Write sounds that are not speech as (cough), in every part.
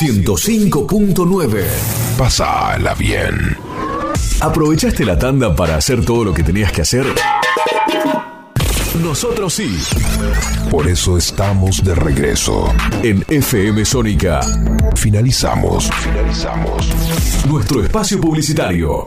105.9. Pasala bien. ¿Aprovechaste la tanda para hacer todo lo que tenías que hacer? Nosotros sí. Por eso estamos de regreso. En FM Sónica. Finalizamos. Finalizamos. Nuestro espacio publicitario.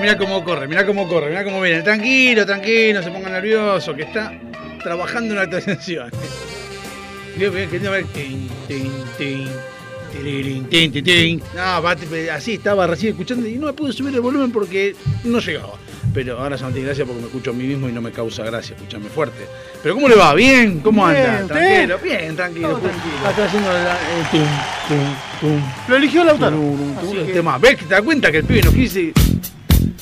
mira, cómo corre, mira cómo corre, mira cómo viene. Tranquilo, tranquilo, se ponga nervioso, que está trabajando en alta tensión. (laughs) Dios ver. No, eh, así estaba recién escuchando y no me pude subir el volumen porque no llegaba. Pero ahora Santi, gracias porque me escucho a mí mismo y no me causa gracia escucharme fuerte. Pero ¿cómo le va? ¿Bien? ¿Cómo anda? ¿Tranquilo? Bien, tranquilo. Tranquilo. Haciendo. Eh, Lo eligió Lautaro. el tema. ¿Ves? ¿Te das cuenta que el pibe no quise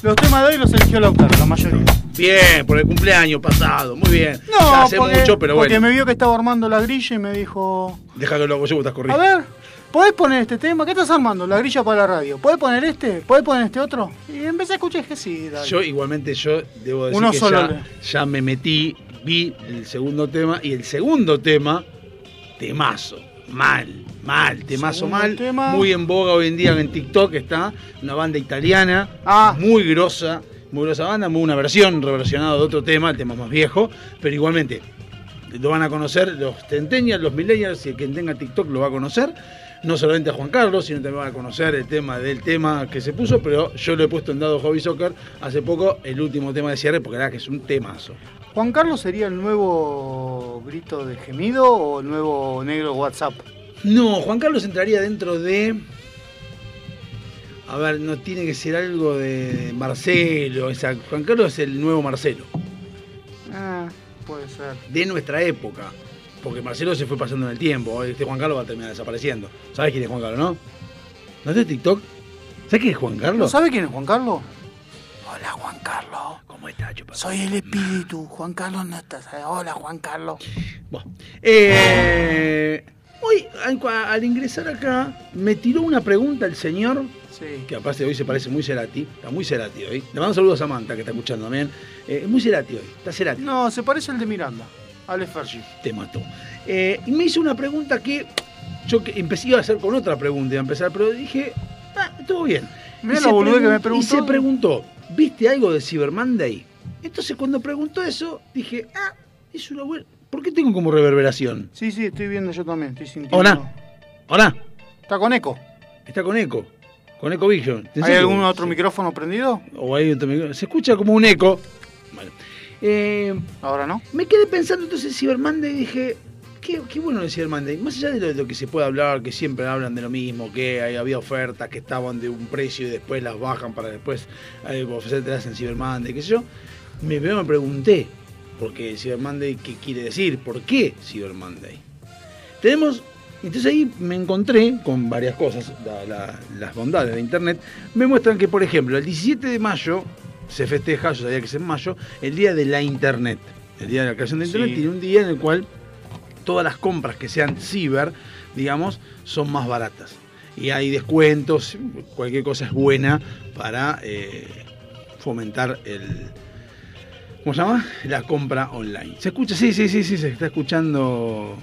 los temas de hoy los eligió Lautaro, la mayoría. Bien, por el cumpleaños pasado, muy bien. No, ya hace porque, mucho, pero porque me vio que estaba armando la grilla y me dijo. Deja que lo hago yo, estás corriendo. A ver, ¿podés poner este tema? ¿Qué estás armando? La grilla para la radio. ¿Podés poner este? ¿Podés poner este otro? Y empecé a escuchar que sí. Dale. Yo, igualmente, yo debo decir Uno que solo ya, ya me metí, vi el segundo tema y el segundo tema, temazo, mal mal, temazo mal, tema. muy en boga hoy en día en TikTok está una banda italiana, Ah. muy grosa, muy grosa banda, muy una versión reversionada de otro tema, el tema más viejo, pero igualmente lo van a conocer los centennials, los millennials, y que tenga TikTok lo va a conocer. No solamente a Juan Carlos, sino también van a conocer el tema del tema que se puso, pero yo lo he puesto en Dado Hobby Soccer hace poco, el último tema de cierre, porque la verdad que es un temazo. ¿Juan Carlos sería el nuevo grito de gemido o el nuevo negro WhatsApp? No, Juan Carlos entraría dentro de. A ver, no tiene que ser algo de Marcelo. o sea, Juan Carlos es el nuevo Marcelo, Ah, puede ser. de nuestra época. Porque Marcelo se fue pasando en el tiempo. Este Juan Carlos va a terminar desapareciendo. ¿Sabes quién es Juan Carlos, no? ¿No es de TikTok? ¿Sabes quién es Juan ¿No Carlos? sabe quién es Juan Carlos? Hola Juan Carlos. ¿Cómo está, chupa? Soy el espíritu. Juan Carlos no está. Hola Juan Carlos. Bueno, eh, hoy, al, ingresar acá, me tiró una pregunta el señor Sí. que aparte hoy se parece muy Cerati, está muy Cerati hoy. Le mando saludos a Samantha que está escuchando también. Eh, es muy Cerati hoy, está Cerati, No, se parece al de Miranda. Alex Fergi. te mató. Eh, y me hizo una pregunta que yo que empecé iba a hacer con otra pregunta, iba a empezar, pero dije, ah, estuvo bien. Mirá Y boludez que me pregun- preguntó. Y se preguntó, ¿viste algo de Cyber Monday? Entonces cuando preguntó eso, dije, ah, es una buena... ¿Por qué tengo como reverberación? Sí, sí, estoy viendo yo también. Estoy sintiendo. Hola. Hola, Está con eco. está con eco, con Eco Vision. ¿En ¿Hay algún otro Sí. micrófono prendido? O hay otro micro- Se escucha como un eco. Bueno. Eh, Ahora no. me quedé pensando entonces en Cyber Monday y dije, qué, qué bueno el Cyber Monday. Más allá de lo, de lo que se puede hablar, que siempre hablan de lo mismo, que hay- había ofertas que estaban de un precio y después las bajan para después eh, ofrecértelas en Cyber Monday, qué sé yo. Me me pregunté, ¿por qué Cyber Monday? ¿Qué quiere decir? ¿Por qué Cyber Monday? Tenemos, entonces ahí me encontré con varias cosas, la- la- las bondades de Internet, me muestran que, por ejemplo, el 17 de mayo se festeja, yo sabía que es en mayo, el día de la Internet. El día de la creación de Internet Sí. tiene un día en el cual todas las compras que sean ciber, digamos, son más baratas. Y hay descuentos, cualquier cosa es buena para eh, fomentar el... ¿Cómo se llama? La compra online. ¿Se escucha? Sí, sí, sí, sí, se está escuchando...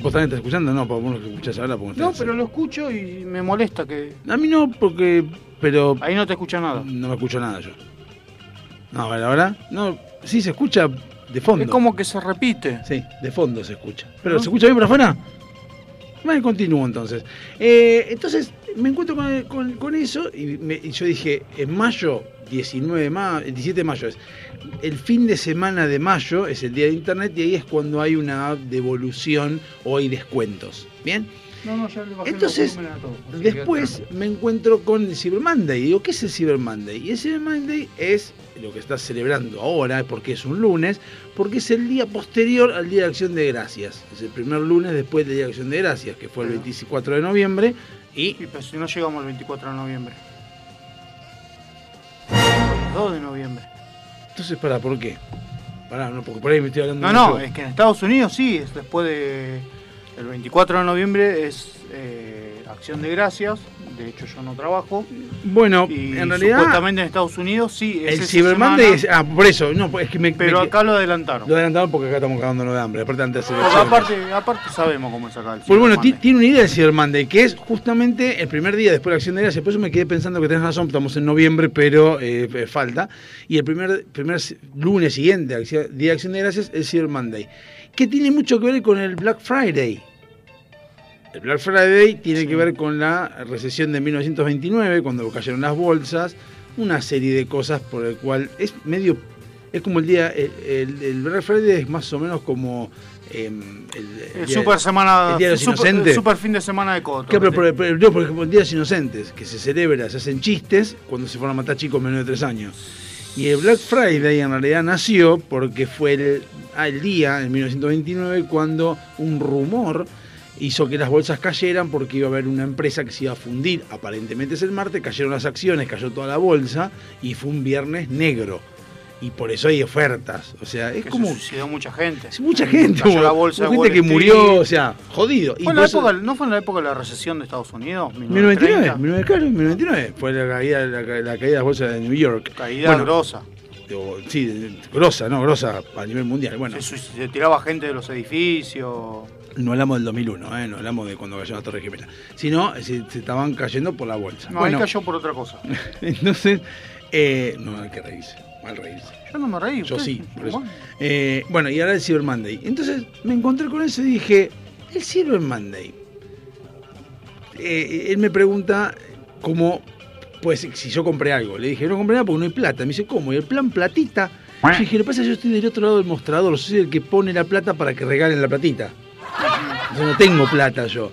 ¿Vos también estás escuchando? No, porque vos no escuchás ahora. Porque No, pero lo escucho y me molesta que. A mí no, porque... Pero Ahí no te escucha nada. no me escucho nada yo. No, a ver, ahora... No, sí se escucha de fondo. Es como que se repite. Sí, de fondo se escucha. ¿Pero ¿No? se escucha bien por afuera? Bueno, continúo entonces. Eh, entonces me encuentro con, con- con eso y, me- y yo dije, en mayo, 19 de mayo, el 17 de mayo es, el fin de semana de mayo es el día de internet y ahí es cuando hay una devolución o hay descuentos. ¿Bien? No, no, ya le bajé Entonces, a todo, Después me encuentro con el Cyber Monday. Y digo, ¿qué es el Cyber Monday? Y el Cyber Monday es lo que estás celebrando ahora, porque es un lunes, porque es el día posterior al Día de Acción de Gracias. Es el primer lunes después del Día de Acción de Gracias, que fue el Claro. 24 de noviembre. Y Y pues si no llegamos el 24 de noviembre. El 2 de noviembre. entonces, para, ¿por qué? Pará, no, porque por ahí me estoy hablando No, no, mucho. es que en Estados Unidos sí, es después de. El 24 de noviembre es eh, Acción de Gracias. De hecho, yo no trabajo. Bueno, Y en realidad, supuestamente en Estados Unidos sí es el Cyber Monday es. Ah, por eso, no, pues es que me. Pero me- acá lo adelantaron. Lo adelantaron porque acá estamos cagándonos de hambre. Aparte, antes Porque aparte, aparte sabemos cómo es acá el Pues bueno, Monday. tiene una idea de Cyber Monday, que es justamente el primer día después de la acción de gracias. Por eso me quedé pensando que tenés razón, estamos en noviembre, pero eh, falta. Y el primer, primer lunes siguiente, día de acción de gracias, es Cyber Monday. Que tiene mucho que ver con el Black Friday. El Black Friday tiene Sí. que ver con la recesión de 1929, cuando cayeron las bolsas, una serie de cosas por el cual es medio, es como el día, el, el- el Black Friday es más o menos como em, el, el El día- super semana. el Día de los super, Inocentes. el super fin de semana de Coto. Claro, pero, pero- pero- no, por ejemplo, el Día de los Inocentes, que se celebra, se hacen chistes cuando se fueron a matar chicos menores de 3 años. Y el Black Friday en realidad nació porque fue el, el día, en 1929, cuando un rumor hizo que las bolsas cayeran porque iba a haber una empresa que se iba a fundir. Aparentemente es el martes, cayeron las acciones, cayó toda la bolsa y fue un viernes negro. y por eso hay ofertas. O sea, es Que como. se suicidó mucha gente. es mucha gente, Cayó la bolsa de gente que murió, o sea, jodido. Y Fue en por la eso- época- ¿No fue en la época de la recesión de Estados Unidos? 1929, 1930? 1929, claro, 1929 fue la caída, la, la caída de las bolsas de New York. Caída Bueno, grosa. sí, grosa, ¿no? Grosa a nivel mundial. Bueno, se tiraba gente de los edificios. No hablamos del 2001, ¿eh? no hablamos de cuando cayó la Torre Gemela, sino se, se estaban cayendo por la bolsa. No, bueno, ahí cayó por otra cosa. (laughs) entonces, eh, no hay que reírse, mal reírse. Yo no me reí. Yo sí, por eso. Bueno, Eh, bueno, y ahora el Cyber Monday. Entonces me encontré con eso y dije, el Cyber Monday. Eh, él me pregunta cómo, pues, si yo compré algo. Le dije, no compré nada porque no hay plata. Me dice, ¿cómo? Y el plan platita. Yo dije, lo que pasa es que yo estoy del otro lado del mostrador. Soy el que pone la plata para que regalen la platita. No tengo plata yo.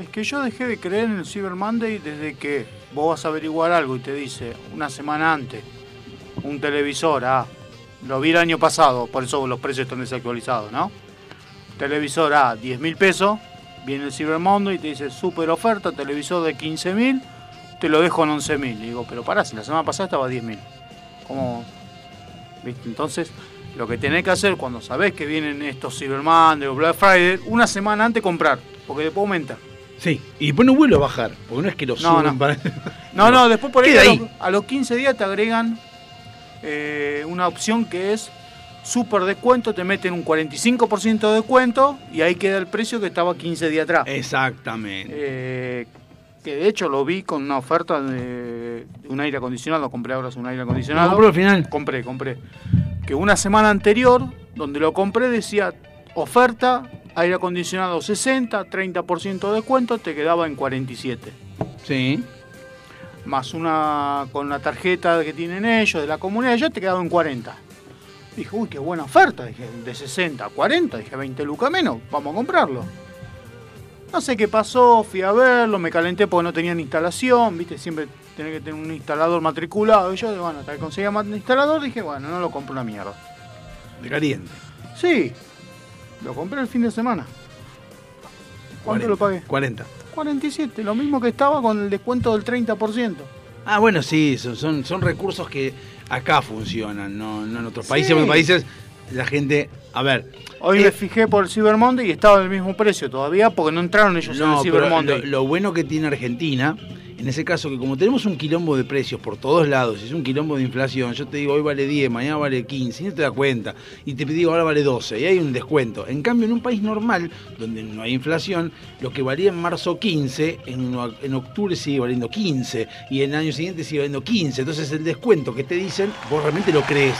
Es que yo dejé de creer en el Cyber Monday desde que vos vas a averiguar algo y te dice una semana antes un televisor, ah, lo vi el año pasado, por eso los precios están desactualizados, ¿no? Televisor a 10 mil pesos, viene el Cyber Monday y te dice super oferta, televisor de 15 mil, te lo dejo en 11 mil. Digo, pero pará, si la semana pasada estaba a 10 mil. ¿Cómo? ¿Viste? Entonces, lo que tenés que hacer cuando sabés que vienen estos Cyber Monday o Black Friday, una semana antes comprar, porque después aumenta. Sí, y después no vuelvo a bajar, porque no es que lo No, suben no. para... (laughs) No, no, después por ahí, a, los, a los 15 días te agregan eh, una opción que es super descuento, te meten un 45% de descuento y ahí queda el precio que estaba 15 días atrás. Exactamente. Eh, que de hecho lo vi con una oferta de, de un aire acondicionado, compré ahora un aire ¿Lo acondicionado. compró al final? Compré, compré. Que una semana anterior, donde lo compré, decía oferta, aire acondicionado 60, 30% de descuento, te quedaba en 47 Sí. más una con la tarjeta que tienen ellos de la comunidad, yo te quedaba en 40. Dije, uy, qué buena oferta, dije, de 60 a 40, dije, 20 lucas menos, vamos a comprarlo. No sé qué pasó, fui a verlo, me calenté porque no tenían instalación, viste, siempre tenés que tener un instalador matriculado. Y yo, bueno, hasta que conseguía más instalador, dije, bueno, no lo compro una mierda. De caliente. Sí, lo compré el fin de semana. ¿Cuánto lo pagué? 40. 47, lo mismo que estaba con el descuento del 30%. Ah, bueno, sí, son, son, son recursos que acá funcionan, no, no en otros países. Sí. En otros países la gente, a ver, Hoy Eh, me fijé por el Cyber Monday y estaba al mismo precio todavía porque no entraron ellos en el Cyber Monday. lo, lo bueno que tiene Argentina, en ese caso que como tenemos un quilombo de precios por todos lados, es un quilombo de inflación, yo te digo hoy vale 10, mañana vale 15, y no te das cuenta, y te digo ahora vale 12, y hay un descuento. En cambio, en un país normal, donde no hay inflación, lo que valía en marzo 15, en, en octubre sigue valiendo 15, y en el año siguiente sigue valiendo 15. Entonces el descuento que te dicen, vos realmente lo crees.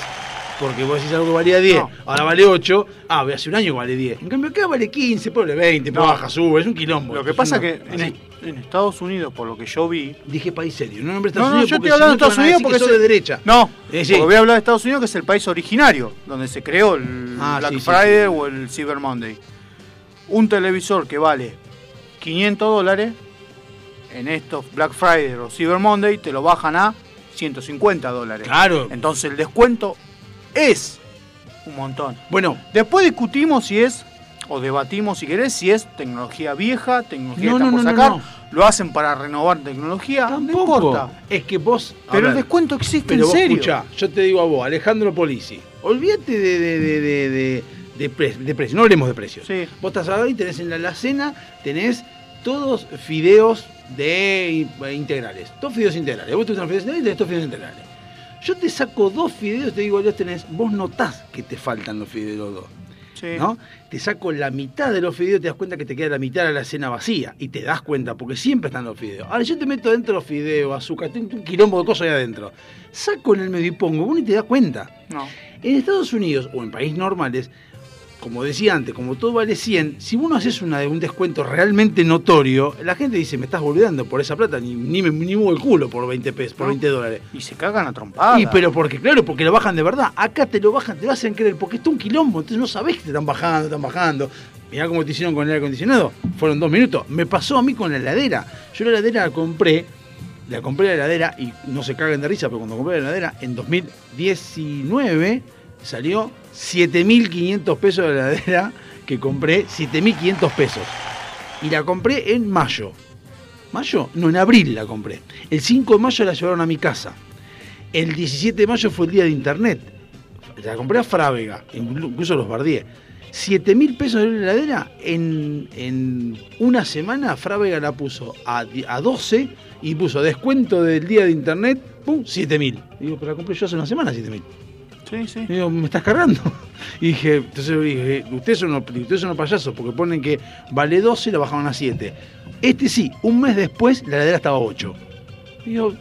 Porque vos decís algo que valía 10, No. ahora vale 8, ah, hace un año vale 10. En cambio acá vale 15, pobre 20, No. baja, sube, es un quilombo. Lo que Es pasa una- que en, en Estados Unidos, por lo que yo vi... Dije país serio, no nombre No, Estados no, Unidos yo porque estoy hablando de Estados Unidos porque es de derecha. No, Eh, sí. porque voy a hablar de Estados Unidos que es el país originario, donde se creó el Ah, Black sí, Friday sí. o el Cyber Monday. Un televisor que vale 500 dólares, en estos Black Friday o Cyber Monday te lo bajan a 150 dólares. Claro. Entonces el descuento es un montón. Bueno, Después discutimos si es, o debatimos si querés, si es tecnología vieja, tecnología No, que no, por no, sacar. no, Lo hacen para renovar tecnología. No tampoco. importa. Es que vos. Pero el descuento existe Pero en vos serio. escuchá, yo te digo a vos, Alejandro Polisi, olvídate de, de, de, de, de, de pre- de precios, no hablemos de precios. Sí. Vos estás ahí y tenés en la alacena, tenés todos fideos de integrales. Dos fideos integrales. Vos te gustan los fideos integrales y tenés dos fideos integrales. Yo te saco dos fideos, te digo, los tenés, vos notás que te faltan los fideos dos. Sí. ¿no? Te saco la mitad de los fideos, te das cuenta que te queda la mitad de la cena vacía. Y te das cuenta, porque siempre están los fideos. Ahora yo te meto dentro los fideos, azúcar, tengo un quilombo de cosas ahí adentro. Saco en el medio y pongo, vos ni te das cuenta. No. En Estados Unidos o en países normales, como decía antes, como todo vale 100, si vos no haces una, un descuento realmente notorio, la gente dice, me estás volviendo por esa plata, ni, ni me ni muevo el culo por 20 pesos, por No. 20 dólares. Y se cagan a trompadas. Y pero porque, claro, porque lo bajan de verdad. Acá te lo bajan, te lo hacen creer, porque está un quilombo, entonces no sabés que te están bajando, están bajando. Mirá cómo te hicieron con el aire acondicionado. Fueron dos minutos. Me pasó a mí con la heladera. Yo la heladera la compré, la compré la heladera, y no se caguen de risa, pero cuando compré la heladera, en 2019 salió 7.500 pesos de la heladera que compré, 7.500 pesos. Y la compré en mayo. ¿Mayo? No, en abril la compré. El 5 de mayo la llevaron a mi casa. El 17 de mayo fue el día de internet. la compré a Frávega, incluso los bardié. 7 mil pesos de la heladera, en, en una semana Frávega la puso a, a 12 y puso descuento del día de internet, pum, 7 mil. Digo, pero la compré yo hace una semana 7 mil. Sí, sí. Digo, ¿me estás cargando? (laughs) Y dije, entonces dije, ustedes son, unos, ustedes son unos payasos porque ponen que vale 12 y la bajaron a 7. Este sí, un mes después la heladera estaba a 8. Digo,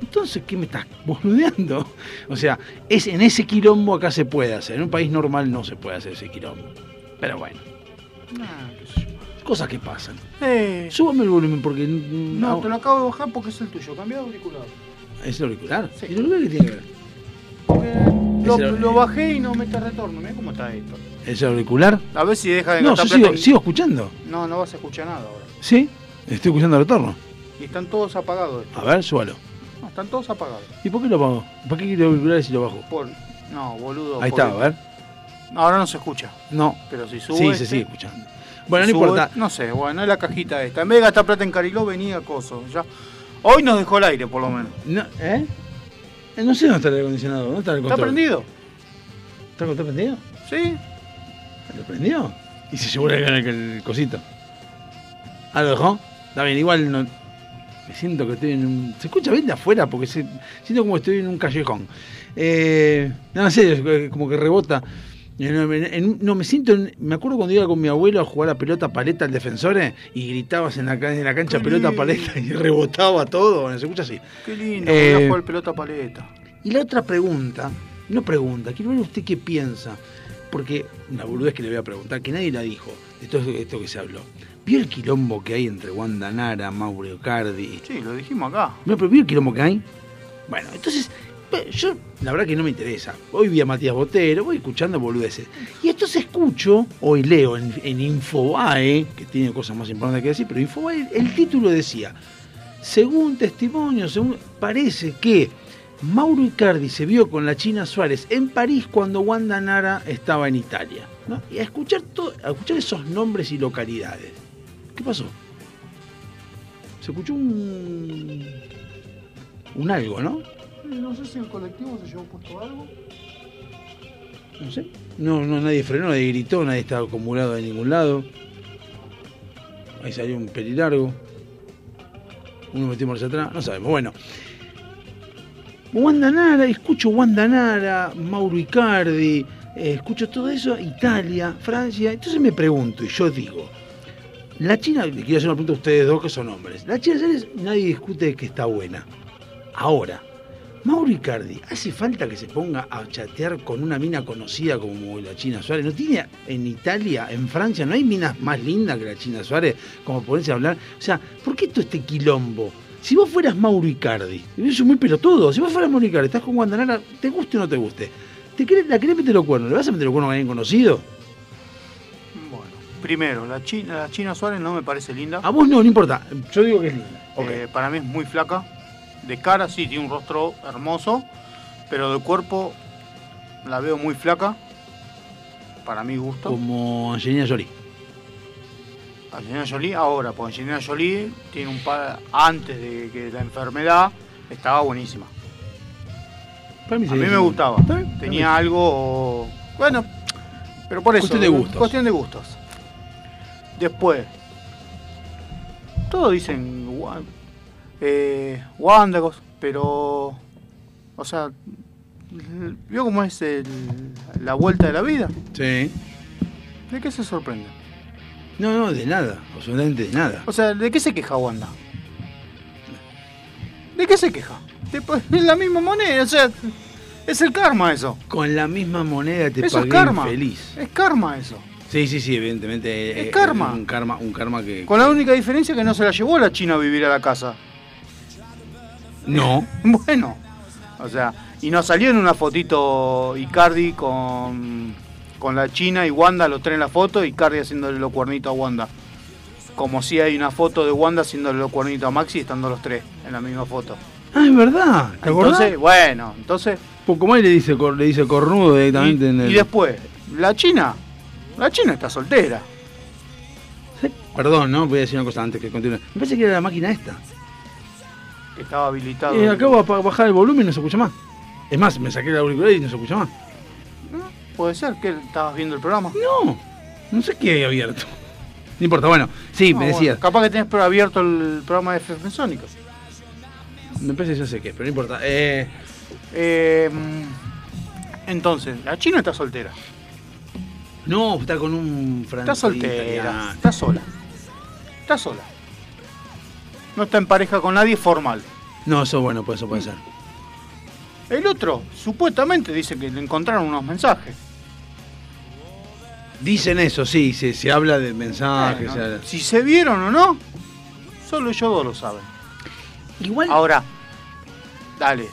entonces, ¿qué me estás boludeando? (laughs) O sea, es, en ese quilombo acá se puede hacer. En un país normal no se puede hacer ese quilombo. Pero bueno, Ah, cosas que pasan. Eh, Súbame el volumen porque mm, no, te lo acabo de bajar porque es el tuyo. Cambiá de auricular. ¿Es el auricular? Sí. ¿Y el auricular qué tiene que ver? Porque lo, bajé y no mete retorno. Mira cómo está esto. ¿Es auricular? A ver si deja de No, yo sigo, sigo escuchando. No, no vas a escuchar nada ahora. ¿Sí? Estoy escuchando el retorno. Y están todos apagados. estos. A ver, súbalo. No, están todos apagados. ¿Y por qué lo apago? ¿Para qué quiero auriculares si lo bajo? Por... No, boludo. Ahí está, a ver. Ahora no se escucha. No. Pero si sube. Sí, se este, sigue escuchando. Bueno, no importa. No sé, bueno, es la cajita esta. En vez de gastar plata en Cariló, venía coso. Ya. Hoy nos dejó el aire, por lo menos. No, ¿Eh? Eh, No sé dónde está el aire acondicionado. ¿Dónde está el ¿Está control? prendido? ¿Está, está prendido? Sí. ¿Lo prendió? Y se llevó el, el, el cosito. ¿Ah, lo dejó? Está bien, igual no. Me siento que estoy en un. Se escucha bien de afuera porque se, siento como estoy en un callejón. Eh, no, en serio, es como que rebota. No, me- en- no, me siento. en- me acuerdo cuando iba con mi abuelo a jugar a pelota paleta al defensor eh, y gritabas en la, en la cancha Qué pelota lindo. paleta y rebotaba todo. Bueno, se escucha así. Qué lindo. Eh, Voy a jugar pelota paleta. Y la otra pregunta, no pregunta, quiero ver usted qué piensa, porque una boludez que le voy a preguntar, que nadie la dijo, de todo esto, esto que se habló. ¿Vio el quilombo que hay entre Wanda Nara, Mauro Cardi? Sí, lo dijimos acá. No, pero ¿vio el quilombo que hay? Bueno, entonces, yo la verdad que no me interesa. Hoy vi a Matías Botero, voy escuchando boludeces. Y entonces escucho, hoy leo en, en Infobae, que tiene cosas más importantes que decir, pero Infobae, el título decía, según testimonio, según, parece que Mauro Icardi se vio con la China Suárez en París cuando Wanda Nara estaba en Italia. ¿no? Y a escuchar, todo, a escuchar esos nombres y localidades. ¿Qué pasó? Se escuchó un. un algo, ¿no? No sé si el colectivo se llevó puesto algo. No sé. No, no, nadie frenó, nadie gritó, nadie estaba acumulado de ningún lado. Ahí salió un pelilargo. Uno metió marcha atrás, no sabemos. Bueno. Wanda Nara, escucho Wanda Nara, Mauro Icardi, eh, escucho todo eso, Italia, Francia. Entonces me pregunto, y yo digo, la China, quiero hacer una pregunta a ustedes dos que son hombres. La China Suárez nadie discute que está buena. Ahora, Mauro Icardi, ¿hace falta que se ponga a chatear con una mina conocida como la China Suárez? ¿No tiene en Italia, en Francia, no hay minas más lindas que la China Suárez como ponerse a hablar? O sea, ¿por qué todo este quilombo? Si vos fueras Mauro Icardi, y eso es muy pelotudo, si vos fueras Mauro Icardi, estás con Guandanara, te guste o no te guste, ¿te querés, ¿la querés meter los cuernos? ¿Le vas a meter los cuernos a alguien conocido? Bueno, primero, la China, la China Suárez no me parece linda. A vos no, no importa, yo digo que es linda. Ok. Eh, para mí es muy flaca. De cara sí, tiene un rostro hermoso, pero de cuerpo la veo muy flaca. Para mi gusto. como Angelina Jolie. Angelina Jolie ahora, porque Angelina Jolie tiene un par antes de que la enfermedad estaba buenísima. Para mí A mí me gustaba. Bien, Tenía bien. algo bueno, pero por eso Cuestión de gustos. Cuestión de gustos. Después todos dicen eh, Wandagos, pero o sea, vio cómo es el- la vuelta de la vida. Sí. ¿De qué se sorprende? No, no, de nada, absolutamente de nada. O sea, ¿de qué se queja Wanda? ¿De qué se queja? De, (laughs) es la misma moneda, o sea, es el karma eso. Con la misma moneda te Eso es pagué karma. feliz. Es karma eso. Sí, sí, sí, evidentemente. Es eh, karma. Un karma, un karma que. Con la única diferencia que no se la llevó la China a vivir a la casa. No. (laughs) Bueno, o sea, y no salió en una fotito Icardi con, con la China y Wanda, los tres en la foto, y Icardi haciéndole los cuernitos a Wanda. Como si hay una foto de Wanda haciéndole los cuernitos a Maxi estando los tres en la misma foto. Ah, es verdad. ¿Te acordás? Entonces, bueno, entonces. Poco más le dice, le dice cornudo Y, directamente en el. y después, la China. La China está soltera. Perdón, ¿no? Voy a decir una cosa antes que continúe. Me parece que era la máquina esta. Que Estaba habilitado. Eh, acabo de bajar el volumen y no se escucha más. Es más, me saqué el auricular y no se escucha más. Puede ser que estabas viendo el programa. No, no sé qué hay abierto. No importa, bueno, sí, No, me bueno, decías. capaz que tenés abierto el programa de FM Sónicos. Me parece que ya sé qué, pero no importa. Eh, Eh, mm, entonces, la china está soltera. no, está con un francés. Está soltera. italiano. Está sola. Está sola. No está en pareja con nadie formal. No, eso bueno, pues eso puede ser. El otro, supuestamente, dice que le encontraron unos mensajes. Dicen eso, sí, se, se habla de mensajes. Bueno, se habla- si se vieron o no, solo ellos dos lo saben. Igual. Ahora, dale,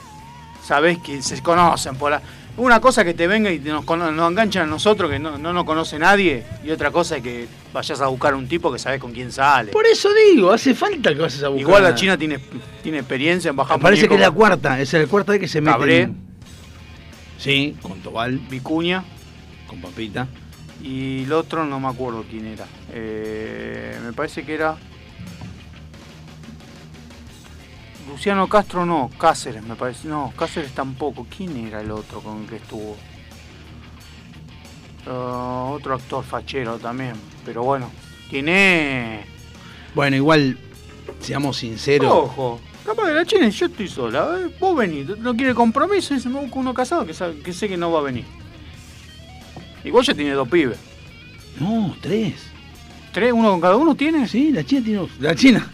sabés que se conocen por la... Una cosa que te venga y nos, nos enganchan a nosotros que no, no nos conoce nadie, y otra cosa es que vayas a buscar un tipo que sabés con quién sale. Por eso digo, hace falta que vayas a buscar. Igual la China tiene, tiene experiencia en bajar Me parece que es la cuarta, es la cuarta vez que se mete. Cabré. en- Sí, con Tobal, Vicuña con Pampita. y el otro no me acuerdo quién era. Eh, me parece que era. Luciano Castro no, Cáceres me parece. No, Cáceres tampoco. ¿Quién era el otro con el que estuvo? Ah, otro actor fachero también. Pero bueno, tiene. Bueno, igual, seamos sinceros. Ojo, capaz de la China yo estoy sola. eh, Vos venís, no quiere compromiso y se me busca uno casado que, sabe- que sé que no va a venir. Igual ya tiene dos pibes. No, tres. ¿Tres? ¿Uno con cada uno tiene? Sí, la China tiene. La China.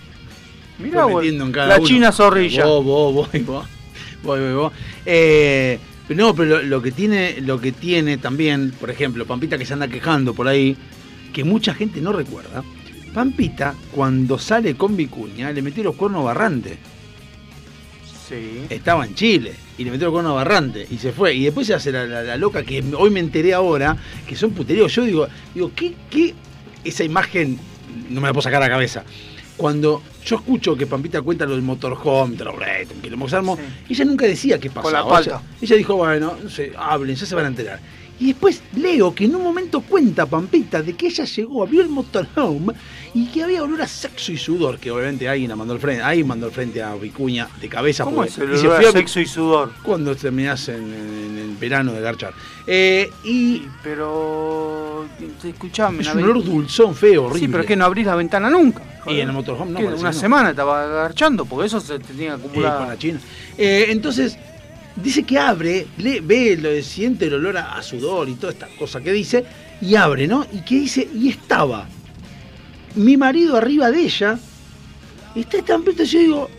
Mirá, Fue metiendo en cada la uno. China zorrilla. Vos, vos, vos, vos. Vos, vos, vos. Eh, pero no, pero lo, lo que tiene, lo que tiene también, por ejemplo, Pampita que se anda quejando por ahí, que mucha gente no recuerda. Pampita, cuando sale con Vicuña, le metió los cuernos Barrante. Sí. Estaba en Chile y le metió los cuernos a Barrante y se fue. Y después se hace la, la- la loca que hoy me enteré ahora, que son puteríos. Yo digo, digo, ¿qué, qué? Esa imagen no me la puedo sacar a la cabeza. Cuando yo escucho que Pampita cuenta lo del motorhome, lo armó, Sí. ella nunca decía qué pasaba. Con la. Ella, ella dijo, bueno, no sé, hablen, ya se van a enterar. Y después leo que en un momento cuenta Pampita de que ella llegó, vio el motorhome y que había olor a sexo y sudor, que obviamente alguien la mandó al frente, ahí mandó al frente a Vicuña de cabeza. ¿Cómo es el olor a sexo y sudor? cuando terminás en, en el verano de garchar. Eh, y Pero. te- Escuchame. es un olor dulzón, feo, horrible. Sí, pero es que no abrís la ventana nunca. Y en el motorhome no, Una semana estaba agarchando, porque eso se tenía acumulado. con la China. Eh, entonces, dice que abre, le, ve, lo, siente el olor a, a sudor y toda esta cosa que dice, y abre, ¿no? Y que dice, y estaba mi marido arriba de ella, y está pronto, yo digo,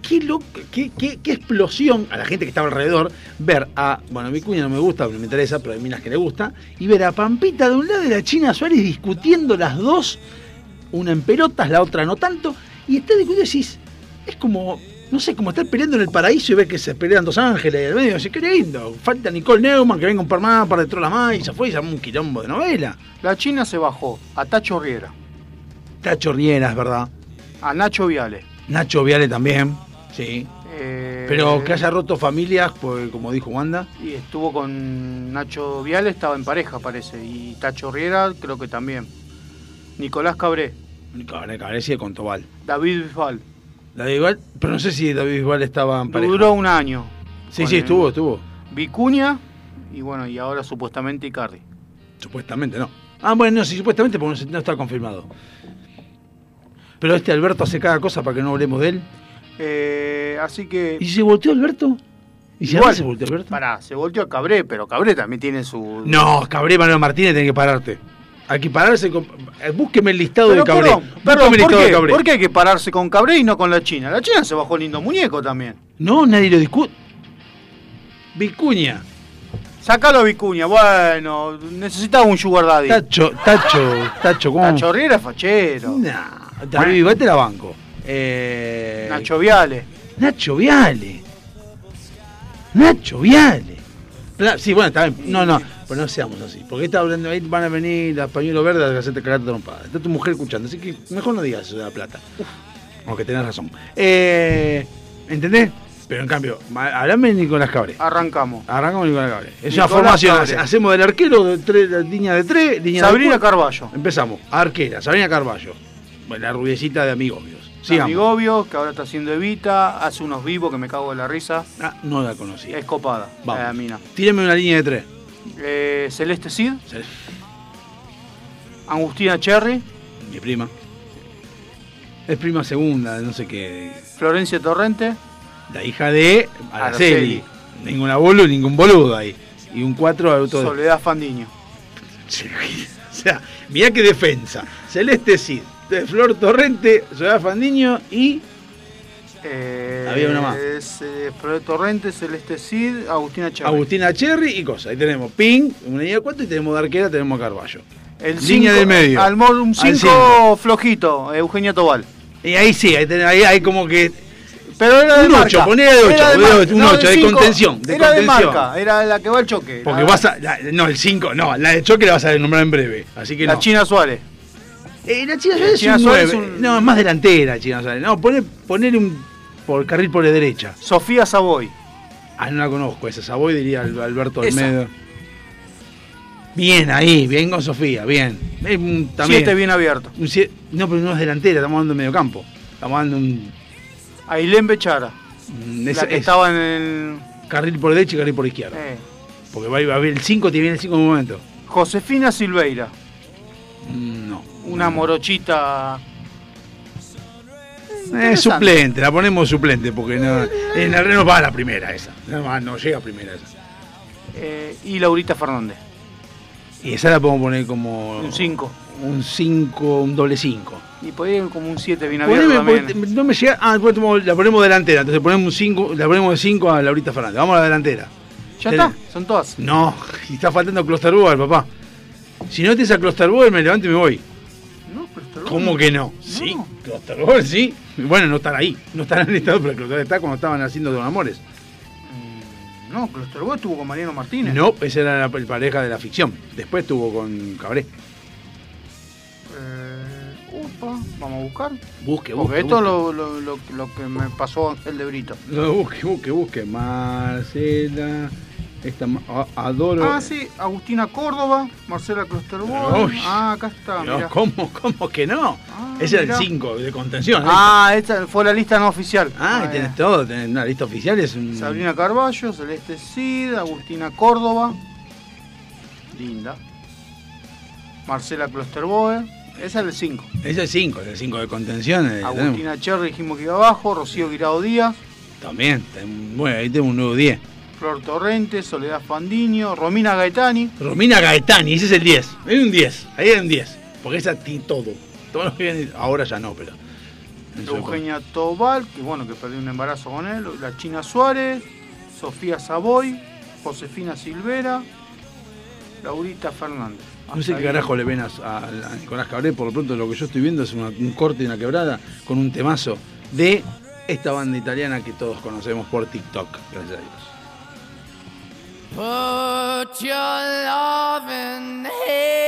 qué, loco, qué, qué, qué explosión a la gente que estaba alrededor, ver a, bueno, a mi cuña no me gusta, no me interesa, pero hay minas que le gusta, y ver a Pampita de un lado y la China Suárez discutiendo las dos, una en pelotas, la otra no tanto, y está discutiendo y decís, es como, no sé, como estar peleando en el paraíso y ver que se pelean dos ángeles y al medio, así, qué lindo, falta Nicole Neumann, que venga un par más, para de trolas más, y se fue y se armó un quilombo de novela. La China se bajó a Tacho Riera, Tacho Riera, es verdad. a Nacho Viale. Nacho Viale también, sí. eh, Pero que haya roto familias, pues como dijo Wanda. Y estuvo con Nacho Viale, estaba en pareja, parece. Y Tacho Riera, creo que también. Nicolás Cabré, Cabré, Cabré sigue con Tobal. David Bisbal. David Bisbal, pero no sé si David Bisbal estaba en pareja. Duró un año. Sí, sí, el estuvo, estuvo. Vicuña y bueno, y ahora supuestamente Icardi. Supuestamente no. Ah, bueno, no, sí, supuestamente porque no está confirmado. Pero este Alberto hace cada cosa para que no hablemos de él. Eh, así que. ¿Y se volteó Alberto? ¿Y si Igual. se volteó Alberto? Pará, se volteó a Cabré, pero Cabré también tiene su. No, Cabré Manuel Martínez tiene que pararte. Hay que pararse con... Búsqueme el listado Pero de Cabré. perdón, el ¿por listado de qué? Cabré. ¿por qué hay que pararse con Cabré y no con la China? La China se bajó lindo muñeco también. No, nadie lo discute. Vicuña. Sácalo a Vicuña, bueno, necesitaba un sugar daddy. Tacho, Tacho, Tacho, ¿cómo? Nacho Riera es fachero. Nah, David Bisbal te la banco. Eh, Nacho Viale. Nacho Viale. Nacho Viale. Sí, bueno, está bien. No, no, pero no seamos así. Porque está hablando ahí, van a venir las pañuelos verdes a hacerte cagarte trompada. Está tu mujer escuchando, así que mejor no digas eso de la plata. Aunque tenés razón. Eh, ¿Entendés? Pero en cambio, hablame de Nicolás Cabré. Arrancamos. Arrancamos con Nicolás Cabré. Es una formación. Cabré. Hacemos del arquero, de tres, de línea de tres, línea Sabrina de. Carballo. Empezamos. Arquera, Sabrina Carballo. Bueno, la rubiecita de Amigobios. Sigamos. Amigobio, que ahora está haciendo Evita, hace unos vivos que me cago de la risa. Ah, no la conocí. Es copada, Vamos. mina. Tíreme una línea de tres. Eh, Celeste Cid, Sí, Angustina Cherry, Mi prima. Es prima segunda, no sé qué. Florencia Torrente, La hija de Araceli. Araceli. Ninguna boludo, ningún boludo ahí. Y un 4 auto. Soledad Fandiño. O sea, mirá qué defensa. Celeste Cid, de Flor Torrente, Soledad Fandiño y. Eh, Había una más. Es, eh, Florencia Torrente, Celeste Cid, Agustina Cherry. Agustina Cherry y cosas. Ahí tenemos Ping, una línea de 4 y tenemos de arquera, tenemos a Carballo. El Línea del medio. Al un Al 5 cinco. flojito, Eugenia Tobal. Y ahí sí, ahí, tenés- ahí hay como que. Pero era de Un marca. ocho, ponele de ocho, Era de marca. ocho, un No, ocho, de cinco. contención, de era de contención. marca, era la que va al choque. Porque vas a. la- no, el 5, no, la de choque la vas a nombrar en breve. Así que la no. China Suárez. Eh, la China Suárez es un Suárez 9. es un- No, es más delantera, China Suárez. No, poner, poner un por carril por la derecha. Sofía Savoy. Ah, no la conozco esa. Savoy diría Al- Alberto Esa. Almedo. Bien ahí, bien con Sofía, bien. También. Siete bien abierto. un no, pero no es delantera, estamos de medio campo. Estamos de un. Ailén Bechara. un- es- la que es estaba en el. carril por derecha y carril por izquierda. eh. Porque va, a ver el 5, te viene el 5 en un momento. Josefina Silveira. Mm, No. Una morochita. Es suplente, la ponemos suplente porque no, en el no va a la primera esa. No, no llega a primera esa. eh, y Laurita Fernández. Y esa la podemos poner como. Un 5. Un 5, un doble 5. Y podría ir como un 7 bien abierto también. No me llega. Ah, después tomamos- la ponemos delantera. Entonces ponemos un 5, la ponemos de 5 a Laurita Fernández. Vamos a la delantera. Ya Ten- está, son todas. No, (laughs) y está faltando Klosterboer, papá. Si no te a Klosterboer, me levanto y me voy. ¿Cómo que no? Sí, Klosterboer sí. Bueno, no estará ahí. No estará en el estado, pero Klosterboer está cuando estaban haciendo Don Amores. No, Klosterboer estuvo con Mariano Martínez. No, esa era la, el pareja de la ficción. Después estuvo con Cabré. Eh, upa, vamos a buscar. Busque, busque. Porque esto es lo, lo, lo, lo que me pasó el de Brito. No, busque, busque, busque. Marcela. Esta, adoro. Ah, sí, Agustina Córdoba, Marcela Klosterboer. Uy. Ah, acá está, No, mirá. ¿cómo, ¿Cómo que no? Ah, Ese era el mirá. 5 de contención. ¿eh? Ah, esta fue la lista no oficial. Ah, eh, tenés todo, tenés una lista oficial, es un... Sabrina Carballo, Celeste Cid, Agustina Córdoba. Linda. Marcela Klosterboer. Esa es el 5. Ese es el 5, es el 5 de contención. eh. Agustina Cherry dijimos que iba abajo, Rocío Guirao Díaz, También, bueno, ahí tenemos un nuevo 10. Flor Torrente, Soledad Fandiño, Romina Gaetani, Romina Gaetani, ese es el 10. Hay un 10, ahí hay un 10. Porque esa tiene todo. Todo ahora ya no, pero... Eugenia Tobal, que bueno, que perdió un embarazo con él, la China Suárez, Sofía Savoy, Josefina Silvera, Laurita Fernández. No sé qué carajo le ven a, a- a Nicolás Cabré, por lo pronto lo que yo estoy viendo es una- un corte y una quebrada con un temazo de esta banda italiana que todos conocemos por TikTok, gracias a Dios. Put your loving hand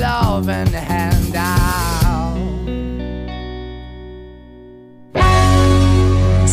loving hand.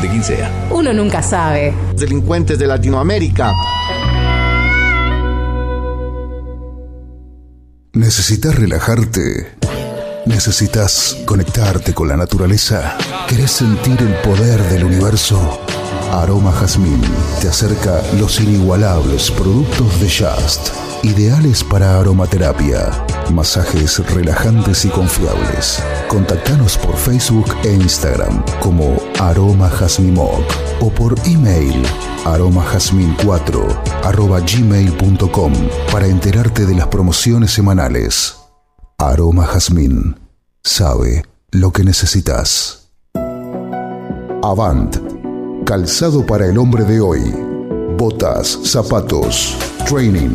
de quien sea. Uno nunca sabe. delincuentes de Latinoamérica. ¿Necesitas relajarte? ¿Necesitas conectarte con la naturaleza? ¿Querés sentir el poder del universo? Aroma Jazmín te acerca los inigualables productos de Just, ideales para aromaterapia, masajes relajantes y confiables. Contactanos por Facebook e Instagram como Aroma Jazmimoc o por email aromajazmin4 arroba gmail.com para enterarte de las promociones semanales. Aroma Jazmín sabe lo que necesitas. Avant, calzado para el hombre de hoy. Botas, zapatos, training,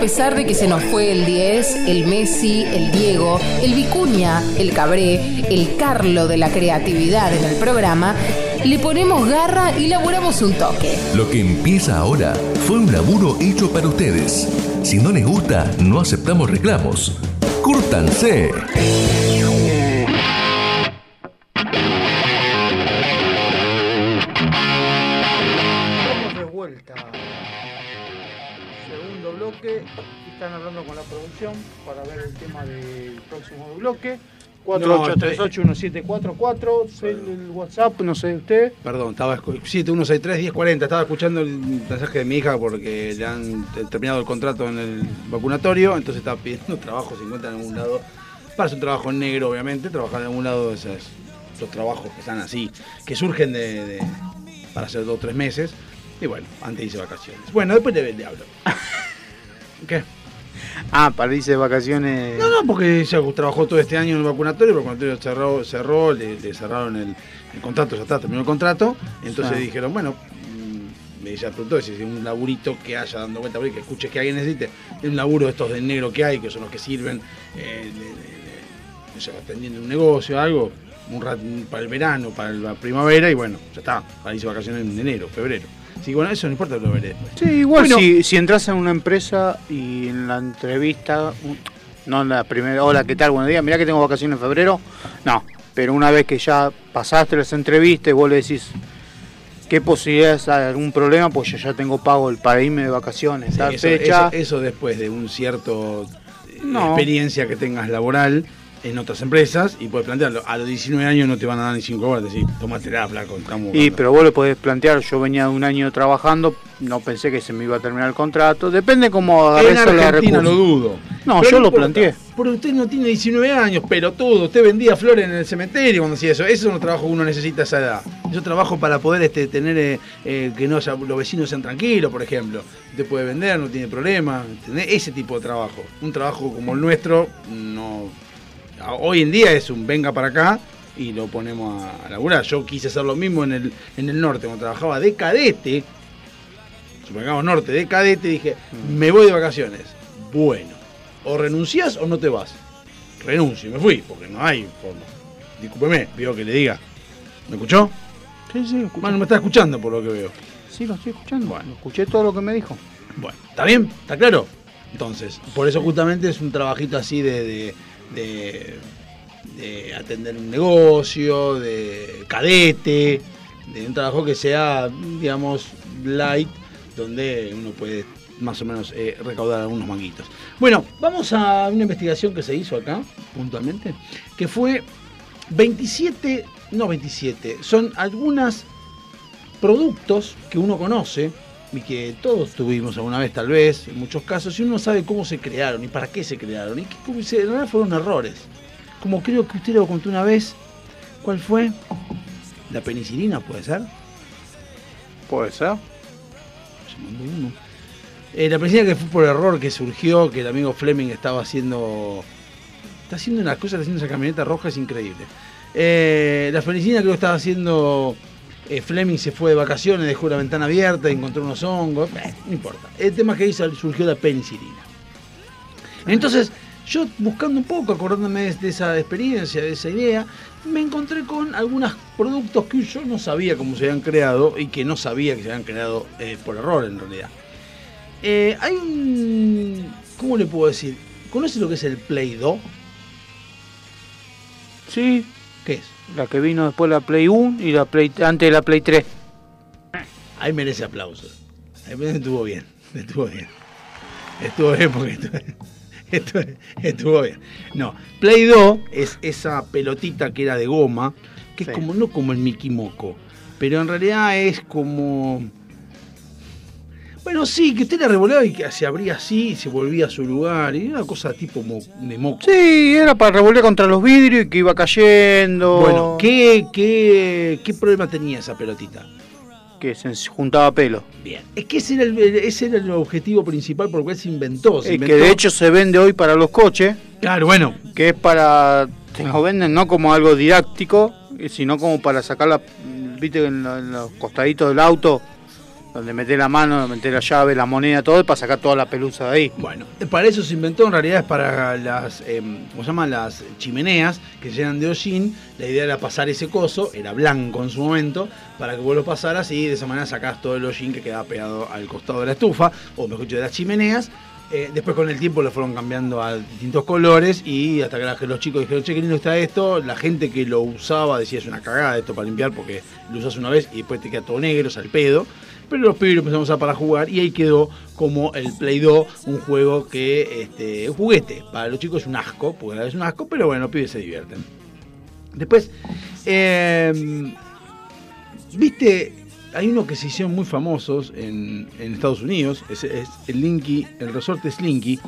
A pesar de que se nos fue el 10, el Messi, el Diego, el Vicuña, el Cabré, el Carlo de la creatividad en el programa, le ponemos garra y laburamos un toque. Lo que empieza ahora fue un laburo hecho para ustedes. Si no les gusta, no aceptamos reclamos. ¡Cúrtanse! Hablando con la producción para ver el tema del próximo bloque. 48381744, el, el WhatsApp, no sé usted. Perdón, estaba escu- 7163-1040. Estaba escuchando el mensaje de mi hija porque le han te- terminado el contrato en el vacunatorio. Entonces estaba pidiendo (laughs) trabajo, se encuentra en algún lado. Para hacer un trabajo negro, obviamente. Trabajar en algún lado de esos, esos trabajos que están así, que surgen de, de- para hacer dos o tres meses. Y bueno, antes hice vacaciones. Bueno, después le, le hablo. (laughs) ¿Qué? Ah, para irse de vacaciones. No, no, porque ella trabajó todo este año en el vacunatorio, el vacunatorio cerró, cerró le, le cerraron el, el contrato, ya está, terminó el contrato. Entonces dijeron, bueno, mm, ella preguntó si es un laburito que haya dando vuelta, que escuches que alguien necesite. Es un laburo de estos de negro que hay, que son los que sirven, eh, de- de- atendiendo un negocio, algo, un rat- para el verano, para la primavera, y bueno, ya está, para irse de vacaciones en enero, febrero. Que bueno, eso no importa, lo veré después. Sí, igual Bueno. si, si entras en una empresa y en la entrevista, no en la primera, hola, ¿qué tal? Buenos días, mirá que tengo vacaciones en febrero. No, pero una vez que ya pasaste las entrevistas y vos le decís, ¿qué posibilidades hay algún problema? Pues yo ya tengo pago el para irme de vacaciones, Sí, tal eso, fecha. eso- eso después de un cierto eh, No. experiencia que tengas laboral en otras empresas y puedes plantearlo. A los 19 años no te van a dar ni 5 horas, decir, tómatela, flaco, estamos Y buscando". pero vos le podés plantear, yo venía de un año trabajando, no pensé que se me iba a terminar el contrato, depende cómo agarres la Argentina lo dudo. No, Pero yo lo planteé. Pero usted no tiene 19 años, pero todo. Usted vendía flores en el cementerio cuando hacía eso. Eso es un trabajo que uno necesita a esa edad. Yo trabajo para poder este, tener eh, eh, que no los vecinos sean tranquilos, por ejemplo. Usted puede vender, no tiene problema. ¿entendés? Ese tipo de trabajo. Un trabajo como el nuestro, no. Hoy en día es un venga para acá y lo ponemos a, a laburar. Yo quise hacer lo mismo en el, en el norte, cuando trabajaba de cadete. Supermercado Norte de cadete, dije, me voy de vacaciones. Bueno, o renuncias o no te vas. Renuncio, y me fui, porque no hay forma. Discúlpeme, veo que le diga. ¿Me escuchó? Sí, sí, escuché. Bueno, me está escuchando por lo que veo. Sí, lo estoy escuchando. Bueno. Escuché todo lo que me dijo. Bueno, ¿está bien? ¿Está claro? Entonces, por eso justamente es un trabajito así de, de, de- de atender un negocio, de cadete, de un trabajo que sea, digamos, light, donde uno puede más o menos eh, recaudar algunos manguitos. Bueno, vamos a una investigación que se hizo acá, puntualmente, que fue 27, no 27, son algunas productos que uno conoce y que todos tuvimos alguna vez tal vez, en muchos casos, y uno no sabe cómo se crearon y para qué se crearon y que se- fueron errores. Como creo que usted lo contó una vez, ¿cuál fue? La penicilina, puede ser. Puede ser. Se mandó uno. Eh, la penicilina que fue por error que surgió, que el amigo Fleming estaba haciendo. Está haciendo unas cosas, está haciendo esa camioneta roja, es increíble. Eh, la penicilina creo que estaba haciendo. Eh, Fleming se fue de vacaciones, dejó la ventana abierta, encontró unos hongos. eh, no importa. El tema es que ahí surgió la penicilina. Entonces, yo buscando un poco, acordándome de, esa experiencia, de esa idea, me encontré con algunos productos que yo no sabía cómo se habían creado y que no sabía que se habían creado eh, por error en realidad. Eh, hay un... ¿Cómo le puedo decir? ¿Conoce lo que es el Play Doh? Sí, ¿Qué es? La que vino después la Play 1 y la Play antes de la Play 3. Ahí merece aplausos. Ahí estuvo bien, estuvo bien. Estuvo bien porque estuvo, (laughs) estuvo- estuvo bien. No, Play Doh es esa pelotita que era de goma, que Sí. es como, no como el Mickey Moco, pero en realidad es como... Bueno, sí, que usted la revolaba y que se abría así y se volvía a su lugar. Y era una cosa tipo mo- de moco. Sí, era para revolver contra los vidrios y que iba cayendo. Bueno, ¿qué, qué, ¿qué problema tenía esa pelotita? Que se juntaba pelo. Bien. Es que ese era el, ese era el objetivo principal por el cual se inventó. Se Eh, que inventó- de hecho se vende hoy para los coches, Claro, bueno. que es para. Te lo venden no como algo didáctico, eh, sino como para sacar la. Viste, en, la- en los costaditos del auto, donde metés la mano, metés la llave, la moneda, todo, para sacar toda la pelusa de ahí. Bueno, para eso se inventó, en realidad es para las, eh, ¿cómo se llaman? Las chimeneas que llenan de hollín. La idea era pasar ese coso, era blanco en su momento, para que vos lo pasaras y de esa manera sacás todo el hollín que quedaba pegado al costado de la estufa, o mejor dicho, de las chimeneas, Eh, después con el tiempo lo fueron cambiando a distintos colores y hasta que los chicos dijeron, che, qué lindo está esto, la gente que lo usaba decía es una cagada esto para limpiar porque lo usas una vez y después te queda todo negro, es al pedo. Pero los pibes lo empezamos a para jugar y ahí quedó como el Play 2, un juego que, este, un juguete. Para los chicos es un asco, porque es un asco, pero bueno, los pibes se divierten. Después, eh, viste, hay uno que se hicieron muy famosos en, en Estados Unidos, es, el Linky, el resorte Slinky.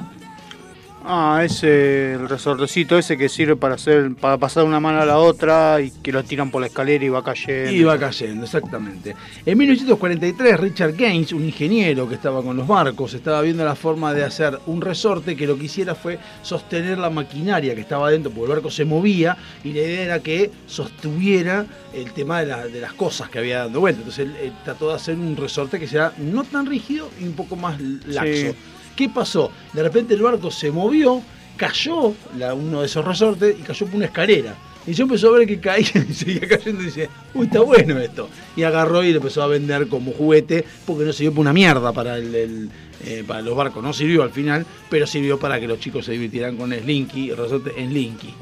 Ah, ese, el resortecito ese que sirve para hacer, para pasar una mano a la otra y que lo tiran por la escalera y va cayendo. Y va cayendo, exactamente. En 1943, Richard Gaines, un ingeniero que estaba con los barcos, estaba viendo la forma de hacer un resorte que lo que hiciera fue sostener la maquinaria que estaba dentro, porque el barco se movía y la idea era que sostuviera el tema de, la- de las cosas que había dando vuelta. Entonces él, él trató de hacer un resorte que sea no tan rígido y un poco más laxo. Sí. ¿Qué pasó? De repente el barco se movió, cayó uno de esos resortes y cayó por una escalera. Y yo empezó a ver que caía (laughs) y seguía cayendo y dice, uy, está bueno esto. Y agarró y lo empezó a vender como juguete porque no sirvió para una mierda para, el, eh, para los barcos. No sirvió al final, pero sirvió para que los chicos se divirtieran con Slinky, resorte en Linky.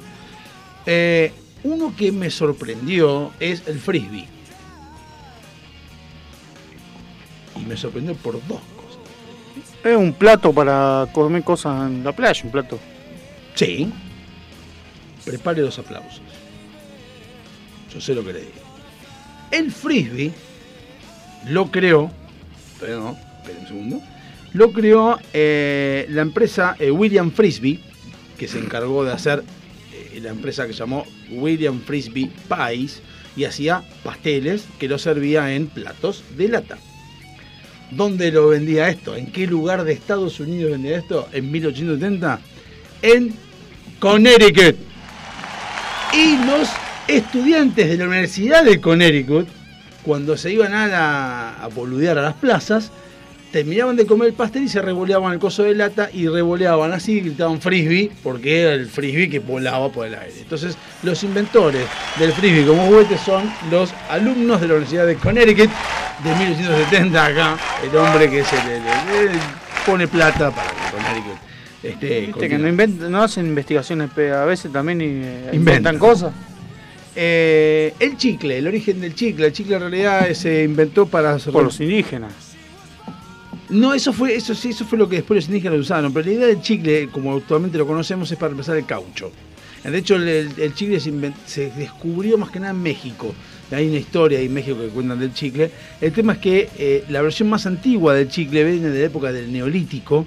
Eh, uno que me sorprendió es el frisbee. Y me sorprendió por dos. Es un plato para comer cosas en la playa, un plato. Sí. Prepare los aplausos. Yo sé lo que le digo. El frisbee lo creó, pero un segundo, lo creó eh, la empresa eh, William Frisbee, que se encargó de hacer eh, la empresa que llamó William Frisbee Pies y hacía pasteles que lo servía en platos de lata. ¿Dónde lo vendía esto? ¿En qué lugar de Estados Unidos vendía esto? En 1870. En Connecticut. Y los estudiantes de la Universidad de Connecticut, cuando se iban a, a boludear a las plazas, terminaban de comer el pastel y se revoleaban el coso de lata y revoleaban así y gritaban frisbee porque era el frisbee que volaba por el aire. Entonces, los inventores del frisbee como juguete son los alumnos de la Universidad de Connecticut de 1870 acá, el hombre que se le, le- le pone plata para Connecticut esté Viste que no, inventan, no hacen investigaciones, pero a veces también eh, Inventan. cosas. Eh, el chicle, el origen del chicle. El chicle en realidad se inventó para Por los indígenas. No, eso fue, eso sí, eso fue lo que después los indígenas lo usaron. Pero la idea del chicle, como actualmente lo conocemos, es para empezar el caucho. De hecho, el, chicle se, descubrió más que nada en México. Hay una historia en México que cuentan del chicle. El tema es que eh, la versión más antigua del chicle viene de la época del Neolítico,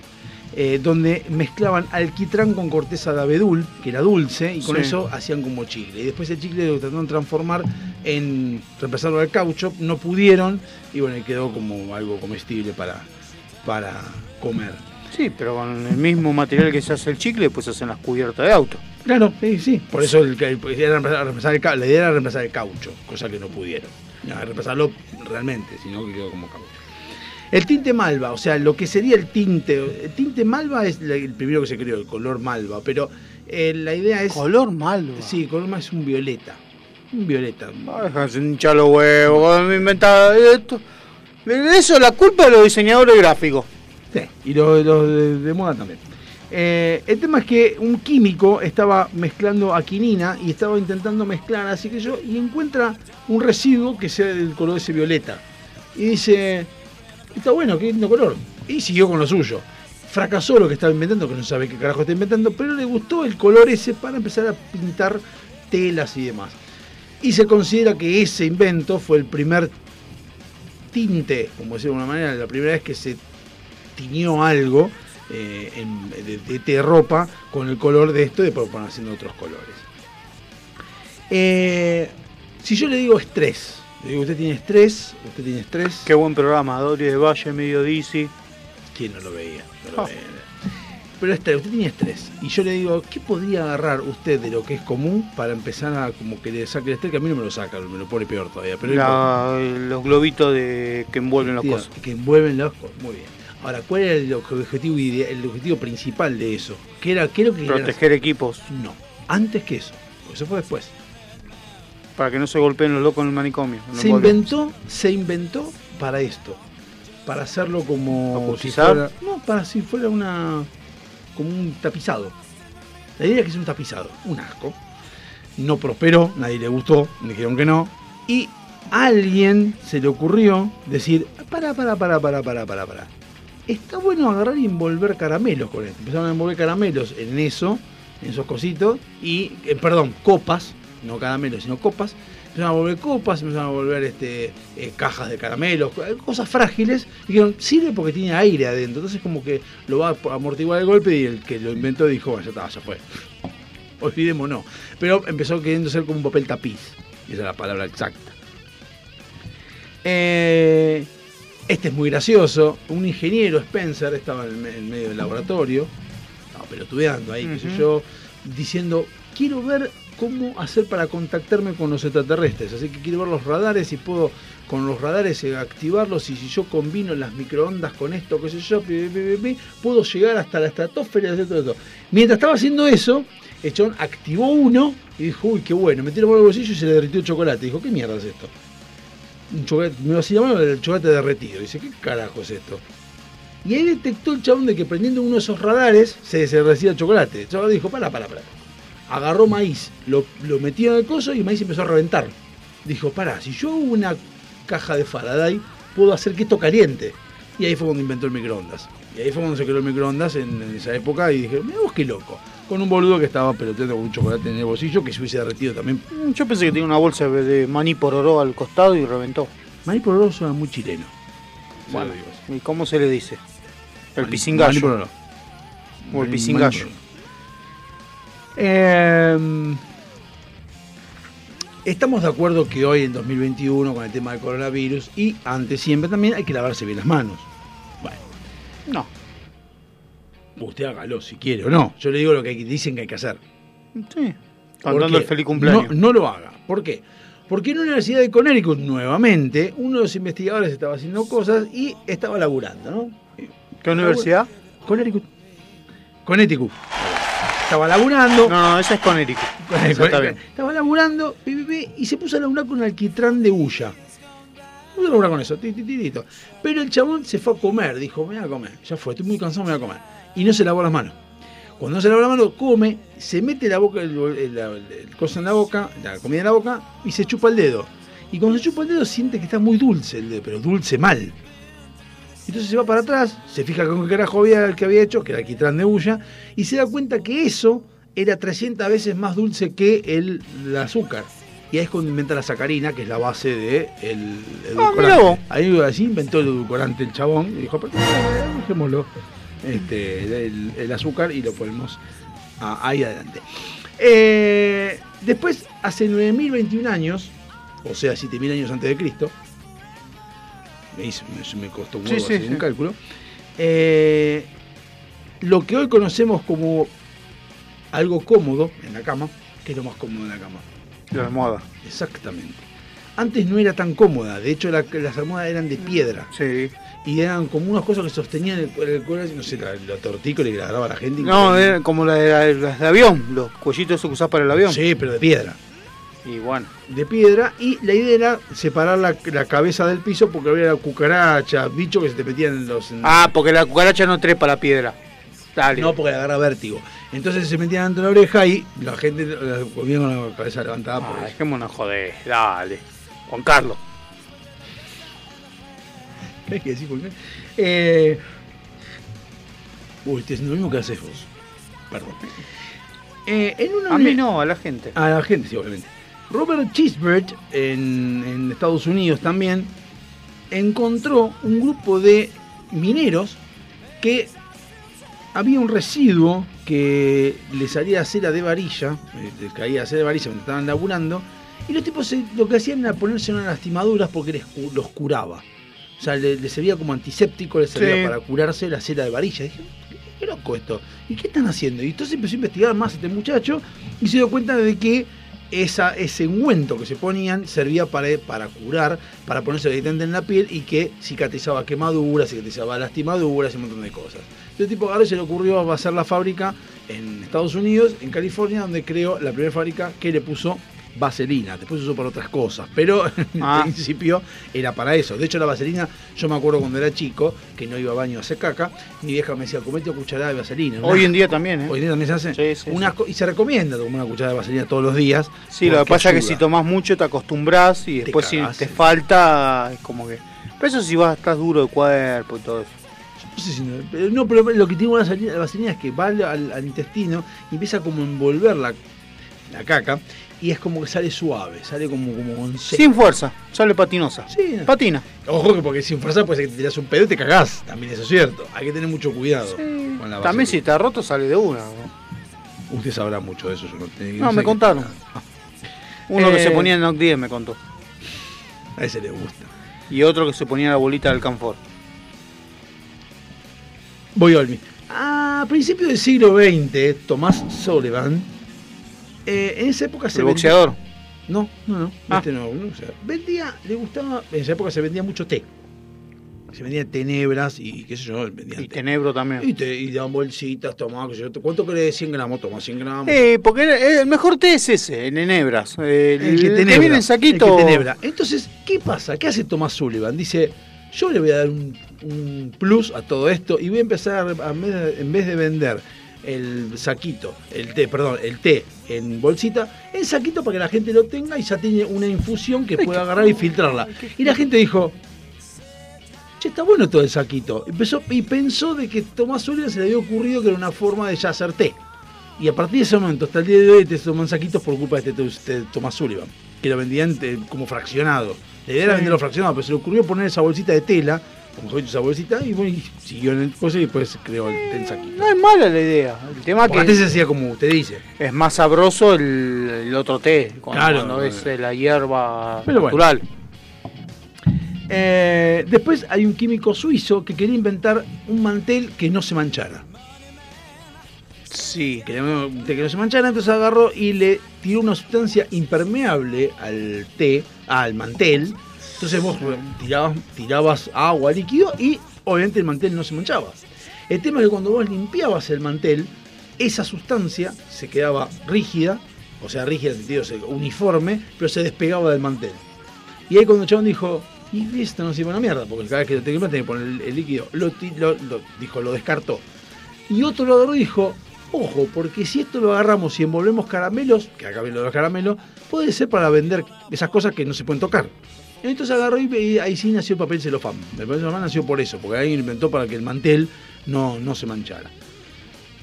eh, donde mezclaban alquitrán con corteza de abedul, que era dulce, y con Sí. eso hacían como chicle. Y después el chicle lo trataron de transformar en reemplazarlo al caucho, no pudieron, y bueno, quedó como algo comestible para, para comer. Sí, pero con el mismo material que se hace el chicle, pues se hacen las cubiertas de auto. Claro, sí, sí. Por eso el, el- pues, el la idea era reemplazar el caucho, cosa que no pudieron. No, reemplazarlo realmente, sino que quedó como caucho. El tinte malva, o sea, lo que sería el tinte. El tinte malva es el primero que se creó, el color malva, pero eh, la idea es. Color malo. Sí, color malva es un violeta. Un violeta. Déjense hinchar los huevos, inventaba esto. Eso es la culpa de los diseñadores gráficos. Sí, y los de, moda también. Eh, el tema es que un químico estaba mezclando a quinina y estaba intentando mezclar, así que yo, y encuentra un residuo que sea del color ese violeta. Y dice, está bueno, qué lindo color. Y siguió con lo suyo. Fracasó lo que estaba inventando, que no sabe qué carajo está inventando, pero le gustó el color ese para empezar a pintar telas y demás. Y se considera que ese invento fue el primer tinte, como decir de alguna manera, la primera vez que se tiñó algo eh, en- de, de- de ropa con el color de esto y después van haciendo otros colores. Eh, si yo le digo estrés, le digo usted tiene estrés, usted tiene estrés, Qué buen programa, Dory de Valle, medio Dizzy. ¿quién no lo veía? No lo Ah. veía. Pero estrés, usted tiene estrés. Y yo le digo, ¿qué podría agarrar usted de lo que es común para empezar a como que le saque el estrés? Que a mí no me lo saca, me lo pone peor todavía. Pero. La- los globitos de, que envuelven las Tío, cosas. Que envuelven los cosas. Muy bien. Ahora, ¿cuál era el objetivo, el objetivo principal de eso? ¿Qué era, qué era lo que Proteger equipos? No, antes que eso. Eso fue después. para que no se golpeen los locos en el manicomio. en Se inventó, se inventó para esto. para hacerlo como si no, para si fuera una como un tapizado. La idea es que es un tapizado, un asco. No prosperó, nadie le gustó, me dijeron que no. Y a alguien se le ocurrió decir, para, para, para, para, para, para, para. Está bueno agarrar y envolver caramelos con esto. Empezaron a envolver caramelos en eso, en esos cositos, y, eh, perdón, copas, no caramelos, sino copas. Empezaron a volver copas, empezaron a volver este, eh, cajas de caramelos, co- cosas frágiles. Y dijeron, sirve porque tiene aire adentro. Entonces como que lo va a amortiguar el golpe y el que lo inventó dijo, "Bueno, ya está, ya fue. (laughs) Olvidémonos. Pero empezó queriendo ser como un papel tapiz. Esa es la palabra exacta. Eh, este es muy gracioso. Un ingeniero, Spencer, estaba en, en medio del laboratorio, estaba pelotudeando ahí, qué sé yo, diciendo, quiero ver cómo hacer para contactarme con los extraterrestres. Así que quiero ver los radares y puedo con los radares eh, activarlos y si yo combino las microondas con esto, qué sé yo, puedo llegar hasta la estratosfera todo esto. Mientras estaba haciendo eso, el chabón activó uno y dijo, uy, qué bueno, la mano en el bolsillo y se le derritió el chocolate. Dijo, ¿qué mierda es esto? Un chocolate, me vacía la mano el chocolate derretido. Dice, ¿qué carajo es esto? Y ahí detectó el chabón de que prendiendo uno de esos radares se se el chocolate. El chabón dijo, para, para, para. Agarró maíz, lo, lo metió en el coso y el maíz empezó a reventar. Dijo, para, si yo hago una caja de Faraday, puedo hacer que esto caliente. Y ahí fue cuando inventó el microondas. Y ahí fue cuando se creó el microondas en, en esa época y dije, mira vos qué loco. Con un boludo que estaba peloteando con un chocolate en el bolsillo que se hubiese derretido también. Mm, Yo pensé que tenía una bolsa de maní pororó al costado y reventó. Maíz pororó suena muy chileno. Bueno. ¿y cómo se le dice? El Maní- pisingallo. maní pororó. O el Maní- pisingallo. Eh, estamos de acuerdo que hoy en 2021 con el tema del coronavirus y antes siempre también hay que lavarse bien las manos. Bueno, No. usted hágalo si quiere o no. Yo le digo lo que dicen que hay que hacer. Sí. El feliz cumpleaños. No, no lo haga. ¿Por qué? Porque en la Universidad de Connecticut, nuevamente, uno de los investigadores estaba haciendo cosas y estaba laburando, ¿no? ¿Qué universidad? Connecticut. Connecticut. Estaba laburando. No, esa es con Eric. (laughs) Con- está bien. Estaba laburando y se puso a laburar con alquitrán de bulla. Puso a laburar con eso, ti, ti, ti, tito. Pero el chabón se fue a comer, dijo, me voy a comer. Ya fue, estoy muy cansado, me voy a comer. Y no se lavó las manos. Cuando no se lavó las manos, come, se mete la boca, el, el- el- el coso en la boca, la comida en la boca, y se chupa el dedo. Y cuando se chupa el dedo siente que está muy dulce el dedo, pero dulce mal. Entonces se va para atrás, se fija con qué carajo había el que había hecho, que era alquitrán de bulla, y se da cuenta que eso era 300 veces más dulce que el, el azúcar. Y ahí es cuando inventa la sacarina, que es la base del el edulcorante. mirá vos. ahí así inventó el edulcorante el chabón, y dijo, "Pero, eh, dejémoslo, este, el, el azúcar y lo ponemos a- ahí adelante. Eh, después, hace 9021 años, o sea, 7000 años antes de Cristo, me, hizo- me- me costó un Sí, huevo sí, hacer sí. un cálculo, eh, lo que hoy conocemos como algo cómodo en la cama, que es lo más cómodo en la cama. La almohada. Exactamente. Antes no era tan cómoda, de hecho la- las almohadas eran de piedra Sí. y eran como unas cosas que sostenían el, el cuero, no sé, la, la tortícola que le agarraba la gente. No, increíble. era como la de, las de avión, los cuellitos esos que usás para el avión. Sí, pero de piedra. Y bueno. De piedra y la idea era separar la, la cabeza del piso porque había cucarachas, bichos que se te metían en los... en- Ah, porque la cucaracha no trepa la piedra. Dale. No, porque le agarra vértigo. Entonces se metían dentro de la oreja y la gente la comía con la cabeza levantada. por Ah, eso. dejémonos joder. Dale. Juan Carlos. (laughs) ¿Qué hay que decir? Juan Carlos? Eh... Uy, estoy haciendo lo mismo que haces vos. Perdón. Eh, en una A mí no, a la gente. A la gente, sí, obviamente. Robert Chisbert, en, en Estados Unidos también, encontró un grupo de mineros que había un residuo que les salía cera de varilla, eh, les caía cera de varilla cuando estaban laburando, y los tipos se- lo que hacían era ponerse unas lastimaduras porque les los curaba. O sea, le- les servía como antiséptico, les servía Sí. para curarse la cera de varilla. Dije, ¿qué, qué loco esto? ¿Y qué están haciendo? Y entonces empezó a investigar más este muchacho y se dio cuenta de que esa, ese ungüento que se ponían servía para, para curar, para ponerse directamente en la piel y que cicatrizaba quemaduras, cicatrizaba lastimaduras y un montón de cosas. Este tipo y se le ocurrió hacer la fábrica en Estados Unidos, en California, donde creó la primera fábrica que le puso vaselina. Después se usó para otras cosas, pero (laughs) en Ah. principio era para eso. De hecho, la vaselina, yo me acuerdo cuando era chico, que no iba a baño a hacer caca, mi vieja me decía, comete una cucharada de vaselina. Hoy en día también, ¿eh? Hoy en día también se hace. Sí, sí, Una Y se recomienda tomar una cucharada de vaselina todos los días. Sí, lo que pasa es que si tomás mucho te acostumbras y después si te falta es como que... Pero eso si vas, estás duro de cuerpo y todo eso. No sé si no, pero, no, pero lo que tiene la vaselina, es que va al intestino y empieza como a envolver la, la caca y es como que sale suave, sale como, como con se- Sin fuerza, sale patinosa. Sí. Patina. Ojo que porque sin fuerza puede ser que te tiras un pedo y te cagás, también eso es cierto. Hay que tener mucho cuidado con la También si está roto sale de una. ¿no? Usted sabrá mucho de eso. Yo no, te- No, sé me contaron. Ah, (laughs) Uno que Eh, se ponía en Noc 10 me contó. A ese le gusta. Y otro que se ponía la bolita del Canfor. Voy a Olmi. A principios del siglo XX, Tomás Sullivan, eh, en esa época se El vendía- boxeador. No, no, no. Ah. Este no, no, o sea, vendía, le gustaba, en esa época se vendía mucho té. Se vendía tenebras y, y qué sé yo, vendían Y té. Tenebro Y, también. te, y daban bolsitas, tomaba, qué sé yo. ¿Cuánto querés? 100 gramos, toma 100 gramos. Eh, porque era- eh, el mejor té es ese, en enebras. El, el que tenebra. viene en saquito. el que tenebra. Entonces, ¿qué pasa? ¿Qué hace Tomás Sullivan? Dice, yo le voy a dar un, un plus a todo esto y voy a empezar, a, en vez de vender el saquito, el té, perdón, el té en bolsita, en saquito para que la gente lo tenga y ya tiene una infusión que pueda agarrar y filtrarla. Y la gente dijo, che, está bueno todo el saquito. Empezó y pensó de que Tomás Sullivan se le había ocurrido que era una forma de ya hacer té. Y a partir de ese momento, hasta el día de hoy, te toman saquitos por culpa de este, este Tomás Sullivan, que lo vendían eh, como fraccionado. La idea era Sí. venderlo fraccionado, pero se le ocurrió poner esa bolsita de tela, jodito esa bolsita, y bueno, y siguió en el coso y después creó el en saquito. No es mala la idea. El tema Porque antes se que hacía como usted dice. es más sabroso el, el otro té. Cuando, Claro. cuando es eh, la hierba Pero bueno. natural. Eh, después hay un químico suizo que quería inventar un mantel que no se manchara. Sí. que no, que no se manchara, entonces agarró y le tiró una sustancia impermeable al té, al mantel. Entonces vos tirabas, tirabas agua líquido y obviamente el mantel no se manchaba. El tema es que cuando vos limpiabas el mantel, esa sustancia se quedaba rígida, o sea, rígida en sentido se- uniforme, pero se despegaba del mantel. Y ahí cuando el chabón dijo, y esto no sirve una mierda, porque cada vez que lo tengo que poner el, el líquido, lo, dijo, lo descartó. Y otro lo dijo, ojo, porque si esto lo agarramos y envolvemos caramelos, que acá lo de los caramelos, puede ser para vender esas cosas que no se pueden tocar. Entonces agarró y, y ahí sí nació el papel celofán. El papel celofán nació por eso, porque alguien lo inventó para que el mantel no, no se manchara.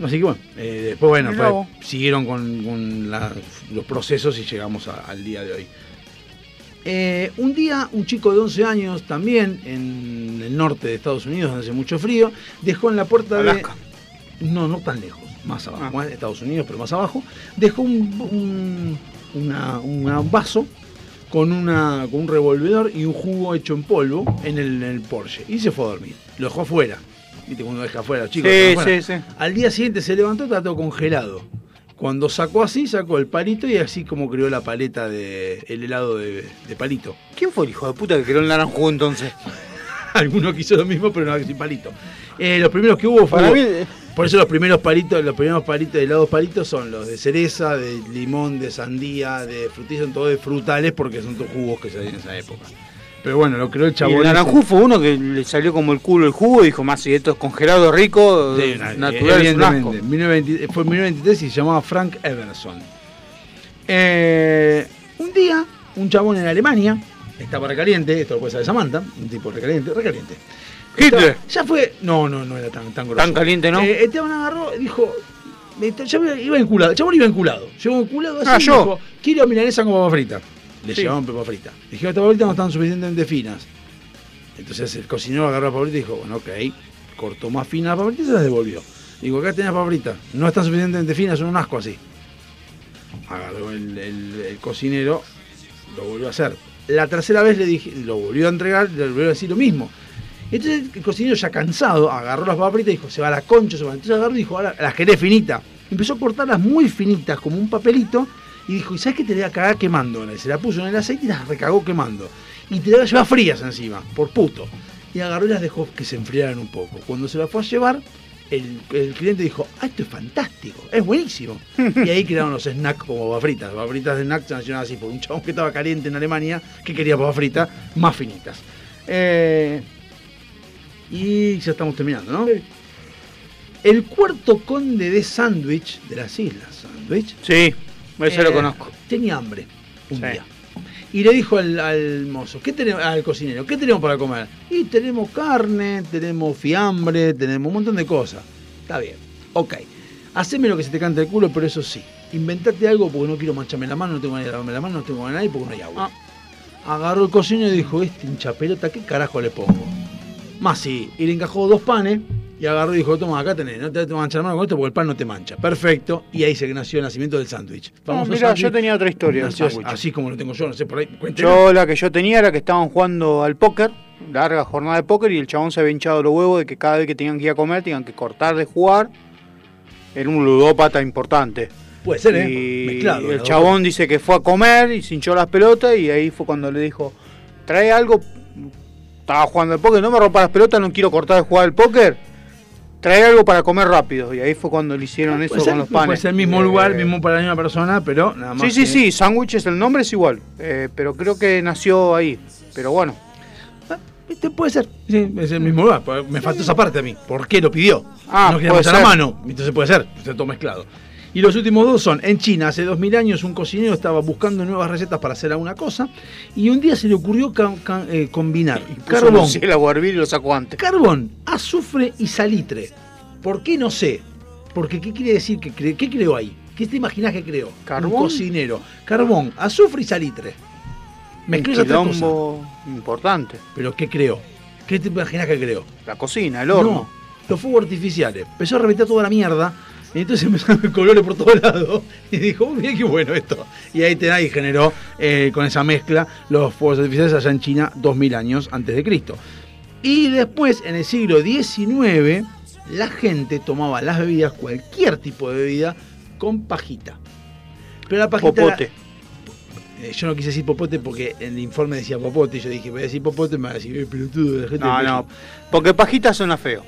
Así que bueno, eh, después bueno, pues, siguieron con, con la- los procesos y llegamos a- al día de hoy. Eh, un día, un chico de 11 años, también en el norte de Estados Unidos, donde hace mucho frío, dejó en la puerta Alaska. de. No, no tan lejos, más abajo, Ah. Estados Unidos, pero más abajo, dejó un, un- una- una- un vaso con, una, con un revolvedor y un jugo hecho en polvo en el, en el Porsche. Y se fue a dormir. Lo dejó afuera. ¿Viste cuando deja afuera, los chicos? Sí, sí, sí. Al día siguiente se levantó, estaba todo congelado. Cuando sacó así, sacó el palito y así como creó la paleta de el helado de, de palito. ¿Quién fue el hijo de puta que creó el naranjú entonces? (laughs) Alguno quiso lo mismo, pero no sin palito. Eh, los primeros que hubo fue. Para mí, Por eso los primeros palitos, los primeros palitos de helados palitos son los de cereza, de limón, de sandía, de frutilla, son todos de frutales porque son todos jugos que se en esa época. Pero bueno, lo creó el y chabón. el ese. naranjú fue uno que le salió como el culo el jugo y dijo, más si esto es congelado rico, Sí, na- natural es un asco. evidentemente. 1920 fue en 1923 y se llamaba Frank Everson. Eh, un día, un chabón en Alemania, estaba recaliente, esto lo puede saber Samantha, un tipo recaliente, recaliente. Hitler. Ya fue. No, no, no era tan, tan grosso. Tan caliente, ¿no? Eh, chabón agarró y dijo. ya iba enculado, el chabón iba enculado. Llegó enculado así Ah, yo. dijo, quiero milanesa con papa frita. Le Sí. llevaban papa frita. Le dijeron, estas papa fritas no están suficientemente finas. Entonces el cocinero agarró la papa frita y dijo, bueno, ok. Cortó más fina la papa frita y se las devolvió. Digo, acá tenés papa frita. No están suficientemente finas, son un asco así. Agarró el, el- el cocinero, lo volvió a hacer. La tercera vez le dije, lo volvió a entregar, le volvió a decir lo mismo. Entonces el cocinero ya cansado, agarró las papas fritas y dijo, se va a la concha, se va. Entonces agarró y dijo, ahora las querés finitas. Empezó a cortarlas muy finitas, como un papelito, y dijo, ¿y sabes qué te voy a cagar quemando? Se la puso en el aceite y las recagó quemando. Y te las va a llevar frías encima, por puto. Y agarró y las dejó que se enfriaran un poco. Cuando se las fue a llevar, el, cliente dijo, ah, esto es fantástico, es buenísimo. y ahí crearon los snacks como papas fritas. Papas fritas de snacks se nacionaron así por un chabón que estaba caliente en Alemania que quería papas fritas más finitas. Eh, y ya estamos terminando, ¿no? El cuarto conde de Sandwich, de las islas Sandwich, Sí, eso eh, lo conozco. Tenía hambre un Sí. día. Y le dijo al, al mozo, ¿qué tenemos, al cocinero, ¿qué tenemos para comer? Y tenemos carne, tenemos fiambre, tenemos un montón de cosas. Está bien, ok. Haceme lo que se te cante el culo, pero eso sí. Inventate algo porque no quiero mancharme la mano, no tengo ganas de lavarme la mano, no tengo ganas de nadie porque no hay agua. Agarró el cocinero y dijo, este hincha pelota, ¿qué carajo le pongo? Más sí. Y le encajó dos panes y agarró y dijo, toma, acá tenés, no te manchar la mano con esto porque el pan no te mancha. Perfecto. Y ahí se nació el nacimiento del sándwich. No, Famoso mira, yo tenía otra historia sándwich. así como lo tengo yo, no sé, por ahí. cuéntenos. Yo la que yo tenía era que estaban jugando al póker, larga jornada de póker, y el chabón se había hinchado los huevos de que cada vez que tenían que ir a comer tenían que cortar de jugar. Era un ludópata importante. Puede ser, ¿eh? Y Mezclado. el chabón dice que fue a comer y se hinchó las pelotas y ahí fue cuando le dijo, trae algo, estaba jugando al póker, no me rompa las pelotas, no quiero cortar de jugar al póker, trae algo para comer rápido. Y ahí fue cuando le hicieron dos. eso con los panes. ser el mismo Eh, lugar, mismo para la misma persona, pero nada más. Sí, sí, que- sí, sándwiches, el nombre es igual, eh, pero creo que nació ahí. Pero bueno, Ah, ¿viste? Puede ser. Sí, es el mismo lugar. pues, Me faltó esa parte a mí. ¿Por qué lo pidió? Ah, no quería manchar la mano. Entonces puede ser. Está todo mezclado. Y los últimos dos son, en China, hace 2000 años, un cocinero estaba buscando nuevas recetas para hacer alguna cosa y un día se le ocurrió ca- ca- eh, combinar puso carbón, y lo sacó antes. carbón, azufre y salitre. ¿Por qué? No sé. Porque ¿qué quiere decir que cre- ¿Qué creó ahí? ¿Qué te imaginas que creó? ¿Carbón? Un cocinero. Carbón, azufre y salitre. Mezcló Un quilombo importante. ¿Pero qué creó? ¿Qué te imaginas que creó? La cocina, el horno. No, los fuegos artificiales. Empezó a reventar toda la mierda. Y entonces empezaron a colores por todos lados. Y dijo, "Oh, mira qué bueno esto. Y ahí te y generó eh, con esa mezcla los fuegos artificiales allá en China 2000 años antes de Cristo. Y después, en el siglo XIX, la gente tomaba las bebidas, cualquier tipo de bebida, con pajita. Pero la pajita. Popote. eh, yo no quise decir popote porque en el informe decía popote. Y yo dije, voy a decir popote, me va a decir, eh, pelotudo, la gente No, de no. México". Porque pajita suena feo.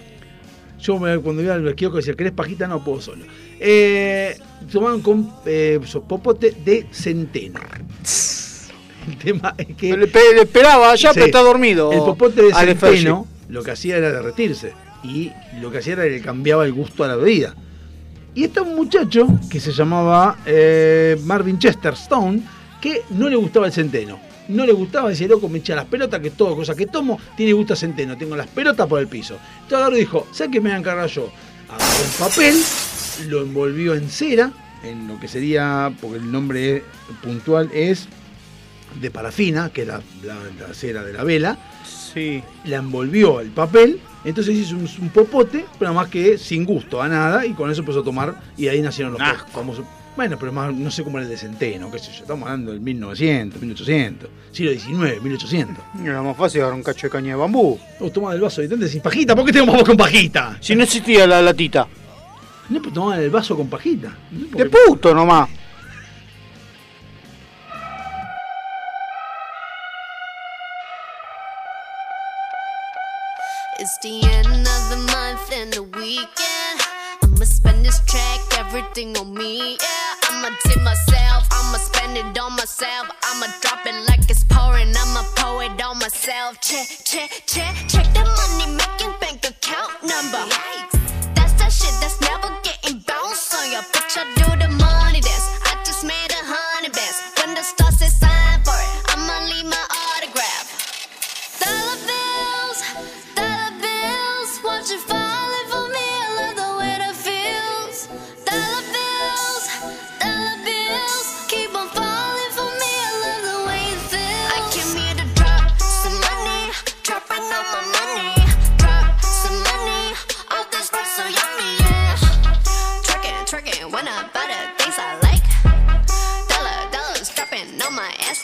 Yo me- cuando iba al kiosco decía, ¿querés pajita? No puedo solo. Eh, tomaban con eh, popote de centeno. (laughs) El tema es que Le, le esperaba allá, Sí. pero está dormido. el popote de centeno lo que hacía era derretirse. Y lo que hacía era que le cambiaba el gusto a la bebida. Y está un muchacho que se llamaba eh, Marvin Chester Stone, que no le gustaba el centeno. No le gustaba, decía, loco, me echa las pelotas, que todo cosa que tomo tiene gusto a centeno. Tengo las pelotas por el piso. Entonces y dijo, ¿sabes qué me voy a encargar yo? Agarró un papel, lo envolvió en cera, en lo que sería, porque el nombre puntual es de parafina, que es la, la- la cera de la vela, Sí. la envolvió el papel, entonces hizo un, un popote, pero más que sin gusto a nada, y con eso empezó a tomar, y ahí nacieron los Asco. pop- famosos. Bueno, pero más, no sé cómo era el de centeno, qué sé yo, estamos hablando del 1900, 1800, siglo XIX, 1800. Era más fácil agarrar un cacho de caña de bambú. Vos tomás del vaso de sin pajita, ¿por qué tenemos vamos con pajita? Si no existía la latita. No, pero tomaban el vaso con pajita. No De puto nomás. It's the end of the month and the weekend. I'ma spend this track, everything on me. Yeah, I'ma tip myself, I'ma spend it on myself. I'ma drop it like it's pouring, I'ma pour it on myself. Check, check, check, check the money making bank account number. That's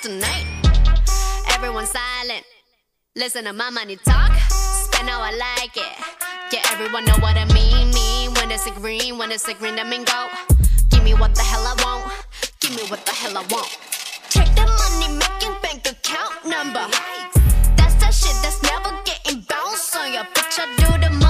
tonight. Everyone silent. Listen to my money talk, spend how I like it. Yeah, everyone know what I mean. Mean when it's a green, when it's a green, that mean go. Give me what the hell I want. Give me what the hell I want. Check the money making bank account number. That's that shit that's never getting bounced on ya. Bitch, I do the money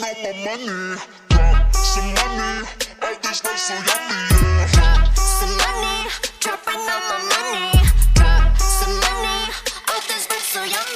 my money. Drop some money. All this so yummy, money, dropping on my money. Drop some money, all this bitch so yummy,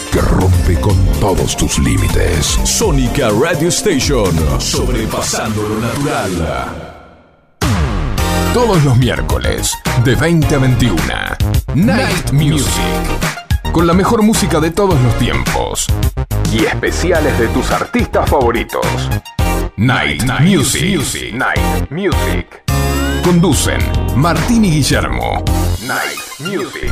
que rompe con todos tus límites. Sónica Radio Station. Sobrepasando lo natural. Todos los miércoles, de 20 a 21. Night Music. Con la mejor música de todos los tiempos. Y especiales de tus artistas favoritos. Night, Music. Night Music. Conducen Martín y Guillermo. Night Music.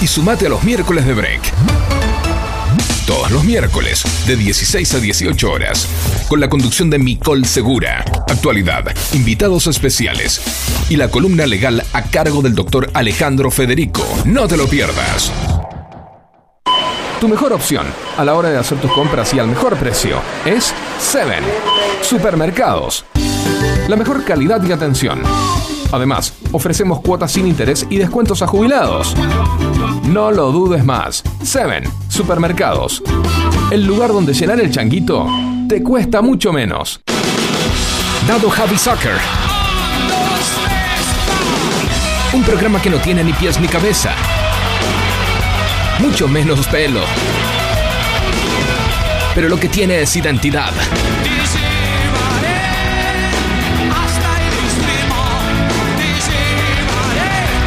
y sumate a los miércoles de break. Todos los miércoles, de 16 a 18 horas, con la conducción de Micol Segura, actualidad, invitados especiales y la columna legal a cargo del doctor Alejandro Federico. No te lo pierdas. Tu mejor opción a la hora de hacer tus compras y al mejor precio es Seven Supermercados. La mejor calidad y atención. Además, ofrecemos cuotas sin interés y descuentos a jubilados. No lo dudes más. Seven Supermercados. El lugar donde llenar el changuito te cuesta mucho menos. Dado Javi Soccer. Un programa que no tiene ni pies ni cabeza. Mucho menos pelo. Pero lo que tiene es identidad.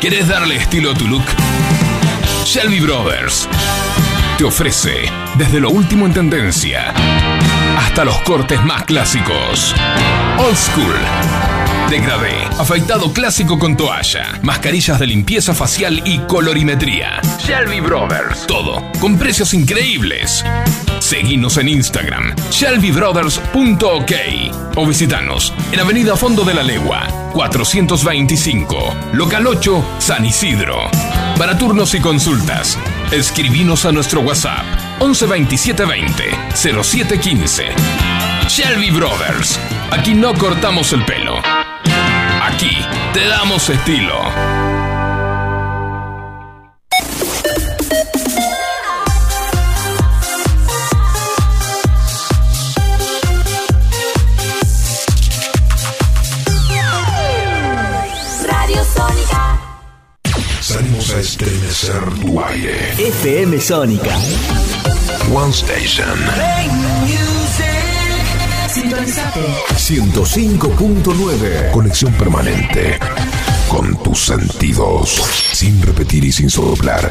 ¿Quieres darle estilo a tu look? Shelby Brothers te ofrece desde lo último en tendencia hasta los cortes más clásicos. Old School. Degradé, afeitado clásico con toalla, mascarillas de limpieza facial y colorimetría. Shelby Brothers. Todo con precios increíbles. Seguinos en Instagram, shelbybrothers.ok o visitanos en Avenida Fondo de la Legua, 425, Local 8, San Isidro. Para turnos y consultas, escribinos a nuestro WhatsApp 11 27 20 07 15. Shelby Brothers. Aquí no cortamos el pelo. Aquí te damos estilo. Estremecer tu aire. FM Sónica. One Station. Sintonizate. 105.9. Conexión permanente. con tus sentidos, sin repetir y sin soplar.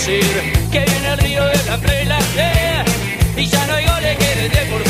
Hacer. Que viene el río de la hambre y ya no hay goles que deformar. Parado,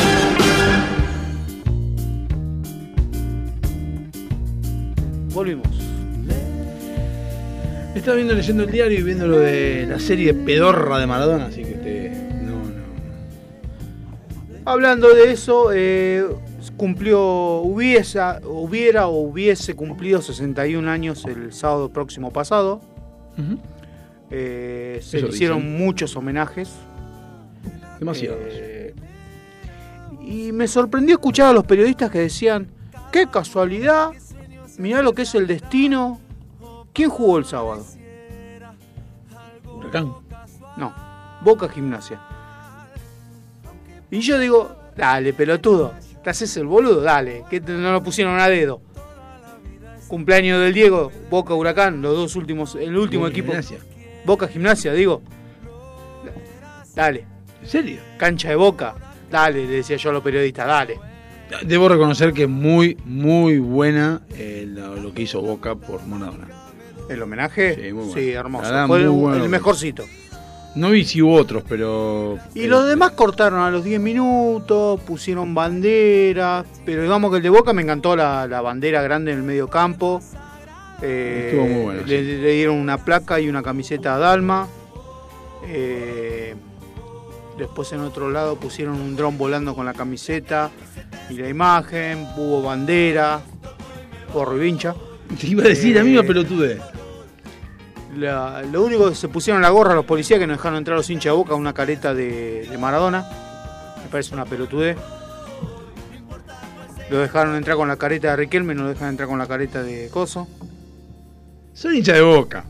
Estaba viendo leyendo el diario y viendo lo de la serie pedorra de Maradona, así que te. No, no. Hablando de eso, eh, cumplió, hubiese, hubiera o hubiese cumplido 61 años el sábado próximo pasado. Eh, se Eso le hicieron dicen. muchos homenajes. Demasiados. Eh, y me sorprendió escuchar a los periodistas que decían, qué casualidad, mirá lo que es el destino. ¿Quién jugó el sábado? Huracán. No, Boca Gimnasia. Y yo digo, dale, pelotudo, te haces el boludo, dale, que no lo pusieron a dedo. Cumpleaños del Diego, Boca Huracán, los dos últimos, el último Boca equipo. Gimnasia. Boca Gimnasia, digo. Dale, ¿En serio? cancha de Boca, dale, le decía yo a los periodistas, dale. Debo reconocer que es muy, muy buena eh, lo, lo que hizo Boca por Maradona. ¿El homenaje? Sí, muy bueno. Sí, hermoso. La verdad, Fue el- bueno mejorcito. No vi si hubo otros, pero. Y los demás cortaron a los 10 minutos, pusieron banderas, pero digamos que el de Boca me encantó la, la bandera grande en el medio campo. Eh, Estuvo muy bueno, Le, le dieron una placa y una camiseta a Dalma. Eh, después en otro lado pusieron un dron volando con la camiseta y la imagen, hubo bandera, vincha. Te iba a decir la Eh, misma pelotudez. La- lo único que se pusieron la gorra los policías que nos dejaron entrar los hinchas de boca una careta de, de Maradona. Me parece una pelotudez. Lo dejaron entrar con la careta de Riquelme, no lo dejan entrar con la careta de Coso. Son hinchas de Boca.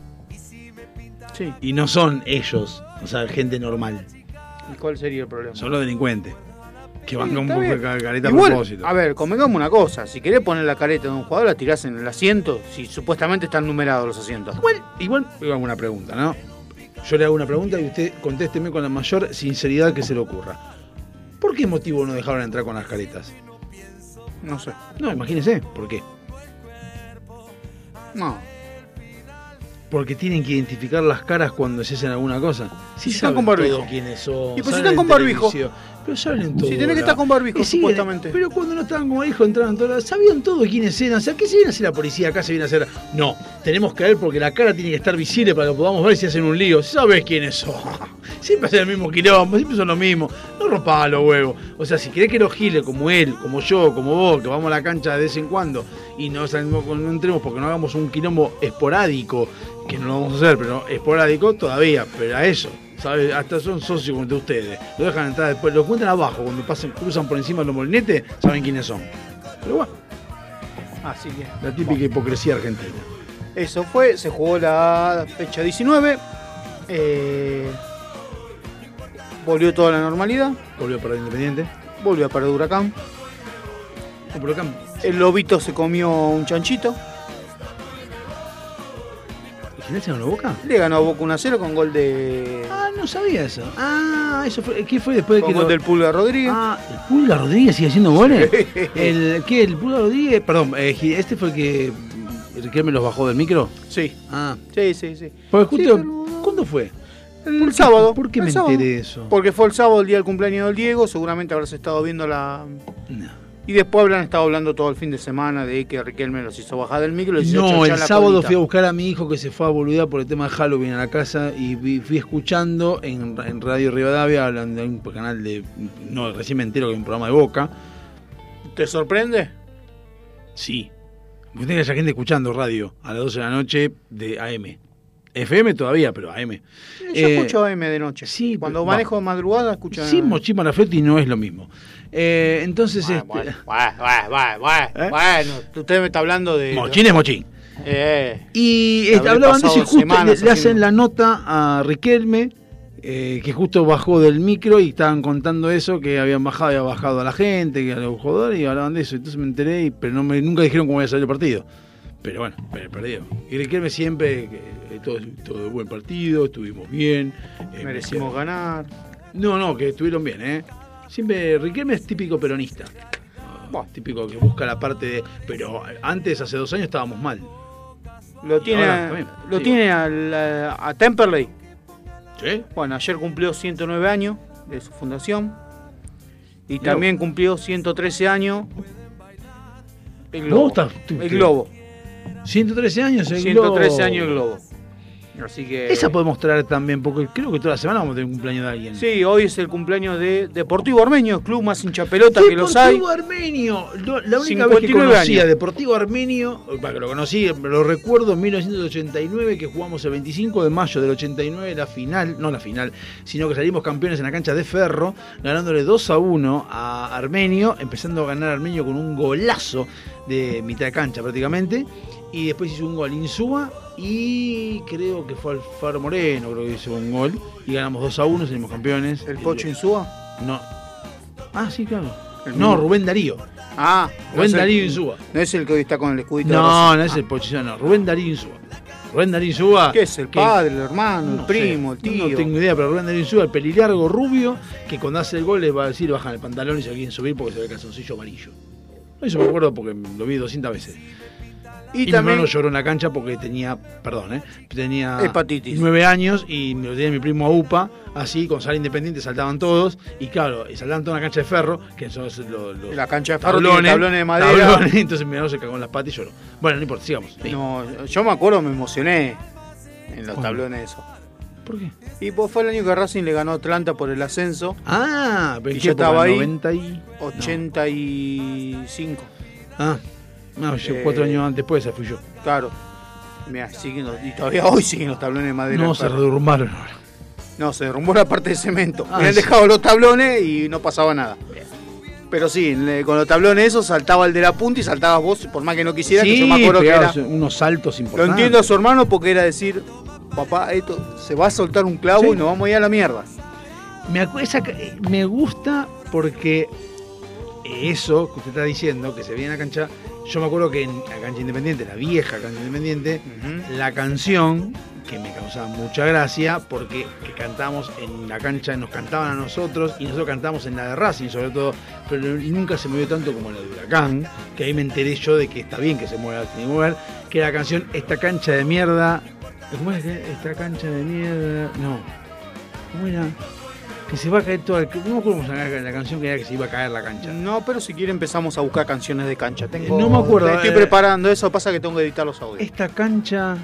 Sí. Y no son ellos, o sea, gente normal. ¿Y cuál sería el problema? Son los delincuentes. Que van con careta a Igual, propósito. a ver, convengamos una cosa. Si querés poner la careta de un jugador, la tirás en el asiento. Si supuestamente están numerados los asientos. Igual, igual hago una pregunta, ¿no? Yo le hago una pregunta y usted contésteme con la mayor sinceridad que se le ocurra. ¿Por qué motivo no dejaron entrar con las caretas? No sé. No, imagínese, ¿por qué? No. Porque tienen que identificar las caras cuando se hacen alguna cosa. Si Sí están con barbijo. quiénes son. Y pues si están con barbijo. Pero saben todo. Si tenés que estar con barbijo, siguen- supuestamente. Pero cuando no estaban con barbijo entraban todos. Sabían todos quiénes eran. O sea, ¿qué se viene a hacer la policía? Acá se viene a hacer. No, tenemos que ver porque la cara tiene que estar visible para que podamos ver si hacen un lío. Sabes quiénes son. (laughs) Siempre hacen el mismo quilombo, siempre son lo mismo. No rompa los huevos. O sea, si querés que los giles como él, como yo, como vos, que vamos a la cancha de vez en cuando y no, salimos no entremos porque no hagamos un quilombo esporádico, que no lo vamos a hacer, pero esporádico todavía, pero a eso. ¿Sabes? Hasta son socios de ustedes. Lo dejan entrar después, lo cuentan abajo, cuando pasan, cruzan por encima de los molinetes, saben quiénes son. Pero bueno, Así que. la típica hipocresía argentina. Eso fue, se jugó la fecha 19. eh, volvió toda la normalidad. Volvió para Independiente. Volvió a perder Huracán. Acá- El Lobito se comió un chanchito. ¿Gimnasia no lo boca? Le ganó a Boca 1 a 0 con gol de. Ah, no sabía eso. Ah, eso fue. ¿Qué fue después de con que gol lo- del Pulga Rodríguez. Ah, ¿el Pulga Rodríguez sigue haciendo goles? ¿El qué? ¿El Pulga Rodríguez? Perdón, eh, este fue el que. ¿El que me los bajó del micro? Sí. Ah. Sí, sí, sí. Porque justo. Sí, pero- ¿Cuándo fue? El sábado. ¿Por qué el me sábado. enteré de eso? Porque fue el sábado el día del cumpleaños del Diego. Seguramente habrás estado viendo la. Y después habrán estado hablando todo el fin de semana de que Riquelme los hizo bajar del micro. hizo No, el la sábado colita. fui a buscar a mi hijo que se fue a boludear por el tema de Halloween a la casa y vi- fui escuchando en, en Radio Rivadavia, hablando de un canal de. No, recién me entero que hay un programa de Boca. ¿Te sorprende? Sí. Porque tiene que haya gente escuchando radio a las 12 de la noche de AM. FM todavía, pero AM. Yo Eh, escucho AM de noche. sí, Cuando manejo de madrugada escucho Sin Mochí Marafletti no es lo mismo. Eh, entonces. Bueno, este- bueno, bueno, bueno, bueno, ¿Eh? bueno, usted me está hablando de. Mochín es Mochín. Eh, Y Habré este, hablaban de eso y justo semanas le, le hacen la nota a Riquelme, eh, que justo bajó del micro y estaban contando eso, que habían bajado, había bajado a la gente, que a los jugadores, y hablaban de eso. Entonces me enteré, y- pero no me, nunca dijeron cómo iba a salir el partido. Pero bueno, per- perdió. Y Riquelme siempre, eh, todo, todo buen partido, estuvimos bien. eh, merecimos me- ganar. No, no, que estuvieron bien, ¿eh? Siempre, Riquelme es típico peronista. Ah, Típico que busca la parte de... Pero antes, hace dos años, estábamos mal. Lo Y tiene, ahora también, lo sí. tiene al- a, Temperley. ¿Sí? Bueno, ayer cumplió 109 años de su fundación. Y Mirá también cumplió 113 años el ¿Vos globo. estás- tú- el globo. 113 años el 113 globo. años el globo. Así que. Esa podemos traer también, porque creo que toda la semana vamos a tener un cumpleaños de alguien. Sí, hoy es el cumpleaños de Deportivo Armenio, el club más hincha pelota que los hay. Deportivo Armenio. La única vez que 59 conocía años. Deportivo Armenio, bueno, lo conocí, lo recuerdo en 1989, que jugamos el 25 de mayo del 89, la final, no la final, sino que salimos campeones en la cancha de Ferro, ganándole 2 a 1 a Armenio, empezando a ganar Armenio con un golazo de mitad de cancha prácticamente. Y después hizo un gol Insúa y creo que fue Alfaro Moreno, creo que hizo un gol. Y ganamos 2 a 1, salimos campeones. ¿El Pocho Insúa? No. Ah, sí, claro. El No, mismo. Rubén Darío. Ah, Rubén es el- Darío Insúa. No es el que hoy está con el escudito No, no es el Pochillón, no. Rubén Darío Insúa. Rubén Darío Insúa. ¿Qué es? ¿El que- padre, el hermano, no el primo, el tío? No tengo idea, pero Rubén Darío Insúa, el pelilargo rubio, que cuando hace el gol les va a decir bajan el pantalón y se quieren subir porque se ve el calzoncillo amarillo. Eso me acuerdo porque lo vi 200 veces. Y Y, mi también- hermano lloró en la cancha porque tenía, perdón, ¿eh? tenía Hepatitis. nueve años y me lo tenía mi primo a UPA, así, con sal independiente saltaban todos, y claro, y saltaban toda una cancha de ferro, que son los, La cancha de ferro tiene tablones de madera. tablones, (laughs) entonces mi hermano se cagó en las patas y lloró. Bueno, no importa, sigamos. Sí. No, yo me acuerdo, me emocioné en los ¿Cuándo? tablones esos. ¿Por qué? Y pues fue el año que Racing le ganó a Atlanta por el ascenso. Ah, pero Y ¿en yo estaba ahí. 90 y... 85. Ah, no, yo Eh, cuatro años antes después esa fui yo. Claro. Mira, siguen los- y todavía hoy siguen los tablones de madera. No, se derrumbaron ahora. No, se derrumbó la parte de cemento. Ah, Habían sí. dejado los tablones y no pasaba nada. Pero sí, con los tablones esos saltaba el de la punta y saltabas vos, por más que no quisiera, que yo me acuerdo que era. unos saltos Lo importantes. entiendo a su hermano porque era decir, papá, esto se va a soltar un clavo Sí. y nos vamos a ir a la mierda. Me, esa eh, me gusta porque eso que usted está diciendo, que se ve en la cancha, yo me acuerdo que en la cancha independiente, la vieja cancha independiente, la canción que me causaba mucha gracia porque que cantamos en la cancha, nos cantaban a nosotros y nosotros cantamos en la de Racing sobre todo, pero nunca se movió tanto como la de Huracán, que ahí me enteré yo de que está bien que se mueva, que mover, que la canción Esta cancha de mierda, ¿cómo es que esta cancha de mierda? No, ¿cómo era? Que se va a caer toda el... No me acuerdo cómo se llama la canción que era que se iba a caer la cancha. No, pero si quiere empezamos a buscar canciones de cancha. Tengo, No me acuerdo, Estoy eh. preparando eso, pasa que tengo que editar los audios. Esta cancha...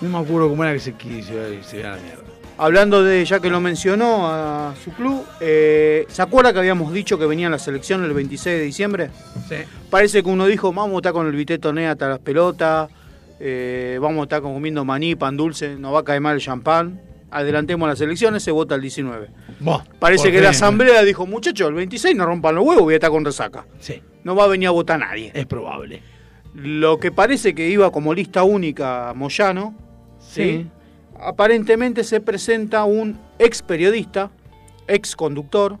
No me acuerdo cómo era que se, que se, se iba a la mierda. Hablando de, ya que lo mencionó a su club, eh, ¿se acuerda que habíamos dicho que venía la selección el 26 de diciembre? Sí. Parece que uno dijo, vamos a estar con el viteto nea hasta las pelotas, eh, vamos a estar comiendo maní, pan dulce, nos va a caer mal el champán. Adelantemos las elecciones, se vota el 19. Buah, Parece que la asamblea dijo, muchachos, el 26 no rompan los huevos, voy a estar con resaca. Sí, No va a venir a votar nadie. es probable. Lo que parece que iba como lista única Moyano, Sí. aparentemente se presenta un ex periodista, ex conductor,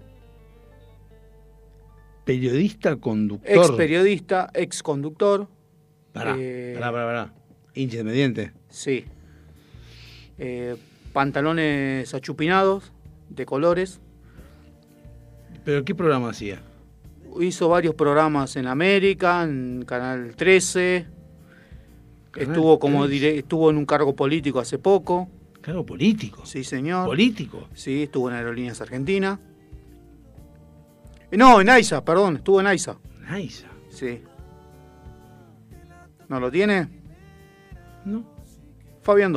Periodista, conductor. ex periodista, ex conductor, Pará, Eh, pará, pará, pará. Independiente. sí. Eh, pantalones achupinados, de colores. ¿Pero qué programa hacía? Hizo varios programas en América, en Canal 13. Canal Estuvo como 13. dire- estuvo en un cargo político hace poco. Claro, político. Sí, señor. Político. Sí, estuvo en Aerolíneas Argentina. Eh, No, en AISA, perdón, estuvo en AISA. Nice. Sí. ¿No lo tiene? No. Fabián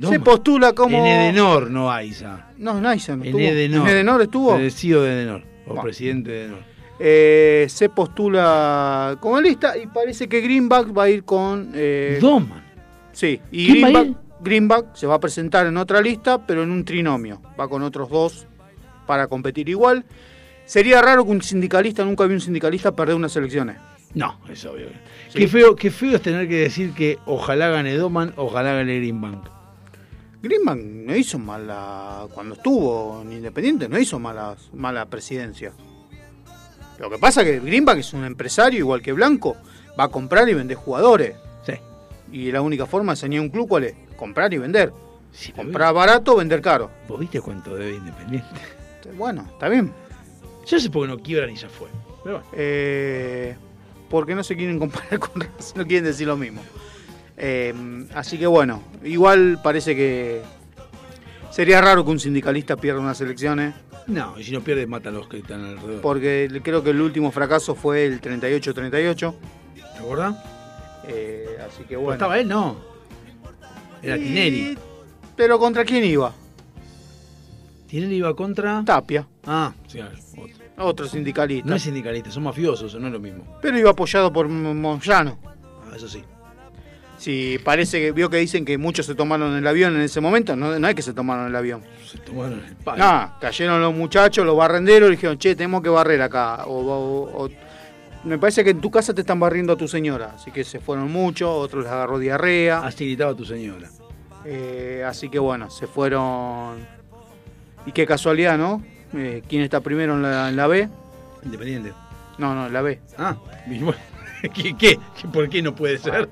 Se postula como. En Edenor, no Aiza. No, en AISA no En estuvo. Edenor. ¿En Edenor estuvo? CEO de Edenor. O Bueno. presidente de Edenor. Eh, se postula como lista y parece que Greenback va a ir con. eh, Doman. Sí, y ¿Quién va a Greenback, Greenback se va a presentar en otra lista, pero en un trinomio. Va con otros dos para competir igual. Sería raro que un sindicalista, nunca vi un sindicalista perder unas elecciones. No, es obvio. Sí. Qué, feo, qué feo es tener que decir que ojalá gane Doman, ojalá gane Greenbank. Greenback no hizo mala. Cuando estuvo en Independiente, no hizo mala, mala presidencia. Lo que pasa es que Greenback es un empresario igual que Blanco. Va a comprar y vender jugadores. Sí. Y la única forma de enseñar un club, ¿cuál es? Comprar y vender. Sí, pero Comprar barato, vender caro. ¿Vos viste cuánto debe Independiente? (laughs) Bueno, está bien. Yo sé por qué no quiebran y ya fue. Pero bueno. Eh, porque no se quieren comparar (laughs) con no quieren decir lo mismo. Eh, así que bueno, igual parece que Sería raro que un sindicalista pierda unas elecciones, No, y si no pierde, mata a los que están alrededor. porque creo que el último fracaso fue el 38-38. ¿Te acordás? eh, así que Pero bueno. estaba él, no. Era Y- Tinelli. Pero ¿contra quién iba? Tinelli iba contra. Tapia, Ah, sí, claro, otro. otro sindicalista. No es sindicalista, son mafiosos, no es lo mismo. Pero iba apoyado por Moyano. Ah, eso sí. Sí, parece que vio que dicen que muchos se tomaron el avión en ese momento. No, no es que se tomaron el avión. Se tomaron el palo. No, cayeron los muchachos, los barrenderos, y dijeron, che, tenemos que barrer acá. O, o- o- me parece que en tu casa te están barriendo a tu señora. Así que se fueron muchos, otros les agarró diarrea. Así gritaba tu señora. Eh, así que bueno, se fueron. Y qué casualidad, ¿no? Eh, ¿Quién está primero en la, en la B? Independiente. No, no, en la B. Ah, (laughs) ¿qué, qué? ¿Por qué no puede ser?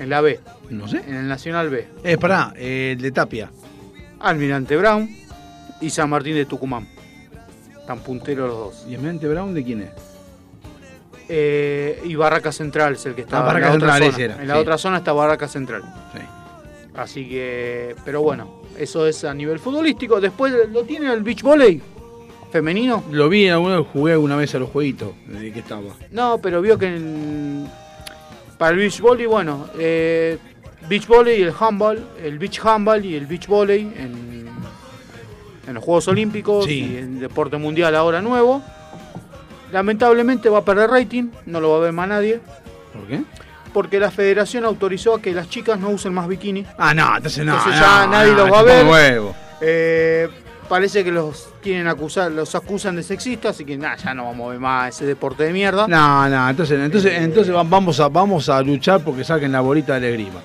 En la B. No sé. En el Nacional B. Eh, pará, eh, el de Tapia. Almirante Brown y San Martín de Tucumán. Están punteros los dos. ¿Y Mente Brown de quién es? Eh, y Barraca Central es el que está Ah, en la otra zona. era, En la sí. otra zona está Barraca Central. Sí. Así que, pero bueno, eso es a nivel futbolístico. Después lo tiene el beach volley femenino. Lo vi alguna vez, jugué alguna vez a los jueguitos desde que estaba. No, pero vio que en- para el beach volley, bueno, eh, beach volley y el handball, el beach handball y el beach volley en, en los Juegos Olímpicos Sí. y en deporte mundial ahora nuevo. Lamentablemente va a perder rating, no lo va a ver más nadie, ¿Por qué? porque la federación autorizó a que las chicas no usen más bikini. Ah, no, entonces no. Entonces no, ya nadie no, los va a ver. huevo. Eh, parece que los quieren acusar, los acusan de sexistas, así que nah, ya no vamos a ver más ese deporte de mierda. No, no, entonces, entonces, entonces va- vamos a, vamos a luchar porque saquen la bolita de la esgrima.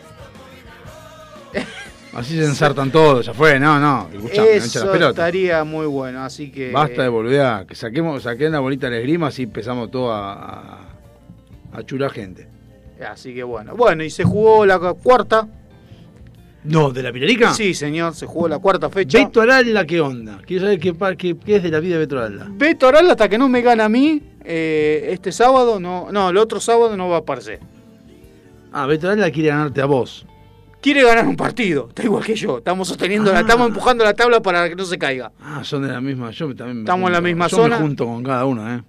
(laughs) Así se ensartan todos, ya fue, no, no, escuchame, Eso estaría muy bueno, así que Basta de volver a que saquemos, saquen la bolita de la esgrima así empezamos todo a, a, a churar gente. así que bueno. Bueno, y se jugó la cuarta. No, ¿de la Pilarica? Sí, señor, se jugó la cuarta fecha. Beto Aralda, ¿qué onda? Quiero saber qué, qué- qué es de la vida de Beto Aralda. Beto Oral hasta que no me gana a mí eh, este sábado, no, no, el otro sábado no va a aparecer. Ah, Beto Aralda quiere ganarte a vos. Quiere ganar un partido, está igual que yo. Estamos sosteniendo, la, Ah. estamos empujando la tabla para que no se caiga. Ah, son de la misma, yo también me Estamos en la misma yo zona. me junto con cada uno, ¿eh?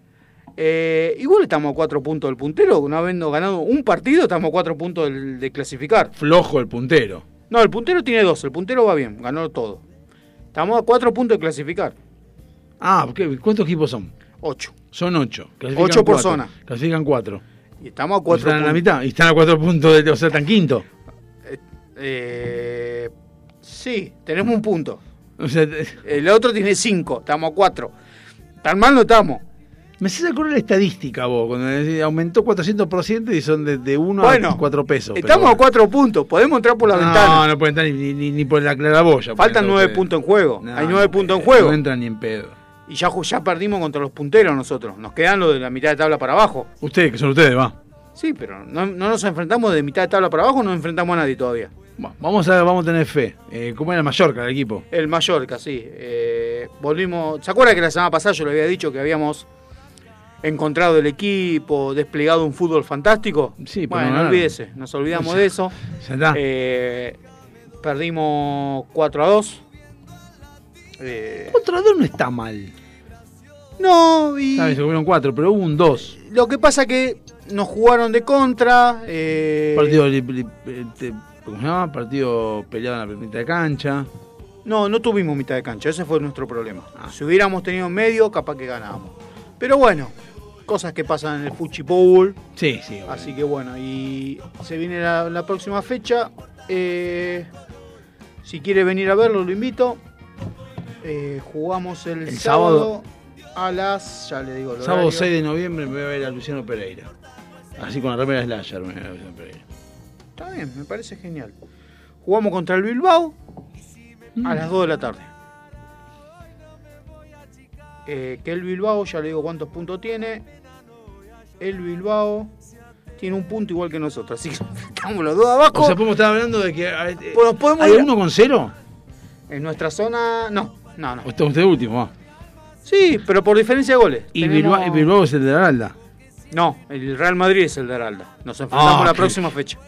Eh, igual estamos a cuatro puntos del puntero, no habiendo ganado un partido, estamos a cuatro puntos del- de clasificar. Flojo el puntero. No, el puntero tiene dos, el puntero va bien, ganó todo. Estamos a cuatro puntos de clasificar. Ah, ¿qué- ¿cuántos equipos son? Ocho. Son ocho. Clasifican Ocho por zona. Clasifican cuatro. Y estamos a cuatro están en la puntos. mitad. Y están a cuatro puntos, de, o sea, están quinto. Eh, sí, tenemos un punto. O sea, te- El otro tiene cinco, estamos a cuatro. Tan mal no estamos. Me haces acordar la estadística vos, cuando decís, aumentó 400% y son de, de uno Bueno, a cuatro pesos. pero Estamos a bueno. cuatro puntos, podemos entrar por la no, ventana. No, pueden entrar ni, ni, ni por la claraboya. Faltan entrar nueve ustedes. puntos en juego. No, Hay nueve no, puntos en juego. No entran ni en pedo. Y ya, ya perdimos contra los punteros nosotros. Nos quedan los de la mitad de tabla para abajo. Ustedes, que son ustedes, va. Sí, pero no, no nos enfrentamos de mitad de tabla para abajo, no enfrentamos a nadie todavía. Va, Vamos a, vamos a tener fe. Eh, ¿Cómo era el Mallorca, el equipo? El Mallorca, sí. Eh, volvimos. ¿Se acuerda que la semana pasada yo le había dicho que habíamos encontrado el equipo, desplegado un fútbol fantástico? Sí, pero bueno, no no olvídese, nos olvidamos de eso. Ya está. Eh, perdimos 4 a 2. Eh, Otro dos no está mal. no, y se comieron cuatro, pero hubo un dos. lo que pasa que nos jugaron de contra. eh, Partido, li- li- eh, te- ¿cómo se llama? Partido peleado en la mitad de cancha. No, no tuvimos mitad de cancha, ese fue nuestro problema. Ah. Si hubiéramos tenido medio, capaz que ganábamos. Pero bueno, cosas que pasan en el Fuchi Bowl. Sí, sí. Así que bueno, y se viene la, la próxima fecha. eh, si quiere venir a verlo, lo invito. Eh, jugamos el, El sábado, a las. Ya le digo, el Sábado horario. 6 de noviembre me voy a ver a Luciano Pereira. Así con la remera Slasher me voy a ver a Luciano Pereira. Está bien, me parece genial. Jugamos contra el Bilbao a las 2 de la tarde. Eh, que el Bilbao, ya le digo cuántos puntos tiene. El Bilbao tiene un punto igual que nosotros, así que (laughs) estamos los dos abajo. O sea, podemos estar hablando de que. eh, podemos ¿Hay ir- uno con cero? En nuestra zona, no, no, no. ¿O está usted último? va? Sí, pero por diferencia de goles. Y, Tenemos- Bilbao, es el de Aralda. No, el Real Madrid es el de Aralda. Nos enfrentamos Ah, la qué- próxima fecha.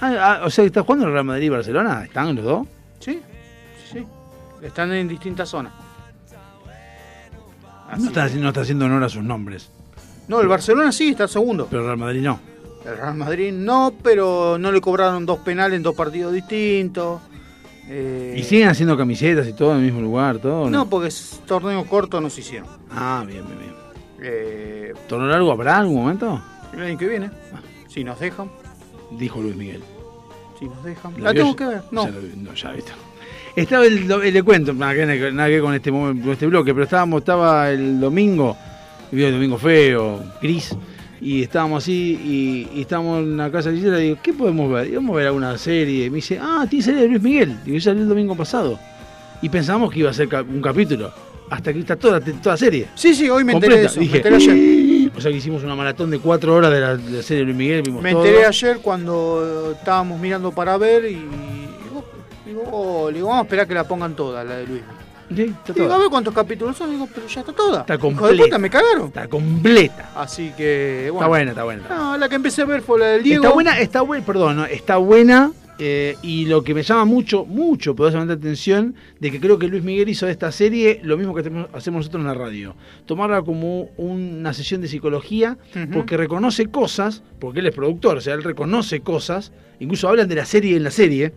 Ah, ah, o sea, ¿está jugando el Real Madrid y Barcelona? ¿Están los dos? ¿Sí? Sí, sí. Están en distintas zonas. No está, no está haciendo honor a sus nombres. No, el Barcelona sí está segundo. Pero el Real Madrid no. El Real Madrid no, pero no le cobraron dos penales en dos partidos distintos. Eh, ¿Y siguen haciendo camisetas y todo en el mismo lugar? todo No, porque es torneo corto no se hicieron. Ah, bien, bien, bien. Eh, ¿Torneo largo habrá algún momento? el año que viene, si nos dejan, Dijo Luis Miguel. si nos dejan. ¿La tengo que ver, no. Ya lo no, ya viste. Estaba el, do- le cuento, nada que, nada que con este, con este bloque, pero estábamos, estaba el domingo, el domingo feo, gris, y estábamos así, y, y estábamos en la casa de Gisela, y digo, ¿qué podemos ver? Y vamos a ver alguna serie. Y me dice, ah, tiene serie de Luis Miguel. Y yo salió el domingo pasado. Y pensamos que iba a ser un capítulo. Hasta que está toda, toda la serie. Sí, sí, hoy me enteré de eso. Dije, me enteré ayer. O sea que hicimos una maratón de cuatro horas de la, de la serie de Luis Miguel. Vimos Me todo. enteré ayer cuando eh, estábamos mirando para ver y oh, le digo, vamos a esperar que la pongan toda, la de Luis. Sí, está digo, toda. a ver cuántos capítulos son, digo, pero ya está toda. Está completa. puta, me cagaron. Está completa. Así que, bueno. Está buena, está buena. No, la que empecé a ver fue la del Diego. Está buena, está buena, perdón, no, está buena. eh, y lo que me llama mucho, mucho poderosamente atención, de que creo que Luis Miguel hizo de esta serie lo mismo que hacemos nosotros en la radio. Tomarla como una sesión de psicología, porque reconoce cosas, porque él es productor, o sea, él reconoce cosas, incluso hablan de la serie en la serie,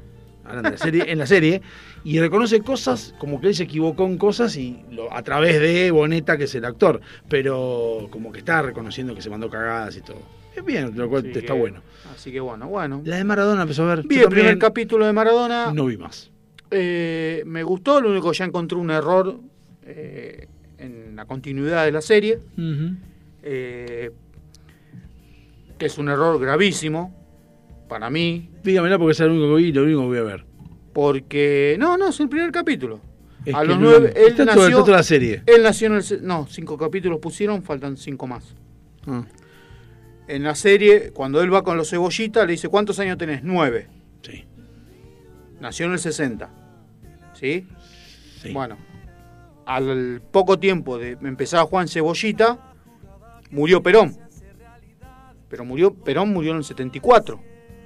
hablan de la serie en la serie, y reconoce cosas como que él se equivocó en cosas y lo- a través de Boneta, que es el actor, pero como que está reconociendo que se mandó cagadas y todo. Es bien, lo cual Así está que- bueno. Así que bueno, bueno. La de Maradona empezó a ver. Vi el primer capítulo de Maradona. No vi más. Eh, me gustó, lo único que ya encontré un error eh, en la continuidad de la serie, eh, que es un error gravísimo para mí, Dígamela porque es el único que vi lo único que voy a ver. porque no, no es el primer capítulo. Es a los no- nueve, él está toda- nació, está toda la serie. Él nació en el, no, cinco capítulos pusieron, faltan cinco más. Ah, En la serie, cuando él va con los cebollitas, le dice, ¿cuántos años tenés? Nueve. sí. Nació en el 60. ¿Sí? Sí. Bueno, al poco tiempo de empezar a Juan Cebollita, murió Perón. Pero murió, Perón murió en el 74,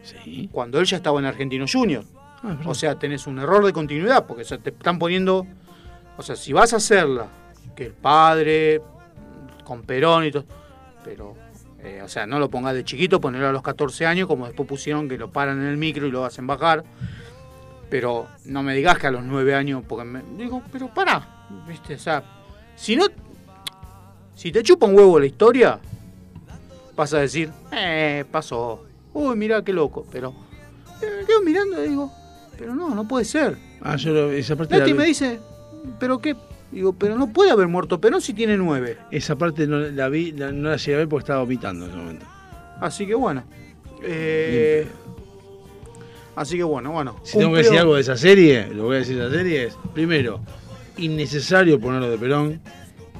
Sí. cuando él ya estaba en Argentino Junior. Ah. O sea, tenés un error de continuidad, porque te están poniendo. O sea, si vas a hacerla, que el padre, con Perón y todo. Pero, eh, o sea, no lo pongas de chiquito, ponerlo a los 14 años, como después pusieron que lo paran en el micro y lo hacen bajar. Pero no me digas que a los 9 años, porque me. Digo, pero pará, ¿viste? O sea, si no. Si te chupa un huevo la historia, vas a decir, eh, pasó. Uy, mirá qué loco, pero. eh, Me quedo mirando y digo, pero no, no puede ser. Ah, yo lo- esa parte. Nati me dice, ¿pero qué? Digo, pero no puede haber muerto Perón si tiene nueve. Esa parte no la vi, la- no la llegué a ver porque estaba vomitando en ese momento. Así que bueno. Eh, así que bueno, bueno. Si tengo que decir algo de esa serie, lo voy a decir de esa serie es, primero, innecesario ponerlo de Perón,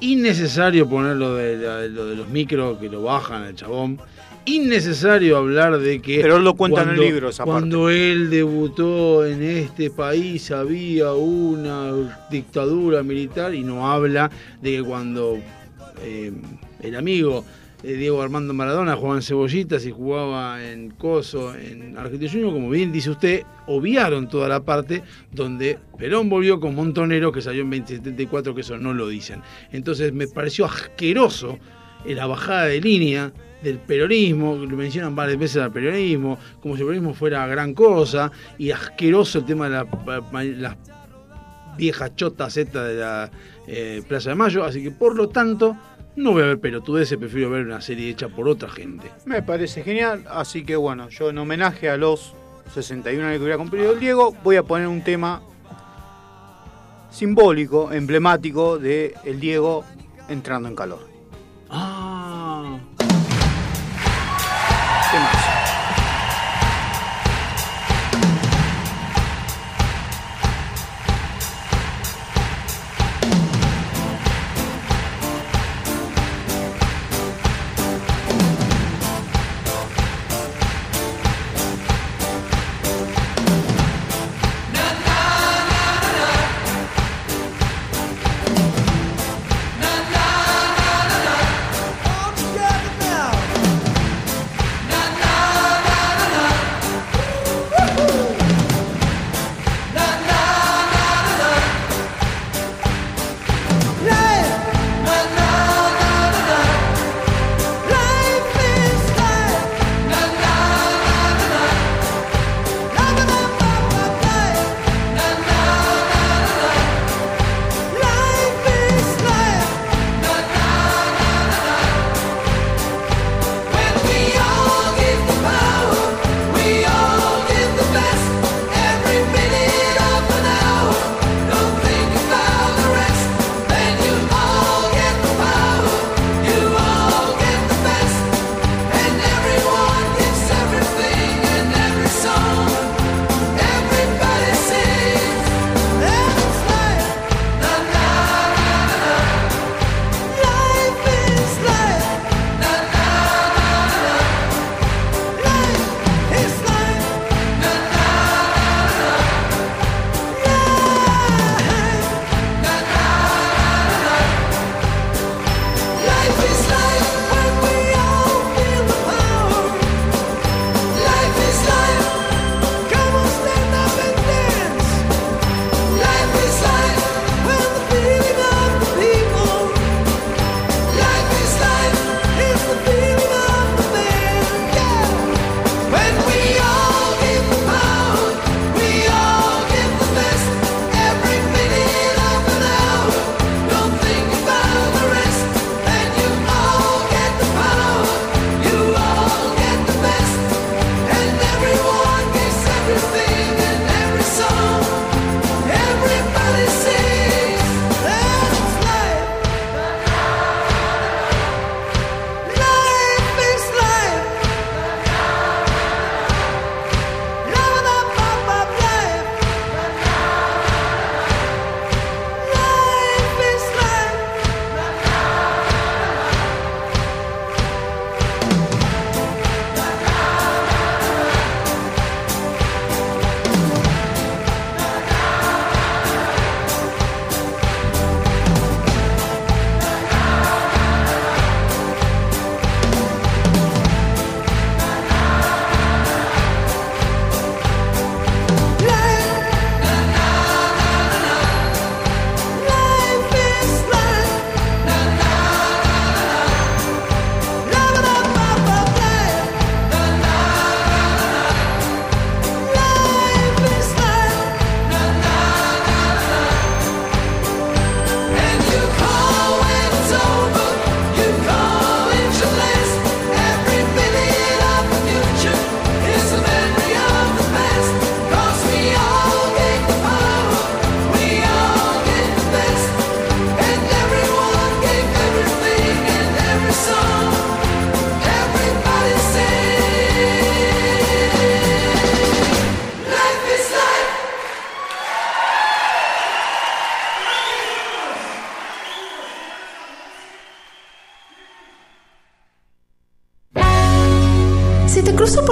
innecesario ponerlo de, la- lo de los micros que lo bajan al chabón, innecesario hablar de que... Pero él lo cuenta en el libro, esa Cuando él debutó en este país había una dictadura militar y no habla de que cuando eh, el amigo de Diego Armando Maradona jugaba en Cebollitas y jugaba en Coso, en Argentino Junior, como bien dice usted, obviaron toda la parte donde Perón volvió con Montonero, que salió en 2074, que eso no lo dicen. Entonces me pareció asqueroso eh, la bajada de línea del peronismo, lo mencionan varias veces al peronismo, como si el peronismo fuera gran cosa, y asqueroso el tema de la- las viejas chotas esta de la eh, Plaza de Mayo, así que por lo tanto no voy a ver pelotudeces, prefiero ver una serie hecha por otra gente. Me parece genial. Así que bueno, yo en homenaje a los 61 años que hubiera cumplido el Diego, voy a poner un tema simbólico, emblemático de el Diego entrando en calor. Ah, Temazo.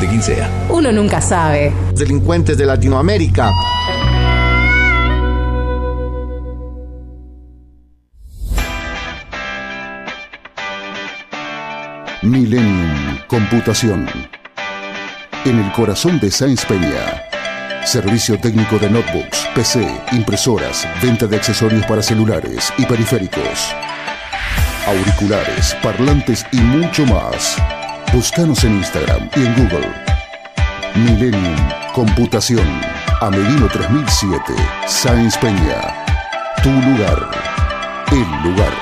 de quien sea. Uno nunca sabe. Delincuentes de Latinoamérica. Millennium Computación. En el corazón de Sáenz Peña. Servicio técnico de notebooks, PC, impresoras, venta de accesorios para celulares y periféricos. Auriculares, parlantes y mucho más. Búscanos en Instagram y en Google. Millennium Computación. Amelino 3007. Sáenz Peña. Tu lugar. El lugar.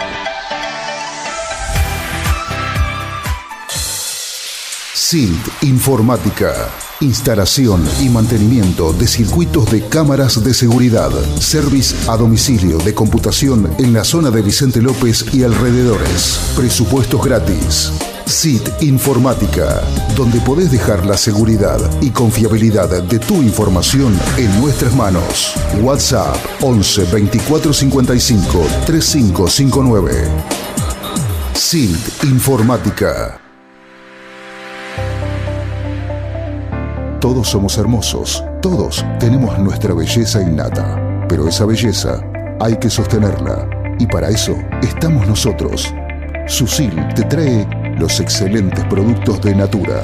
SILT Informática. Instalación y mantenimiento de circuitos de cámaras de seguridad. Service a domicilio de computación en la zona de Vicente López y alrededores. Presupuestos gratis. SIT Informática, donde podés dejar la seguridad y confiabilidad de tu información en nuestras manos. WhatsApp 11 24 55 3559. SIT Informática. Todos somos hermosos, todos tenemos nuestra belleza innata, pero esa belleza hay que sostenerla y para eso estamos nosotros. Susil te trae los excelentes productos de Natura.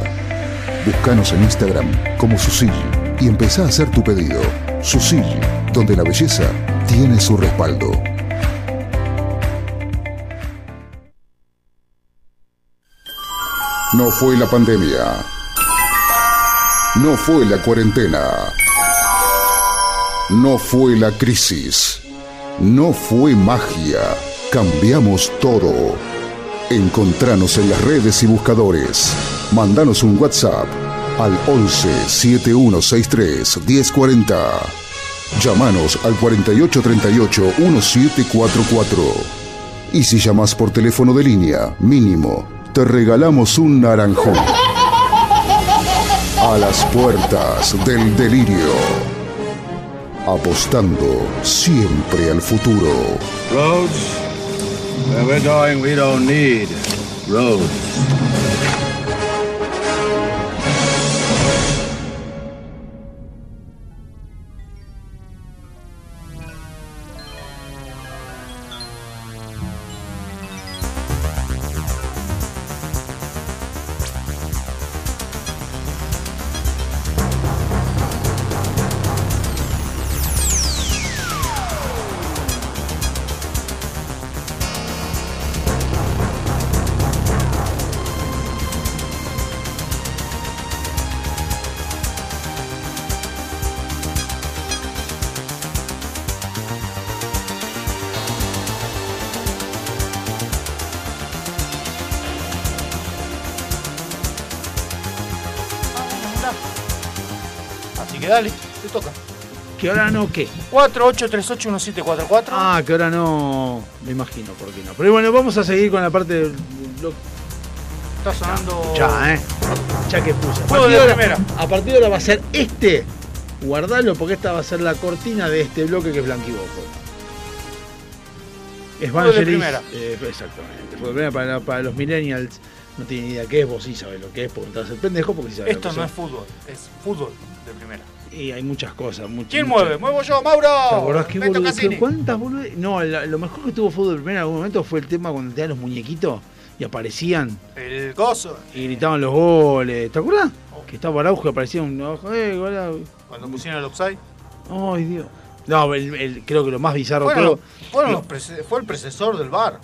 Búscanos en Instagram como Susil y empezá a hacer tu pedido. Susil, donde la belleza tiene su respaldo. No fue la pandemia. No fue la cuarentena. No fue la crisis. No fue magia. Cambiamos todo. Encontranos en las redes y buscadores. Mandanos un WhatsApp al 11 7163 1040. Llámanos al 4838 1744. Y si llamas por teléfono de línea, mínimo, te regalamos un naranjón. A las puertas del delirio. Apostando siempre al futuro. Roads, where we're going, we don't need roads. ¿Qué hora no qué? 48381744. Ah, que ahora no. Me imagino por qué no. Pero bueno, vamos a seguir con la parte del. lo- Está sonando. Ya, eh. Ya que puse. A partir, de ahora, primera. a partir de ahora va a ser este. Guardalo porque esta va a ser la cortina de este bloque que es Blanquiboco. Es Vangelis. eh, exactamente. Fue de primera para, para los millennials. No tienen idea qué es, vos sí sabés lo que es, porque a hacer pendejo porque sí sabés Esto lo que no es son. fútbol, es fútbol de primera. Y hay muchas cosas. much- ¿Quién muchas- mueve? ¡Muevo yo, Mauro! ¿Te acordás qué boludo-. ¿Cuántas boludo? No, la- lo mejor que tuvo fútbol primero en algún momento fue el tema cuando te dan los muñequitos y aparecían El gozo. y gritaban los goles. ¿Te acuerdas? Que estaba Araujo y aparecía un eh, Cuando pusieron el offside. Ay, Dios. No, el- el- creo que lo más bizarro lo- prece- fue el predecesor del bar.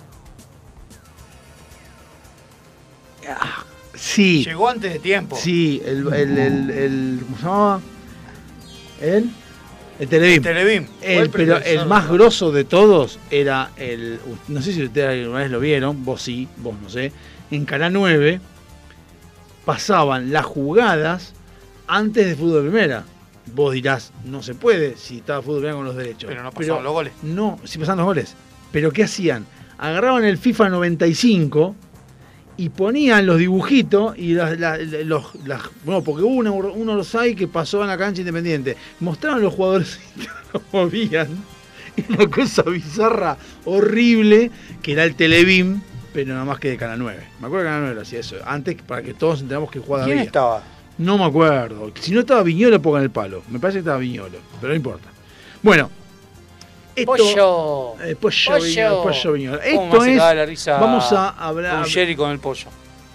sí. Llegó antes de tiempo. Sí, el, el, el, el- ¿cómo se llamaba? ¿El? El Televim. Televim. El- el pero el más grosso de todos era el. No sé si ustedes alguna vez lo vieron, vos sí, vos no sé. En Canal 9 pasaban las jugadas antes de fútbol primera. Vos dirás, no se puede si estaba fútbol bien con los derechos. Pero no pasaban los goles. No, sí pasaban los goles. Pero ¿qué hacían? Agarraban el FIFA 95 y ponían los dibujitos y las, la- los, las- bueno, porque hubo una, uno los hay que pasó en la cancha independiente. Mostraban los jugadores (laughs) y los movían. Y una cosa bizarra, horrible, que era el Telebeam, pero nada más que de Canal 9. Me acuerdo que Canal 9 lo hacía eso. Antes, para que todos entendamos que jugaba ¿Quién había. estaba? No me acuerdo. Si no estaba Viñolo, pongan el palo. Me parece que estaba Viñolo, pero no importa. Bueno. Esto, Pollo. Eh, pollo, Pollo. Viñolo, pollo Viñolo. ¿Cómo me Esto es. la risa vamos a hablar. Jerry con el pollo.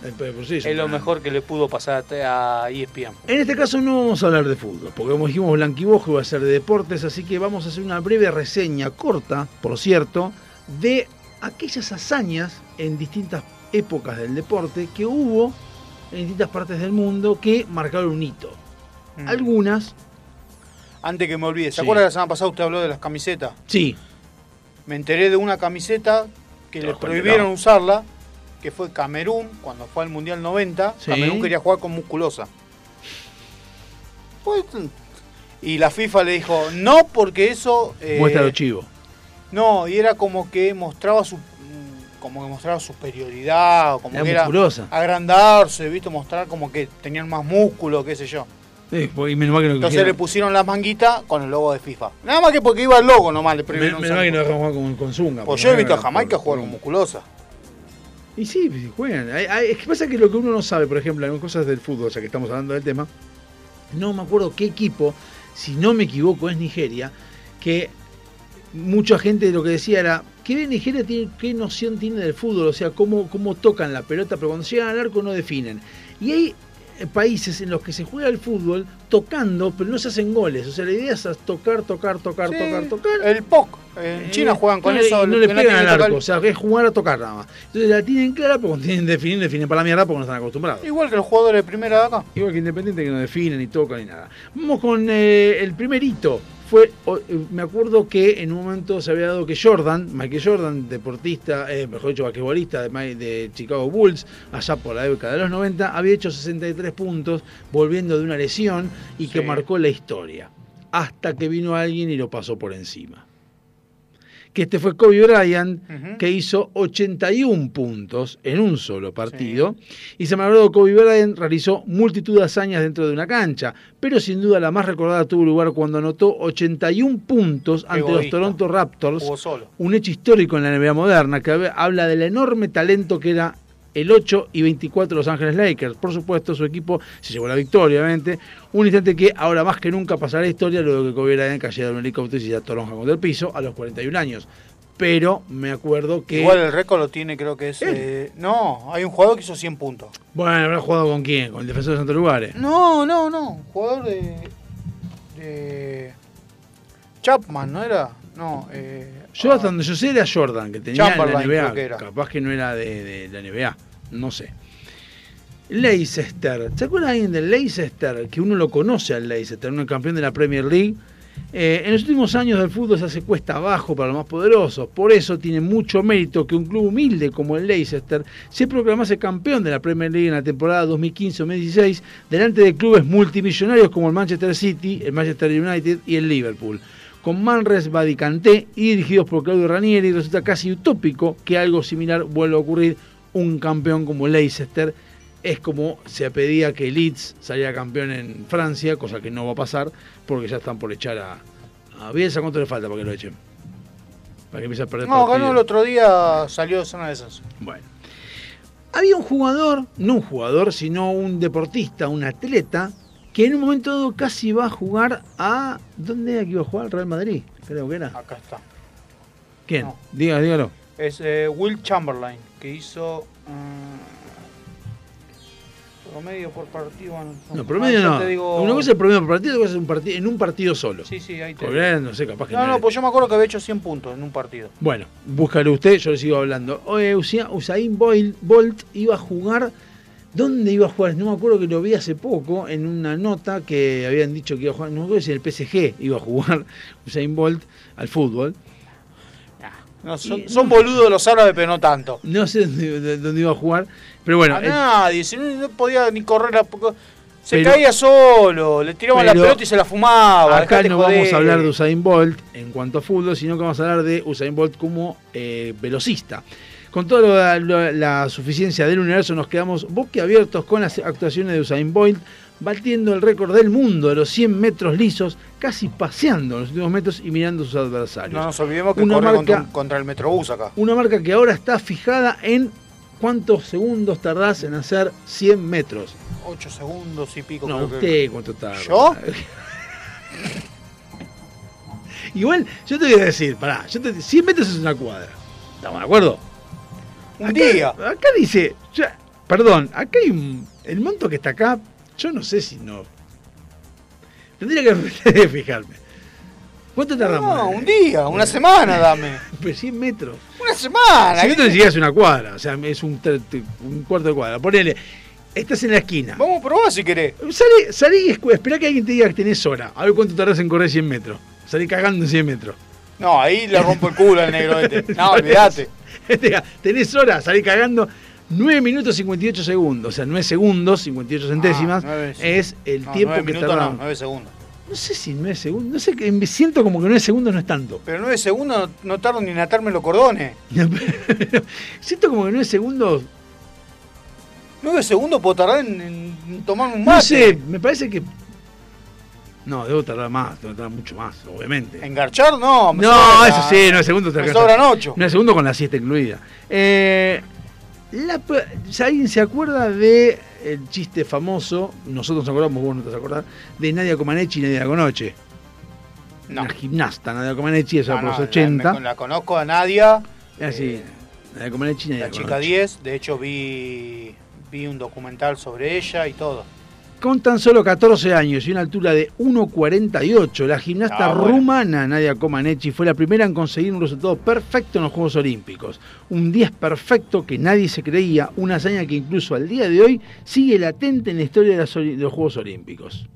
Eh, sí, Es lo mejor que le pudo pasar a ESPN. En este caso no vamos a hablar de fútbol, porque como dijimos Blanquibojo iba a ser de deportes, así que vamos a hacer una breve reseña corta, por cierto, de aquellas hazañas en distintas épocas del deporte que hubo en distintas partes del mundo que marcaron un hito. Mm. Algunas, Antes que me olvide, ¿se Sí. acuerda que la semana pasada usted habló de las camisetas? sí, Me enteré de una camiseta que le prohibieron usarla, que fue Camerún, cuando fue al Mundial 90. Sí. Camerún quería jugar con musculosa. Pues, y la FIFA le dijo, no, porque eso... eh, muestra lo chivo. No, y era como que mostraba su como que mostraba superioridad, o como Era que era musculosa. agrandarse, ¿viste? Mostrar como que tenían más músculo, qué sé yo. Sí, porque- y menos mal que no Entonces le pusieron las manguitas con el logo de FIFA. Nada más que porque iba el logo nomás, le menos mal que no dejan jugar con, con Zunga. Pues yo he visto a Jamaica por- jugar con musculosa. Y sí, pues, juegan. Es que pasa que lo que uno no sabe, por ejemplo, algunas cosas del fútbol, ya que estamos hablando del tema, no me acuerdo qué equipo, si no me equivoco, es Nigeria, que mucha gente lo que decía era, ¿qué Nigeria tiene, qué noción tiene del fútbol? O sea, cómo, cómo tocan la pelota, pero cuando llegan al arco no definen. Y eh, países en los que se juega el fútbol tocando, pero no se hacen goles. O sea, la idea es tocar, tocar, tocar, Sí, tocar, tocar. El POC. En China juegan con Eh, eso. no le pegan al tocar. arco, o sea, es jugar a tocar nada más. Entonces la tienen clara, pero cuando tienen que definir, definen para la mierda porque no están acostumbrados. Igual que los jugadores de primera de acá. Igual que Independiente que no definen ni tocan ni nada. Vamos con eh, el primer hito. Fue, eh, me acuerdo que en un momento se había dado que Jordan, Michael Jordan, deportista, eh, mejor dicho, basquetbolista de, de Chicago Bulls, allá por la década de los 90, había hecho 63 puntos volviendo de una lesión y que marcó la historia. Hasta que vino alguien y lo pasó por encima. Que este fue Kobe Bryant, que hizo 81 puntos en un solo partido. Y se me habló Kobe Bryant realizó multitud de hazañas dentro de una cancha, pero sin duda la más recordada tuvo lugar cuando anotó 81 puntos ante los. Toronto Raptors, un hecho histórico en la NBA moderna que hab- habla del enorme talento que era el 8 y 24 de Los Ángeles Lakers. Por supuesto, su equipo se llevó la victoria, obviamente. Un instante que ahora más que nunca pasará la historia luego que Kobe Bryant cayera de un helicóptero y se toronja contra el piso a los 41 años. Pero me acuerdo que... Igual el récord lo tiene, creo que es. Eh, no, hay un jugador que hizo 100 puntos. Bueno, ¿habrá jugado con quién? ¿Con el defensor de Santos Lugares? No, no, no. Jugador de. de. Chapman, ¿no era? No, eh. Yo hasta donde yo sé era Jordan, que tenía en la NBA. que. Capaz que no era de, de la NBA. No sé. Leicester. ¿Se acuerda alguien del Leicester? Que uno lo conoce al Leicester, un campeón de la Premier League. Eh, en los últimos años del fútbol se hace cuesta abajo para los más poderosos. Por eso tiene mucho mérito que un club humilde como el Leicester se proclamase campeón de la Premier League en la temporada 2015-2016 delante de clubes multimillonarios como el Manchester City, el Manchester United y el Liverpool. Con Manres Badicanté y dirigidos por Claudio Ranieri, resulta casi utópico que algo similar vuelva a ocurrir. Un campeón como Leicester es como se pedía que Leeds saliera campeón en Francia, cosa que no va a pasar porque ya están por echar a, a Bielsa. ¿Cuánto le falta para que lo echen? Para que empiece a perder No, ganó el otro día, salió de zona de descenso. Bueno. Había un jugador, no un jugador, sino un deportista, un atleta, que en un momento dado casi va a jugar a. ¿Dónde era que iba a jugar? Al Real Madrid, creo que era. Acá está. ¿Quién? no. Diga, dígalo. Es eh, Will Chamberlain, que hizo. mm, promedio por partido. bueno, No, promedio no. te digo- Una cosa es el promedio por partido, otra cosa es un partido, en un partido solo. Sí, sí, ahí te. No sé, capaz que No, no pues yo me acuerdo que había hecho 100 puntos en un partido. Bueno, búscalo usted, yo le sigo hablando. Oye, Usa- Usain Bolt iba a jugar. ¿Dónde iba a jugar? No me acuerdo que lo vi hace poco en una nota que habían dicho que iba a jugar. No me acuerdo si en el PSG iba a jugar (laughs) Usain Bolt al fútbol. No, son, Y- son boludos los árabes, pero no tanto. No sé dónde, de- dónde iba a jugar. Pero bueno, a el- nadie, si no, no podía ni correr. La, Se Pero- caía solo, le tiraban la pelota y se la fumaba. Acá no joder. vamos a hablar de Usain Bolt en cuanto a fútbol, sino que vamos a hablar de Usain Bolt como eh, velocista. Con toda la suficiencia del universo nos quedamos boquiabiertos con las actuaciones de Usain Bolt, batiendo el récord del mundo de los 100 metros lisos, casi paseando los últimos metros y mirando a sus adversarios. No nos olvidemos que Una corre marca- contra, un- contra el Metrobús acá. Una marca que ahora está fijada en cuántos segundos tardás en hacer 100 metros. 8 segundos y pico. No, creo que- usted cuánto tarda. ¿Yo? (laughs) Igual, yo te voy a decir, pará, yo te, 100 metros es una cuadra. ¿Estamos de acuerdo? Un Acá- día. Acá dice, ya, perdón, acá hay un, el monto que está acá, yo no sé si no. Tendría que (laughs) fijarme. ¿Cuánto tardamos? No, un día, una semana dame. (laughs) Pues 100 metros. Una semana. 100 metros siquiera es una cuadra, o sea, es un, un cuarto de cuadra. Ponele, estás en la esquina. Vamos a probar si querés. Salí, salí y esperá que alguien te diga que tenés hora. A ver cuánto tardás en correr 100 metros. Salí cagando en 100 metros. No, ahí le rompo el culo al negro este. (laughs) No, olvídate. Diga, tenés hora, salí cagando. 9 minutos 58 segundos, o sea, 9 segundos 58 centésimas Ah, nueve, sí. es el No, tiempo nueve que minutos tarda. no, 9 segundos. No sé si 9 segundos, no sé, que me siento como que 9 segundos no es tanto. Pero 9 segundos no, no tardo ni en atarme los cordones. (laughs) siento como que 9 segundos, 9 segundos puedo tardar en, en tomar un no mate. sé, me parece que no, debo tardar más, debo tardar mucho más, obviamente. ¿Engarchar? No, me No, sobra- eso sí, 9 segundos te Me sobran 8. 9 segundos con la siesta incluida. Eh, la ¿Alguien se acuerda de el chiste famoso, nosotros nos acordamos, vos no te vas a acordar, de Nadia Comaneci y Nadia Conoche? No. Una gimnasta, Nadia Comaneci, eso No, por no, los la- 80. me- La, conozco a Nadia, Así, Nadia Comaneci y Nadia la chica Conoche. 10. De hecho, vi, vi un documental sobre ella y todo. Con tan solo 14 años y una altura de 1,48, la gimnasta Ah, bueno. rumana Nadia Comaneci fue la primera en conseguir un resultado perfecto en los Juegos Olímpicos. Un 10 perfecto que nadie se creía, una hazaña que incluso al día de hoy sigue latente en la historia de, los Juegos Olímpicos.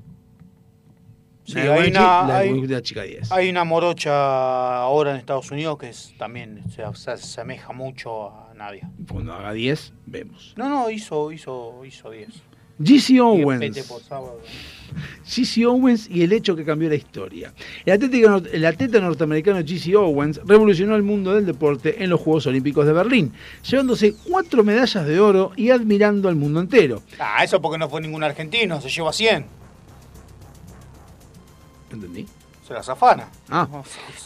Sí, hay una- la, hay- la chica 10. Hay una morocha ahora en Estados Unidos que es, también se, se asemeja mucho a Nadia. Cuando haga 10, vemos. No, no, hizo, hizo, hizo 10. Y Owens. GC Owens y el hecho que cambió la historia. El atleta, nor- el atleta norteamericano GC Owens revolucionó el mundo del deporte en los Juegos Olímpicos de Berlín, llevándose cuatro medallas de oro y admirando al mundo entero. Ah, eso porque no fue ningún argentino, se lleva 100. ¿Entendí? Se la zafana. Ah.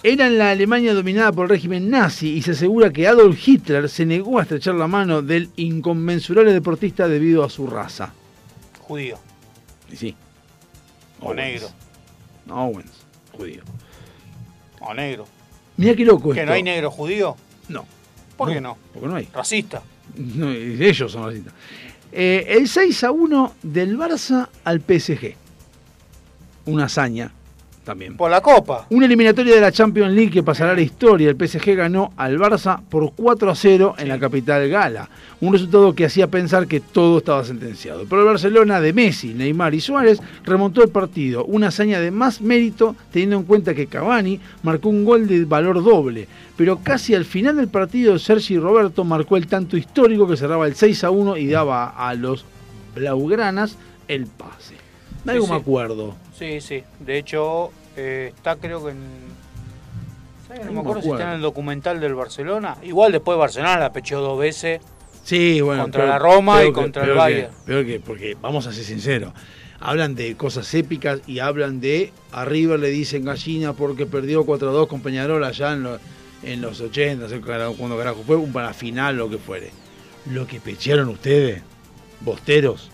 Era en la Alemania dominada por el régimen nazi y se asegura que Adolf Hitler se negó a estrechar la mano del inconmensurable deportista debido a su raza. Judío. Y sí. O negro. Owens, judío. O negro. Mira qué loco ¿Que esto. no hay negro judío? No. ¿Por qué no? Porque no hay. Racista. No, ellos son racistas. Eh, el 6 a 1 del Barça al PSG. Una hazaña también. Por la copa. Una eliminatoria de la Champions League que pasará a la historia. El PSG ganó al Barça por 4 a 0 en la capital gala. Un resultado que hacía pensar que todo estaba sentenciado. Pero el Barcelona de Messi, Neymar y Suárez remontó el partido. Una hazaña de más mérito teniendo en cuenta que Cavani marcó un gol de valor doble. Pero casi al final del partido Sergi Roberto marcó el tanto histórico que cerraba el 6 a 1 y daba a los Blaugranas el pase. De algo Sí, me sí. acuerdo. Sí, sí. De hecho, eh, está creo que en... ¿sabes? No No me acuerdo si está en el documental del Barcelona. Igual después Barcelona la pecheó dos veces. Sí, bueno. Contra peor- la Roma y contra el Bayern. que- peor que, porque vamos a ser sinceros. Hablan de cosas épicas y hablan de. A River le dicen gallina porque perdió 4-2 con Peñarol allá en, los- en los 80, no sé carajo- cuando carajo fue, un para final, lo que fuere. Lo que pechearon ustedes, bosteros,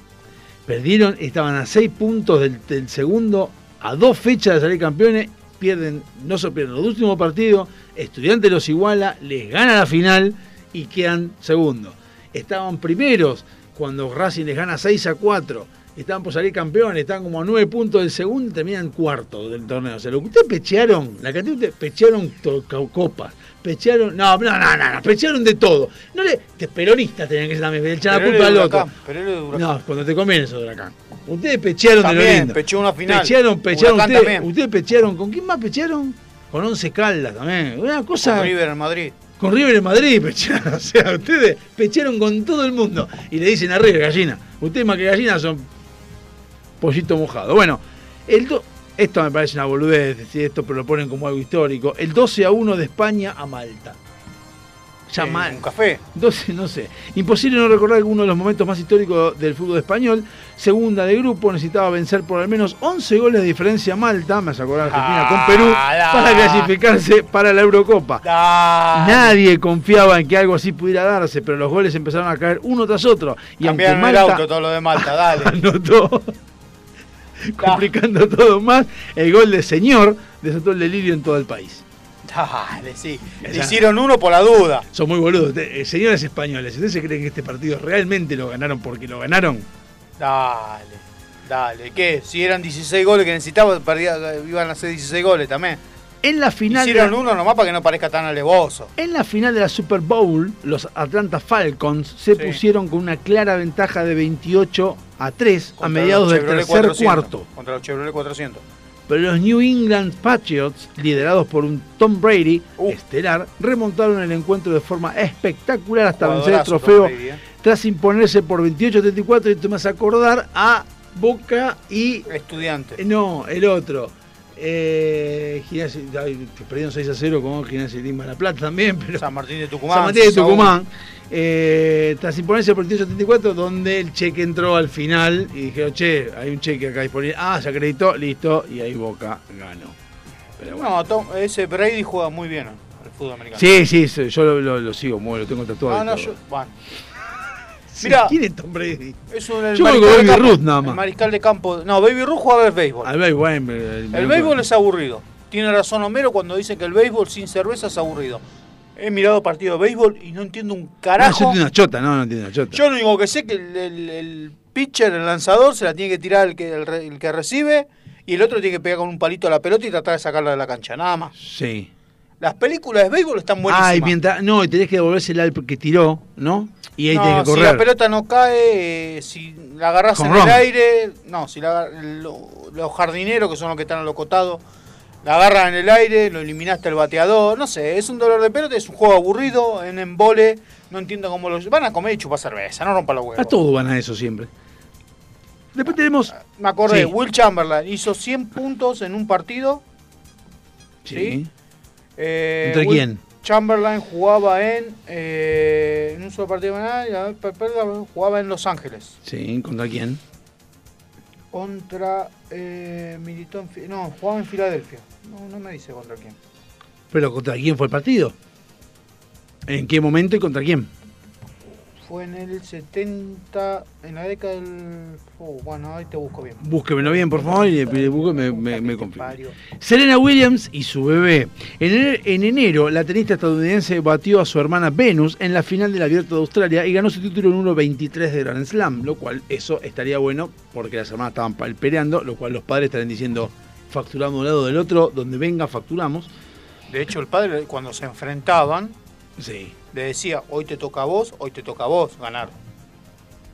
perdieron, estaban a 6 puntos del, segundo, a dos fechas de salir campeones, pierden, no se pierden los últimos partidos, Estudiantes los iguala, les gana la final y quedan segundos. Estaban primeros cuando Racing les gana 6 a 4. Estaban por salir campeones, estaban como a 9 puntos del segundo y terminan cuarto del torneo. O sea, lo que ustedes pechearon, la cantidad de ustedes pechearon copas, pechearon, no, no, no, no, no, pechearon de todo. No le, peronistas tenían que ser también, le echan la culpa al otro. No, cuando te conviene eso de Huracán. Ustedes pechearon de lo lindo. pecheó una final. Pechearon, pechearon. Huracán Ustedes, también. ustedes pechearon. ¿Con quién más pechearon? Con Once Caldas también. Una cosa. Con River en Madrid. Con River en Madrid pechearon. (laughs) O sea, ustedes pechearon con todo el mundo. Y le dicen a River, gallina. Ustedes más que gallina son. Pollito mojado. Bueno, el do- esto me parece una boludez, decir esto, pero lo ponen como algo histórico. El 12 a 1 de España a Malta. Ya Eh, mal. Un café. 12, no sé. Imposible no recordar alguno de los momentos más históricos del fútbol español. Segunda de grupo, necesitaba vencer por al menos 11 goles de diferencia a Malta, me hace acordar Argentina Ah, con Perú, da. para clasificarse para la Eurocopa. Nadie confiaba en que algo así pudiera darse, pero los goles empezaron a caer uno tras otro. Y aunque Cambiaron el auto todo lo de Malta, dale. (laughs) anotó, (laughs) complicando todo más, el gol de señor desató el delirio en todo el país. Dale, sí. Le hicieron uno por la duda. Son muy boludos. Eh, señores españoles, ¿ustedes se creen que este partido realmente lo ganaron porque lo ganaron? Dale, dale. ¿Qué? Si eran 16 goles que necesitaban, iban a ser 16 goles también. En la final, Hicieron la, uno nomás para que no parezca tan alevoso. en la final de la Super Bowl, los Atlanta Falcons se Sí. pusieron con una clara ventaja de 28 a 3 a mediados del tercer 400, cuarto. Contra los Chevrolet 400. Pero los New England Patriots, liderados por un Tom Brady Uh. estelar, remontaron el encuentro de forma espectacular hasta vencer el trofeo Brady, eh. tras imponerse por 28-34 y te vas a acordar a Boca y Estudiante. No, el otro. Eh, Gimnasia- perdieron 6 a 0 con Gimnasia y Lima La Plata también, pero San Martín de Tucumán. San Martín de 6 a 1. Tucumán. Eh, tras imponerse por 28-74, donde el cheque entró al final y dijeron, che, hay un cheque acá disponible. Ah, se acreditó, listo, y ahí Boca ganó. Pero bueno. No, Tom- ese Brady juega muy bien al fútbol americano. Sí, sí, yo lo, lo- lo sigo, muy, lo tengo tatuado. Ah, no, todo. yo. Bueno. Mirá. ¿Quién es Tom Brady? Es un, el Yo mariscal con de Baby campo- Ruth nada más. El mariscal de campo. No, Baby Ruth juega al béisbol. Al béisbol, el, el- El béisbol es aburrido. Tiene razón Homero cuando dice que el béisbol sin cerveza es aburrido. He mirado partidos de béisbol y no entiendo un Ah, yo carajo. tiene una chota, no, no tiene una chota. Yo lo único que sé es que el, el- el pitcher, el lanzador, se la tiene que tirar el que, el, re- el que recibe y el otro tiene que pegar con un palito a la pelota y tratar de sacarla de la cancha, nada más. Sí. Las películas de béisbol están buenísimas. Ay, mientras. No, y tenés que devolvérsela al que tiró, ¿no? Y ahí No, tenés que si correr. la pelota no cae, eh, si la agarras Con en ron. el aire, no, si la, lo- los jardineros, que son los que están alocotados, la agarran en el aire, lo eliminaste al bateador, no sé, es un dolor de pelota, es un juego aburrido, en embole, no entiendo cómo los... Van a comer y chupar cerveza, no rompa los huevos. A todos van a eso siempre. Después tenemos. Me acordé, Sí. Will Chamberlain hizo 100 puntos en un partido. Sí. Eh, ¿Entre Will quién? Chamberlain jugaba en, eh, en un solo partido, per- perdón, jugaba en Los Ángeles. Sí, ¿contra quién? Contra. Eh, militó en. Fi- No, jugaba en Filadelfia. No, no me dice contra quién. ¿Pero contra quién fue el partido? ¿En qué momento y contra quién? Fue en el 70. En la década del. Oh, bueno, ahí te busco bien. Búsquemelo bien, por favor, y le le busco me, me, me. Serena Williams y su bebé. En enero, en enero, la tenista estadounidense batió a su hermana Venus en la final del Abierto de Australia y ganó su título en 1.23 de Grand Slam, lo cual eso estaría bueno porque las hermanas estaban pal- peleando, lo cual los padres estarían diciendo facturamos de un lado del otro, donde venga facturamos. De hecho, el padre, cuando se enfrentaban, Sí. le decía: hoy te toca a vos, hoy te toca a vos ganar.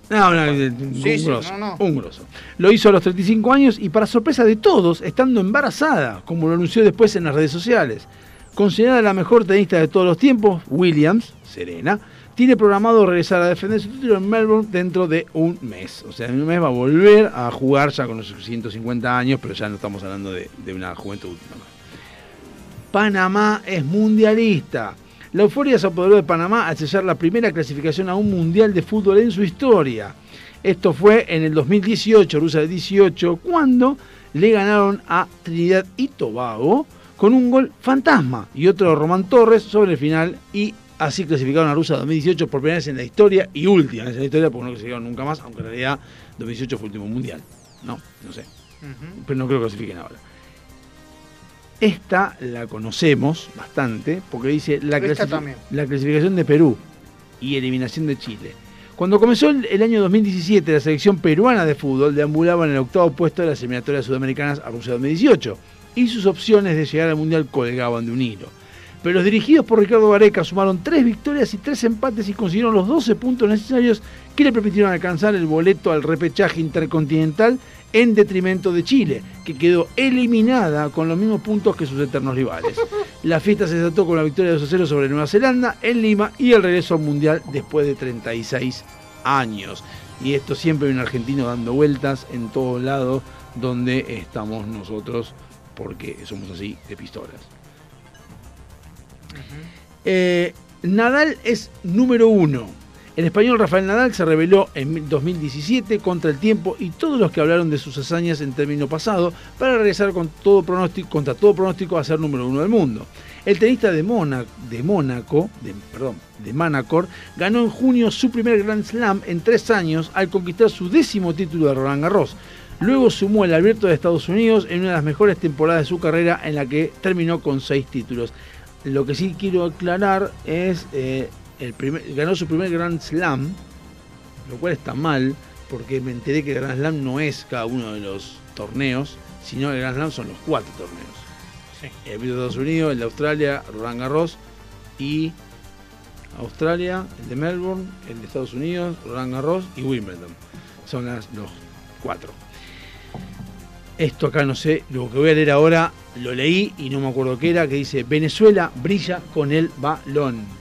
No, no, un, Sí, sí, grosso, no, no. un grosso. Lo hizo a los 35 años y para sorpresa de todos, estando embarazada, como lo anunció después en las redes sociales. Considerada la mejor tenista de todos los tiempos, Williams, Serena, tiene programado regresar a defender su título en Melbourne dentro de un mes. O sea, en un mes va a volver a jugar ya con los 150 años, pero ya no estamos hablando de, de una juventud. ¿no? Panamá es mundialista. La euforia se apoderó de Panamá al sellar la primera clasificación a un mundial de fútbol en su historia. Esto fue en el 2018, Rusia del 18, cuando le ganaron a Trinidad y Tobago con un gol fantasma y otro de Román Torres sobre el final y así clasificaron a Rusia 2018 por primera vez en la historia y última vez en la historia porque no clasificaron nunca más, aunque en realidad 2018 fue el último mundial. No, no sé pero no creo que clasifiquen ahora. Esta la conocemos bastante porque dice la, clasificación de Perú y eliminación de Chile. Cuando comenzó el, el año 2017, la selección peruana de fútbol deambulaba en el octavo puesto de las eliminatorias sudamericanas a Rusia 2018 y sus opciones de llegar al Mundial colgaban de un hilo. Pero los dirigidos por Ricardo Gareca sumaron tres victorias y tres empates y consiguieron los 12 puntos necesarios que le permitieron alcanzar el boleto al repechaje intercontinental en detrimento de Chile, que quedó eliminada con los mismos puntos que sus eternos rivales. (laughs) La fiesta se desató con la victoria de 2 0 sobre Nueva Zelanda en Lima y el regreso al Mundial después de 36 años. Y esto siempre hay un argentino dando vueltas en todos lados donde estamos nosotros, porque somos así de pistolas. Eh, Nadal es número uno. El español Rafael Nadal se reveló en 2017 contra el tiempo y todos los que hablaron de sus hazañas en término pasado para regresar con todo pronóstico, contra todo pronóstico a ser número uno del mundo. El tenista de, Mónaco, de perdón, de Manacor, ganó en junio su primer Grand Slam en tres años al conquistar su décimo título de Roland Garros. Luego sumó el Abierto de Estados Unidos en una de las mejores temporadas de su carrera en la que terminó con seis títulos. Lo que sí quiero aclarar es, eh, el primer, ganó su primer Grand Slam, lo cual está mal, porque me enteré que el Grand Slam no es cada uno de los torneos, sino el Grand Slam son los cuatro torneos. El Abierto de Estados Unidos, el de Australia, Roland Garros y Australia, el de Melbourne, el de Estados Unidos, Roland Garros y Wimbledon. Son las, los cuatro. Esto acá no sé, lo que voy a leer ahora lo leí y no me acuerdo qué era, que dice Venezuela brilla con el balón.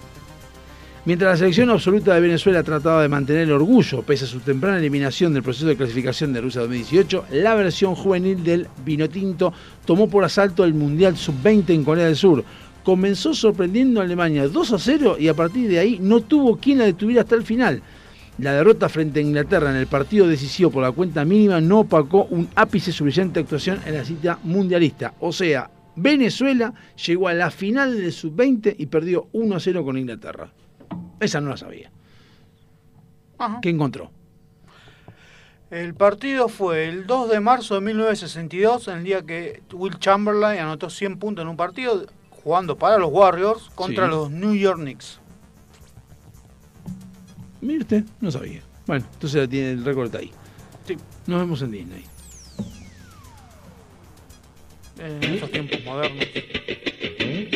Mientras la selección absoluta de Venezuela trataba de mantener el orgullo pese a su temprana eliminación del proceso de clasificación de Rusia 2018, la versión juvenil del Vinotinto tomó por asalto el Mundial Sub-20 en Corea del Sur. Comenzó sorprendiendo a Alemania 2 a 0 y a partir de ahí no tuvo quien la detuviera hasta el final. La derrota frente a Inglaterra en el partido decisivo por la cuenta mínima no opacó un ápice su brillante actuación en la cita mundialista. O sea, Venezuela llegó a la final del sub-20 y perdió 1 a 0 con Inglaterra. Esa no la sabía. ¿Qué encontró? El partido fue el 2 de marzo de 1962, en el día que Will Chamberlain anotó 100 puntos en un partido jugando para los Warriors contra Sí. los New York Knicks. Mire usted, no sabía. Bueno, entonces ya tiene el récord ahí. Sí. Nos vemos en Disney. En estos tiempos modernos. I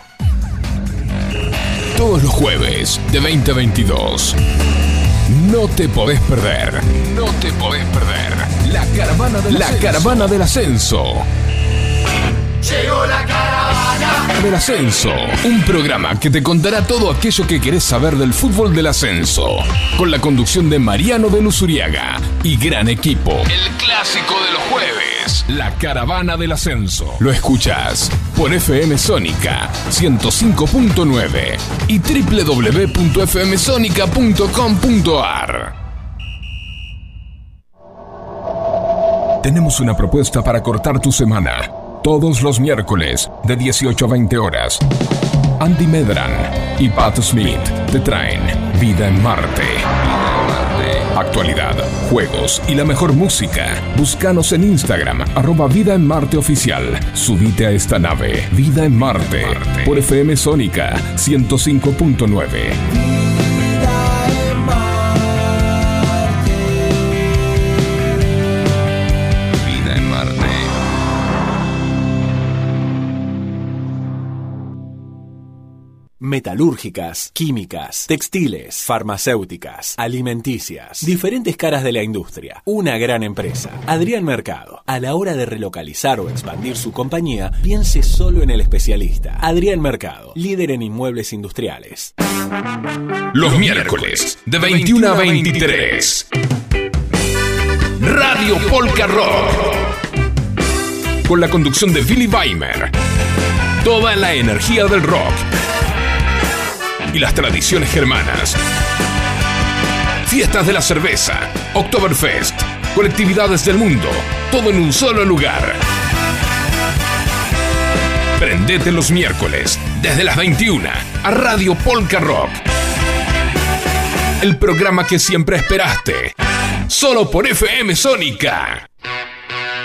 Todos los jueves de 2022. No te podés perder. No te podés perder. La caravana del, la caravana del ascenso. Llegó la caravana. Del ascenso. Un programa que te contará todo aquello que querés saber del fútbol del ascenso. Con la conducción de Mariano de Luzuriaga y gran equipo. El clásico de los jueves. La caravana del ascenso. Lo escuchas por FM Sónica 105.9 y www.fmsonica.com.ar. Tenemos una propuesta para cortar tu semana. Todos los miércoles de 18 a 20 horas. Andy Medran y Pat Smith te traen Vida en Marte. Actualidad, juegos y la mejor música. Búscanos en Instagram, arroba Vida en Marte Oficial. Subite a esta nave, Vida en Marte, por FM Sónica 105.9. Metalúrgicas, químicas, textiles, farmacéuticas, alimenticias, diferentes caras de la industria. Una gran empresa. Adrián Mercado. A la hora de relocalizar o expandir su compañía, piense solo en el especialista. Adrián Mercado, líder en inmuebles industriales. Los miércoles de 21 a 23. Radio Polka Rock. Con la conducción de Billy Weimer. Toda la energía del rock. Y las tradiciones germanas. Fiestas de la cerveza. Oktoberfest. Colectividades del mundo. Todo en un solo lugar. Prendete los miércoles, desde las 21, a Radio Polka Rock. El programa que siempre esperaste. Solo por FM Sónica.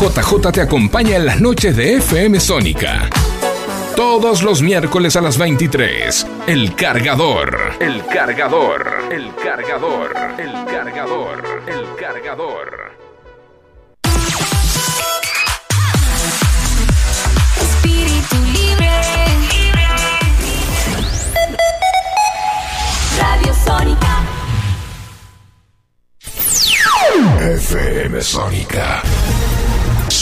JJ te acompaña en las noches de FM Sónica. Todos los miércoles a las 23, El Cargador. El cargador, el cargador, el cargador, el cargador. Espíritu libre. Radio Sónica. FM Sónica.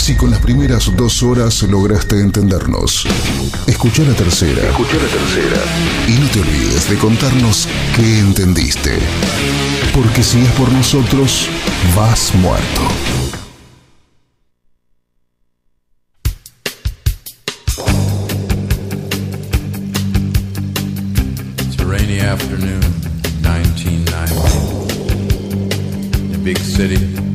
Si con las primeras dos horas lograste entendernos, escucha la tercera. Escucha la tercera. Y no te olvides de contarnos qué entendiste. Porque si es por nosotros, vas muerto. It's a rainy afternoon, 1990. A big city.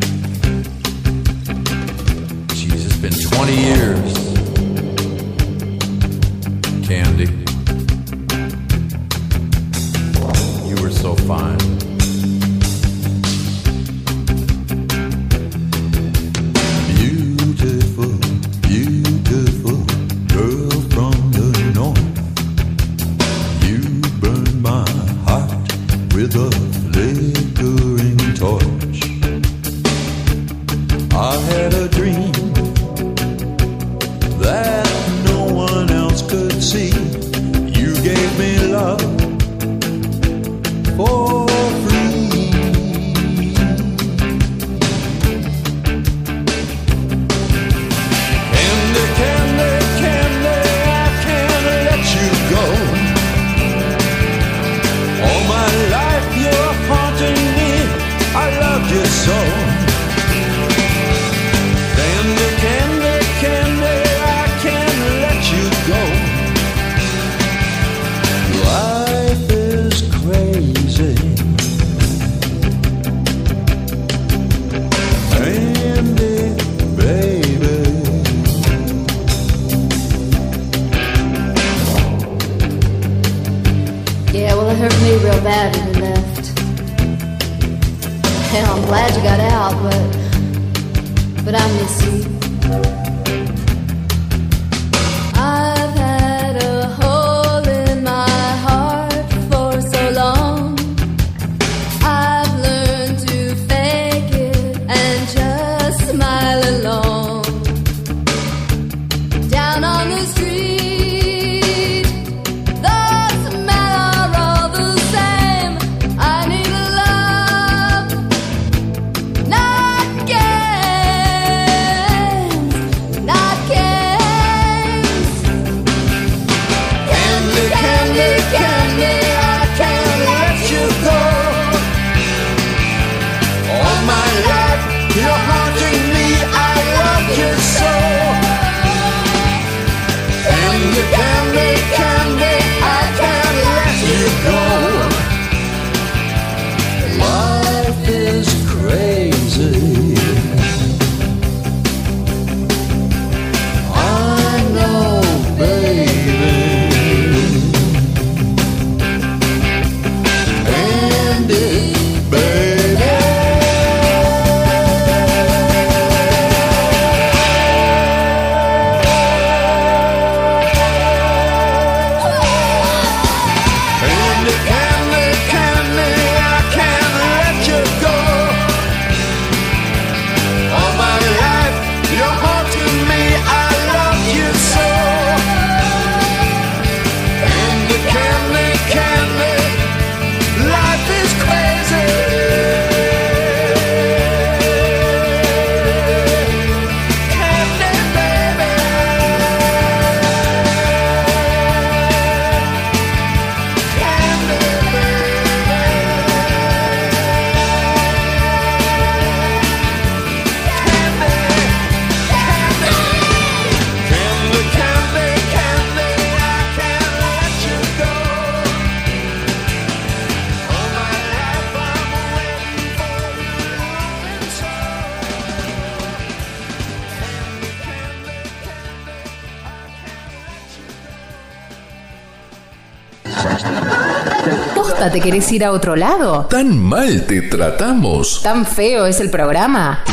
Querés ir a otro lado? ¿Tan mal te tratamos? ¿Tan feo es el programa?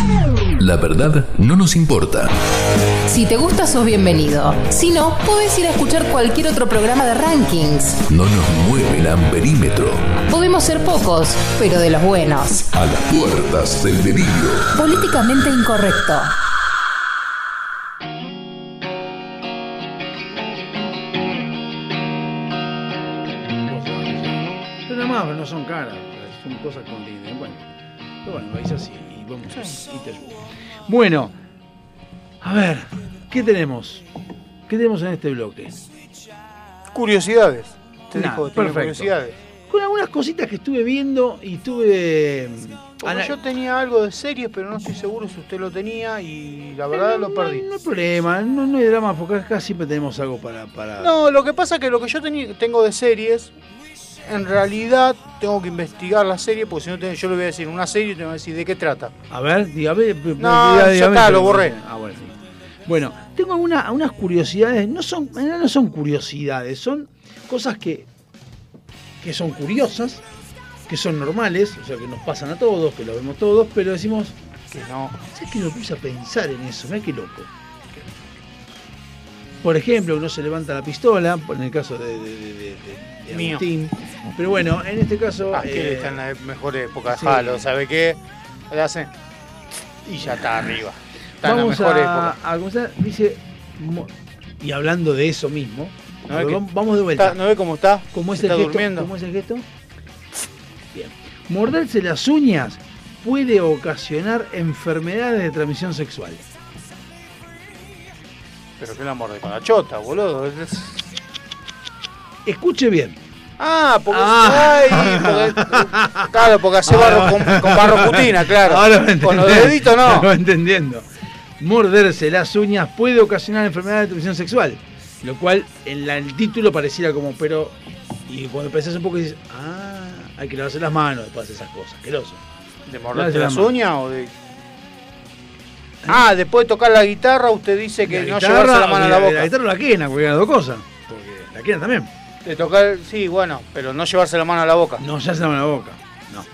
La verdad no nos importa. Si te gusta, sos bienvenido. Si no, podés ir a escuchar cualquier otro programa de rankings. No nos mueve el amperímetro. Podemos ser pocos, pero de los buenos. A las puertas del delirio. Políticamente incorrecto. Vamos y te ayudo. Bueno, a ver, ¿qué tenemos? ¿Qué tenemos en este bloque? Curiosidades. Te Nada, dijo, perfecto. curiosidades. Con algunas cositas que estuve viendo y estuve. Porque ana- yo tenía algo de series, pero no estoy seguro si usted lo tenía y la verdad lo perdí. No hay problema, no, no hay drama, porque acá siempre tenemos algo para. para... No, lo que pasa es que lo que yo tengo de series, en realidad tengo que investigar la serie, porque si no te- yo le voy a decir una serie y te voy a decir de qué trata. A ver, dígame. No, ya está, lo borré. Ah, bueno, sí. Bueno, tengo alguna- algunas curiosidades, no son, no son curiosidades, son cosas que, que son curiosas, que son normales, o sea, que nos pasan a todos, que lo vemos todos, pero decimos que no. ¿Sabes que me puse a pensar en eso? Mirá qué loco. Por ejemplo, uno se levanta la pistola, en el caso de, de, de- de- de Mío. Agustín. Pero bueno, en este caso. Ah, eh, está en la mejor época, sí. jalo, ¿sabe qué? Le hacen. Y ya está arriba. Está en la Vamos mejor a, época. a comenzar, dice, y hablando de eso mismo, ¿No ve que vamos vamos de vuelta. está- ¿No ve cómo está? ¿Cómo es ¿Está el gesto? durmiendo? ¿Cómo es el gesto? Bien. Morderse las uñas puede ocasionar enfermedades de transmisión sexual. Pero que la morde con la chota, boludo. Es- Escuche bien. Ah, porque, Ah. ay, porque- claro, porque hace barro con, con barro putina, claro. Ahora me con los deditos no. Lo va entendiendo. Morderse las uñas puede ocasionar enfermedades de transmisión sexual. Lo cual en la- el título pareciera como, pero. Y cuando pensás un poco dices, ah, hay que lavarse las manos después de esas cosas. Asqueroso. ¿De morderte Lavarse las manos. uñas o de.? Ah, después de tocar la guitarra, usted dice que no llevarse la mano a la boca. La guitarra o la quena, porque las dos cosas. Porque la quena también. De tocar, sí, bueno, pero no llevarse la mano a la boca. No, ya se la mano a la boca. No.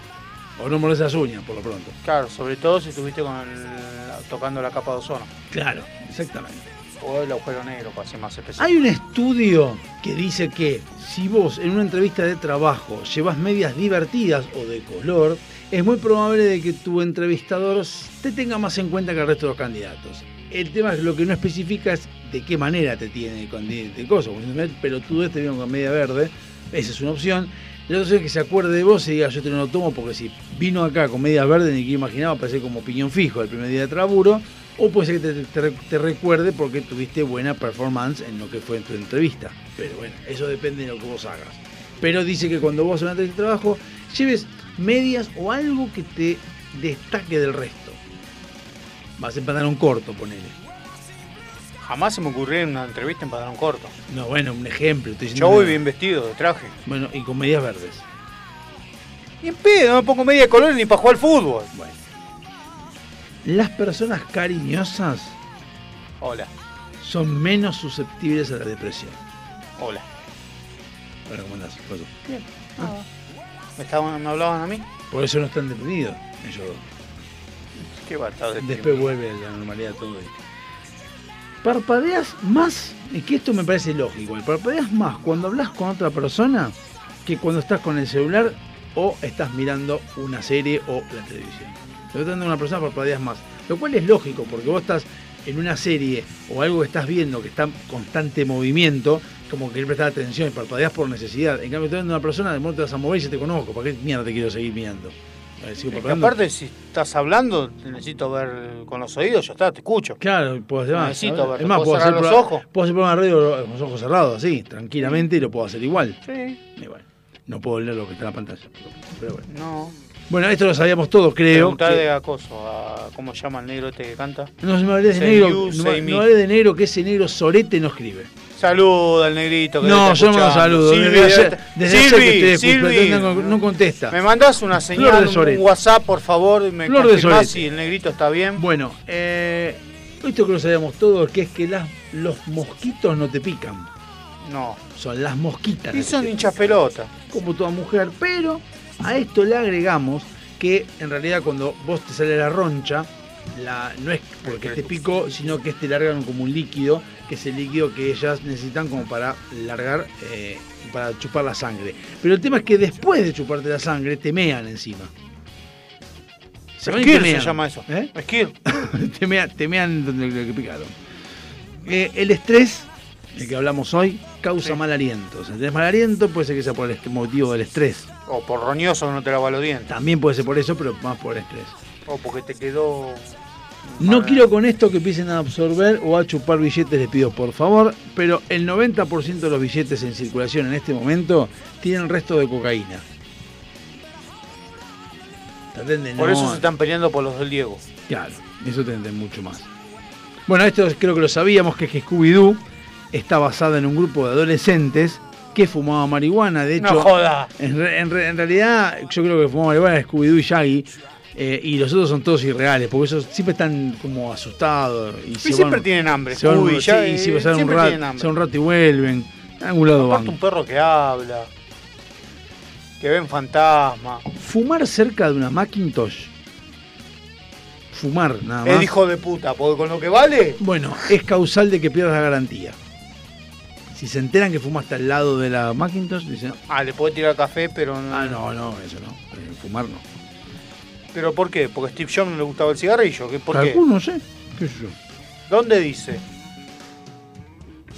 O no morderse las uñas, por lo pronto. Claro, sobre todo si estuviste con el- tocando la capa de ozono. Claro, exactamente. O el agujero negro, para ser más específico. Hay un estudio que dice que si vos en una entrevista de trabajo llevas medias divertidas o de color, es muy probable de que tu entrevistador te tenga más en cuenta que el resto de los candidatos. El tema es lo que no especifica es de qué manera te tiene con cosas. Pero tú te vieron con media verde, esa es una opción. La otra es que se acuerde de vos y diga yo te lo tomo porque si vino acá con media verde ni que imaginaba parece como piñón fijo el primer día de traburo. O puede ser que te, recuerde porque tuviste buena performance en lo que fue en tu entrevista. Pero bueno, eso depende de lo que vos hagas. Pero dice que cuando vos hagas de trabajo, lleves medias o algo que te destaque del resto. Vas en pantalón corto, ponele. Jamás se me ocurrió en una entrevista en pantalón corto. No, bueno, un ejemplo. estoy Yo voy bien vestido, de traje. Bueno, y con medias verdes. Ni en pedo, no me pongo media de color ni para jugar al fútbol. Bueno. Las personas cariñosas Hola, son menos susceptibles a la depresión. hola. Hola, ¿cómo andás? ¿Qué pasó? ¿Me, estaban, ¿Me hablaban a mí? Por eso no están deprimidos ellos dos. Qué Después vuelve a la normalidad todo. Parpadeas más, y que esto me parece lógico, parpadeas más cuando hablas con otra persona que cuando estás con el celular o estás mirando una serie o la televisión. Cuando estás una persona parpadeas más, lo cual es lógico porque vos estás en una serie o algo que estás viendo que está en constante movimiento, como que prestar atención y parpadeas por necesidad. En cambio, viendo una persona, de modo te vas a mover y ya te conozco, ¿para qué mierda te quiero seguir mirando? Aparte, si estás hablando, te necesito ver con los oídos, ya está, te escucho. Claro, puedo hacer más. Necesito ver, Es más, ¿puedo puedo cerrar hacer, los ojos? puedo hacer programa de radio con los ojos cerrados, así, tranquilamente, y lo puedo hacer igual. Sí. Y bueno, no puedo leer lo que está en la pantalla. Pero bueno. No. Bueno, esto lo sabíamos todos, creo. Preguntar de acoso a cómo llama el negro este que canta. No se me hablé de negro. no, no hablé de negro, que ese negro sorete no escribe. Saluda al negrito que No, te yo no lo saludo. Silvi, Desde desde Silvi, que estoy Silvi, no, no contesta. Me mandás una señal, un. WhatsApp, por favor, y me Flor de si el negrito está bien. Bueno, eh, esto que lo sabíamos todos, que es que las, los mosquitos no te pican. No. Son las mosquitas. Y son te hinchas pelota. como toda mujer, pero a esto le agregamos que en realidad cuando vos te sale la roncha, la, no es porque te picó, sino que te largan como un líquido, que es el líquido que ellas necesitan como para largar, eh, para chupar la sangre. Pero el tema es que después de chuparte la sangre, te mean encima. Se se llama eso. ¿Eh? Esquir. (laughs) te, mean, te mean donde le picaron. Eh, el estrés, el que hablamos hoy, causa mal aliento. Si tenés mal aliento, puede ser que sea por el motivo del estrés. O por roñoso que no te lava los dientes. También puede ser por eso, pero más por el estrés. O porque te quedó. No quiero con esto que empiecen a absorber o a chupar billetes, les pido por favor, pero el 90% de los billetes en circulación en este momento tienen resto de cocaína. Por no- eso se están peleando por los del Diego. Claro, eso tendré mucho más. Bueno, esto creo que lo sabíamos, que es que Scooby-Doo está basada en un grupo de adolescentes que fumaba marihuana. De No hecho, joda. En, re- en re- en realidad, yo creo que fumaba marihuana Scooby-Doo y Shaggy. Eh, y los otros son todos irreales, porque esos siempre están como asustados. Y, Y siempre tienen hambre, Se van, sí, Shaggy, sí, se van un siempre rato, se un rato y vuelven. A algún lado van. un perro que habla. Que ven fantasma. Fumar cerca de una Macintosh. Fumar, nada más. Es hijo de puta, porque con lo que vale. Bueno, es causal de que pierdas la garantía. Si se enteran que fumaste al lado de la Macintosh, dicen, Ah, le puede tirar café, pero no. ah, no, no, eso no. Eh, Fumar no. ¿Pero por qué? Porque a Steve Jobs no le gustaba el cigarrillo. ¿Qué- ¿Por qué? Calculo, no sé. ¿Qué sé yo? ¿Dónde dice?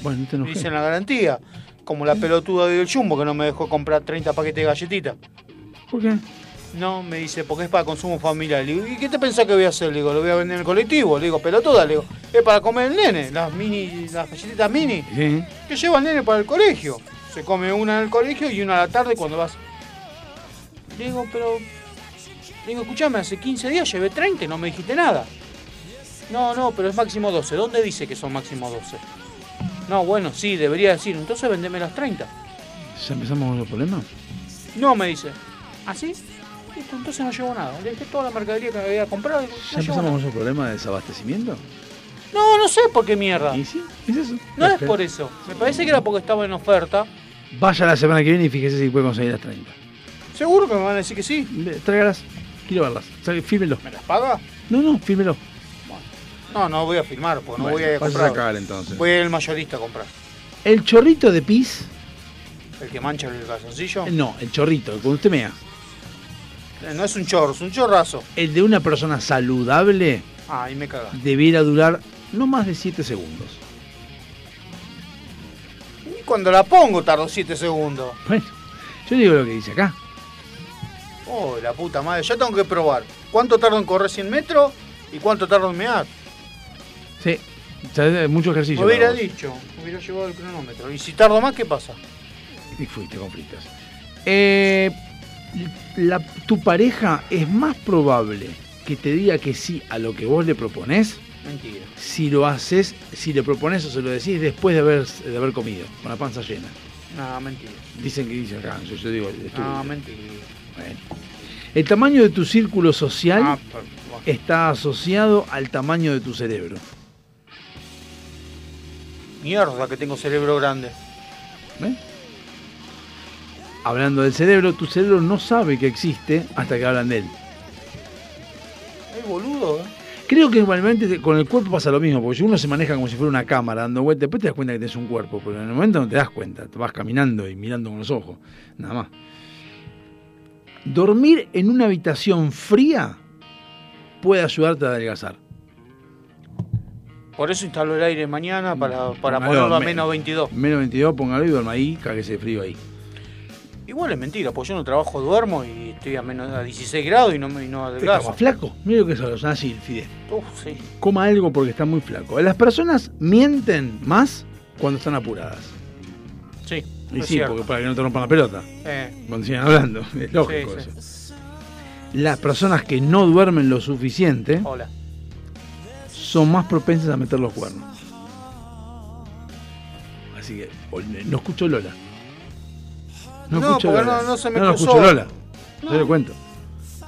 Bueno, no te enojé. Dice en la garantía. Como la pelotuda del Jumbo que no me dejó comprar 30 paquetes de galletitas. ¿Por qué? No, me dice, porque es para consumo familiar. Le digo, ¿y qué te pensás que voy a hacer? Le digo, lo voy a vender en el colectivo. Le digo, pelotuda, le digo, es para comer el nene, las mini, las galletitas mini. Sí. Que lleva el nene para el colegio. Se come una en el colegio y una a la tarde cuando vas. Le digo, pero. Le digo, escuchame, hace 15 días llevé 30 y no me dijiste nada. No, no, pero es máximo 12. ¿Dónde dice que son máximo 12? No, bueno, sí, debería decir. Entonces vendeme las 30. ¿Ya empezamos con los problemas? No, me dice. ¿Ah, sí? Listo, entonces no llevo nada. Le dejé toda la mercadería que me había comprado y no ¿Ya empezamos con esos problemas de desabastecimiento? No, no sé por qué mierda. ¿Y sí? ¿Es eso? No es por eso. Me parece que era porque estaba en oferta. Vaya la semana que viene y fíjese si puede conseguir las 30. Seguro que me van a decir que sí. Tráigalas. Quiero verlas. Fírmelo. ¿Me las paga? No, no, fírmelo. No, no voy a firmar, porque no Bueno, voy a vas a comprar. sacar, entonces. Voy al mayorista a comprar. El chorrito de pis. El que mancha el calzoncillo. No, el chorrito, cuando usted mea. Eh, No es un chorro, es un chorrazo. El de una persona saludable Ah, ahí me caga. debiera durar no más de 7 segundos. Y cuando la pongo tardo 7 segundos. Bueno, yo digo lo que dice acá. Oh, la puta madre. Ya tengo que probar. ¿Cuánto tardo en correr 100 metros? ¿Y cuánto tardo en mear? Sí, ya es mucho ejercicio. Me hubiera dicho. Me hubiera llevado el cronómetro. ¿Y si tardo más, qué pasa? Y fuiste con fritas. Eh, la- tu pareja es más probable que te diga que sí a lo que vos le proponés Mentira. si lo haces, si le propones o se lo decís después de haber, de haber comido, con la panza llena. No, mentira. Dicen que dicen acá, yo, yo digo el estudio. No, mentira. El tamaño de tu círculo social Ah, está asociado al tamaño de tu cerebro. Mierda que tengo cerebro grande. Hablando del cerebro, tu cerebro no sabe que existe hasta que hablan de él. Es boludo, ¿eh? Creo que igualmente te- con el cuerpo pasa lo mismo, porque si uno se maneja como si fuera una cámara dando vueltas, después te das cuenta que tienes un cuerpo, pero en el momento no te das cuenta, te vas caminando y mirando con los ojos, nada más. Dormir en una habitación fría puede ayudarte a adelgazar. Por eso instaló el aire mañana para, para Póngalo ponerlo a me- menos 22. Menos 22, póngalo y duerma ahí, cáguese de frío ahí. Igual es mentira, pues yo no trabajo, duermo y estoy a menos a 16 grados y no, y no Está adelgazo. más flaco, mira lo que son los así, Fidel. Uf, sí. Coma algo porque está muy flaco. Las personas mienten más cuando están apuradas. Sí, Y es sí, cierto. porque para que no te rompan la pelota. Eh, Cuando sigan hablando. Es lógico Sí, sí. eso. Las personas que no duermen lo suficiente hola. son más propensas a meter los cuernos. Así que no escucho Lola. No, No, escucho porque Lola. no- no se me no, no escucho Lola. No. Yo le cuento.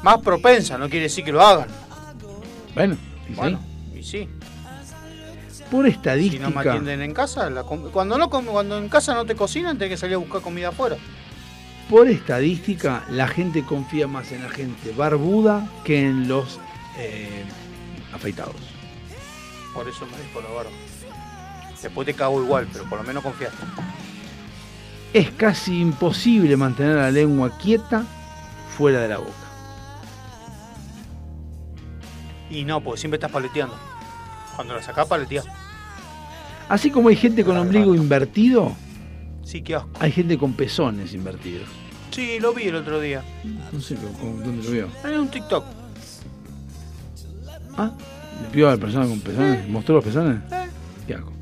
Más propensa, no quiere decir que lo hagan. Bueno, y sí. Bueno, y sí. Por Si estadística. no me atienden en casa, la cuando no cuando en casa no te cocinan, tenés que salir a buscar comida afuera. Por estadística, la gente confía más en la gente barbuda que en los eh, afeitados. Por eso me dejo la barba. Después te cago igual, pero por lo menos confiaste. Es casi imposible mantener la lengua quieta fuera de la boca. Y no, porque siempre estás paleteando. Cuando la sacás, paleteás. Así como hay gente con ombligo invertido, Sí, qué asco. hay gente con pezones invertidos. Sí, lo vi el otro día. No sé dónde lo vio. En un TikTok. Ah, le pidió a la persona con pezones, mostró los pezones. Qué asco.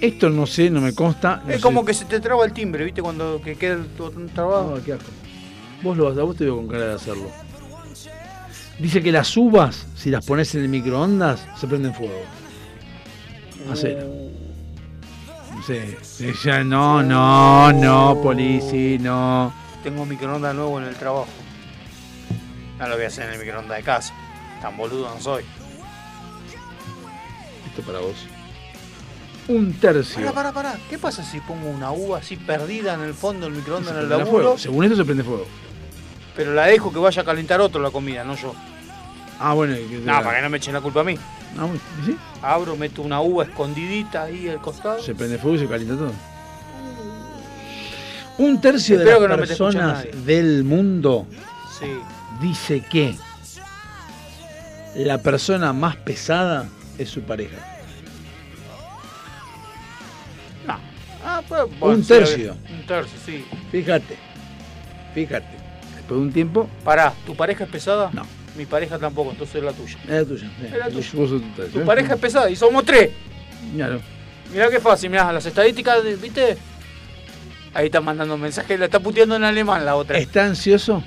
Esto no sé, no me consta. no es sé. como que se te traba el timbre, ¿viste? Cuando que queda el tu- trabajo. Ah, qué asco. Vos lo vas a vos te veo con cara de hacerlo. Dice que las uvas, si las pones en el microondas, se prenden fuego. Hacelo. Sí, ya no, no, no, polici, no. Tengo un microondas nuevo en el trabajo. No lo voy a hacer en el microondas de casa. Tan boludo no soy. Esto para vos. Un tercio. Pará, pará, pará. ¿Qué pasa si pongo una uva así perdida en el fondo del microondas en el laburo? fuego. Según esto se prende fuego. Pero la dejo que vaya a calentar otro la comida, no yo. Ah, bueno. No, para que no me echen la culpa a mí. Ah. Abro, meto una uva escondidita ahí al costado. Se prende fuego y se calienta todo. Un tercio de las no personas del mundo Sí. dice que la persona más pesada es su pareja. Ah, pues, bueno, Un tercio. Un tercio, sí. Fíjate, fíjate. Después de un tiempo, Pará, ¿tu pareja es pesada? No. Mi pareja tampoco, entonces es la tuya. es la tuya. Es la tuya. Vos sos tu ¿eh? pareja es pesada y somos tres. Claro. Mirá qué fácil, mirá, las estadísticas, de- ¿viste? Ahí está mandando mensajes, la está puteando en alemán la otra. ¿Está ansioso?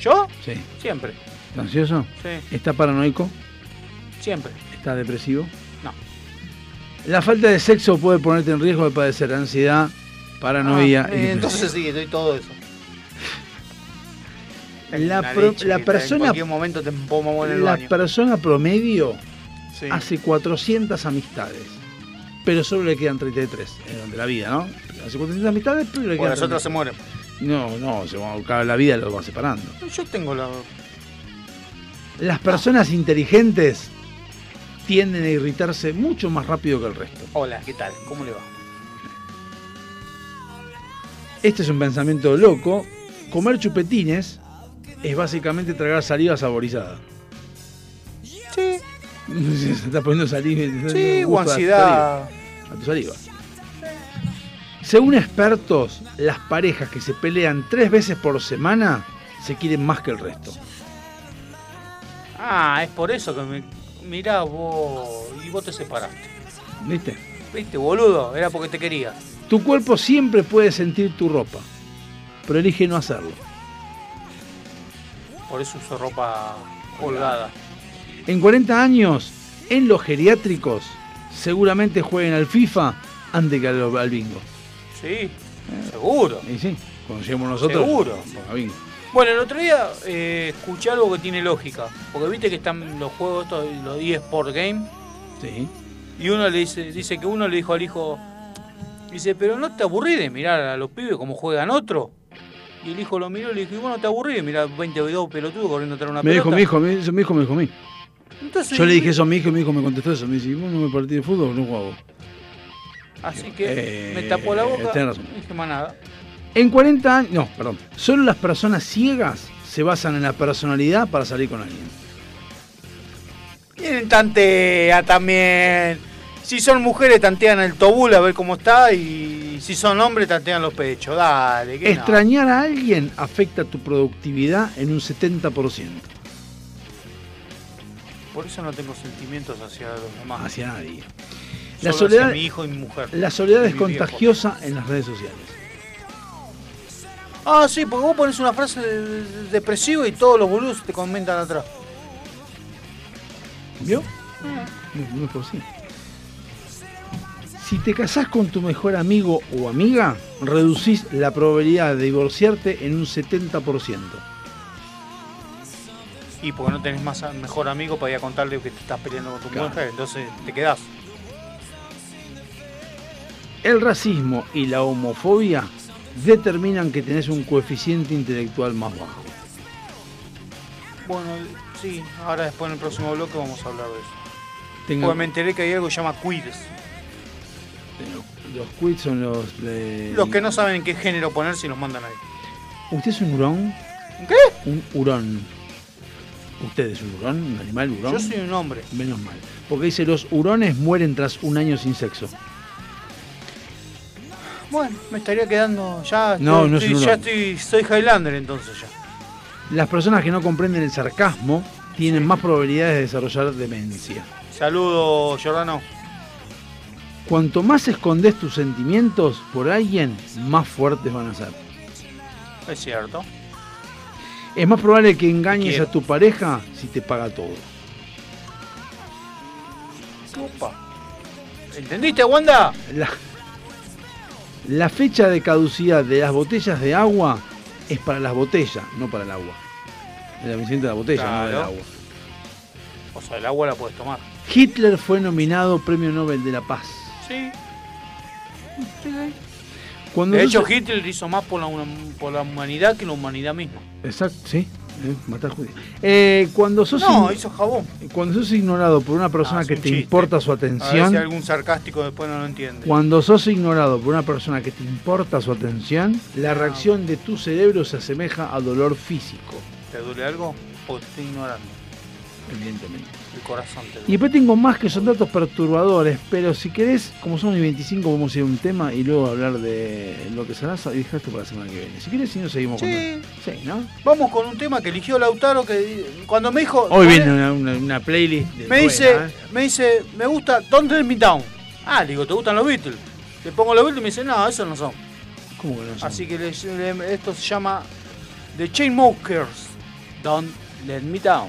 ¿Yo? Sí. Siempre, ¿Está ansioso? sí, ¿Está paranoico? siempre. ¿Está depresivo? No. La falta de sexo puede ponerte en riesgo de padecer ansiedad, paranoia Ah, y eh, entonces sí, doy todo eso. La pro- leche persona- En momento te pongo en el La baño. persona promedio Sí. hace 400 amistades, pero solo le quedan 33 durante la vida, ¿no? Hace 400 amistades, pero le quedan las otras se mueren. 33. No, no, se va, la vida lo va separando. Yo tengo la. Las personas inteligentes tienden a irritarse mucho más rápido que el resto. Hola, ¿qué tal? ¿Cómo le va? Este es un pensamiento loco. Comer chupetines es básicamente tragar saliva saborizada. Sí. (laughs) Se está poniendo saliva. Sí, o ansiedad. saliva, A tu saliva. Según expertos, las parejas que se pelean tres veces por semana se quieren más que el resto. Ah, es por eso que me. Mirá vos. Y vos te separaste. ¿Viste? ¿Viste, boludo? Era porque te quería. Tu cuerpo siempre puede sentir tu ropa, pero elige no hacerlo. Por eso uso ropa holgada. En 40 años, en los geriátricos, seguramente jueguen al FIFA antes que al, al bingo. Sí, seguro. Y sí, lleguemos nosotros. Seguro. bingo. Bueno, el otro día eh, escuché algo que tiene lógica. Porque viste que están los juegos, estos, los 10 Sport Game. Sí. Y uno le dice, dice que uno le dijo al hijo, dice, pero no te aburrís de mirar a los pibes como juegan otro. Y el hijo lo miró y le dijo, y bueno, te aburrís de mirar 22 pelotudos corriendo atrás una Me dijo pelota. mi hijo, me- eso mi hijo me dijo a mí. Entonces, Yo le dije eso a mi hijo y mi hijo me contestó eso. Me dice, ¿vos no me partís de fútbol? No juego. Así que Eh, me tapó la boca. tenés razón. No dije más nada. En 40 años, no, perdón. Solo las personas ciegas se basan en la personalidad para salir con alguien. Tienen tantea también. Si son mujeres, tantean el tobul a ver cómo está. Y si son hombres, tantean los pechos. Dale, que no. Extrañar a alguien afecta tu productividad en un 70%. Por eso no tengo sentimientos hacia los demás. Hacia nadie. Solo La hacia soledad, mi hijo y mi mujer. la soledad es viejo. contagiosa en las redes sociales. Ah, sí, porque vos pones una frase de- de- depresiva y todos los boludos te comentan atrás. ¿Vio? No, no es por sí. Si te casás con tu mejor amigo o amiga, reducís la probabilidad de divorciarte en un 70%. Y porque no tenés más mejor amigo para ir a contarle que te estás peleando con tu Claro. mujer, entonces te quedás. El racismo y la homofobia determinan que tenés un coeficiente intelectual más bajo. Bueno, sí, ahora después en el próximo bloque vamos a hablar de eso. Porque me enteré que hay algo que se llama queers. Los quits son los de... Los que no saben en qué género ponerse y los mandan ahí. ¿Usted es un hurón? ¿Qué? Un hurón. ¿Usted es un hurón? ¿Un animal hurón? Yo soy un hombre. Menos mal. Porque dice, los hurones mueren tras un año sin sexo. Bueno, me estaría quedando ya. No, estoy- no un estoy- ya estoy, soy Highlander entonces ya. Las personas que no comprenden el sarcasmo tienen más probabilidades de desarrollar demencia. Saludos, Giordano. Cuanto más escondes tus sentimientos por alguien, más fuertes van a ser. Es cierto. Es más probable que engañes quiero. a tu pareja si te paga todo. Opa. ¿Entendiste, Wanda? La, la fecha de caducidad de las botellas de agua es para las botellas, no para el agua. Vencimiento de la botella, no del Claro. agua. O sea, el agua la puedes tomar. Hitler fue nominado Premio Nobel de la Paz. Sí. Cuando de hecho, Hitler hizo más por la, por la humanidad que la humanidad misma. Exacto, sí. matar judíos. Eh, cuando sos No, in- hizo jabón. cuando sos ignorado por una persona Ah, que un te chiste. importa su A ver atención, si algún sarcástico después no lo entiende. cuando sos ignorado por una persona que te importa su atención, la reacción de tu cerebro se asemeja a dolor físico. ¿Te duele algo? ¿O te estoy ignorando? Evidentemente. El corazón te Y después tengo más que son datos perturbadores, pero si querés, como son y 25, vamos a ir a un tema y luego hablar de lo que será y dejaste para la semana que viene. Si querés, si no seguimos con. Sí. Sí, ¿no? Vamos con un tema que eligió Lautaro que cuando me dijo... Hoy viene una, una- una playlist. de Me buena, dice, ¿eh? me dice, me gusta Don't Let Me Down. Ah, le digo, ¿te gustan los Beatles? Le pongo los Beatles y me dice, no, esos no son. ¿Cómo que no son? Así que le- le- esto se llama The Chainsmokers. Don't Let Me Down.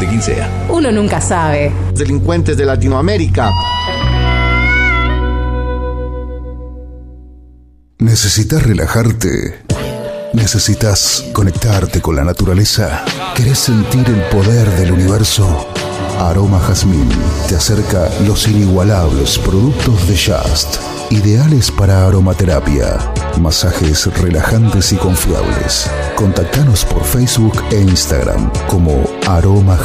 de quien sea. Uno nunca sabe. Delincuentes de Latinoamérica. ¿Necesitas relajarte? ¿Necesitas conectarte con la naturaleza? ¿Querés sentir el poder del universo? Aroma Jazmín te acerca los inigualables productos de Just, ideales para aromaterapia. Masajes relajantes y confiables. Contactanos por Facebook e Instagram como Aroma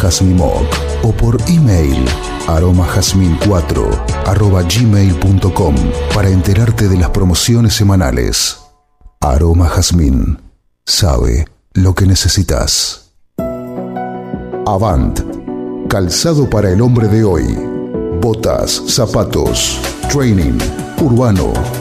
o por email aromajasmin4 arroba gmail.com para enterarte de las promociones semanales. Aroma Jazmín sabe lo que necesitas. Avant, calzado para el hombre de hoy. Botas, zapatos, training, urbano.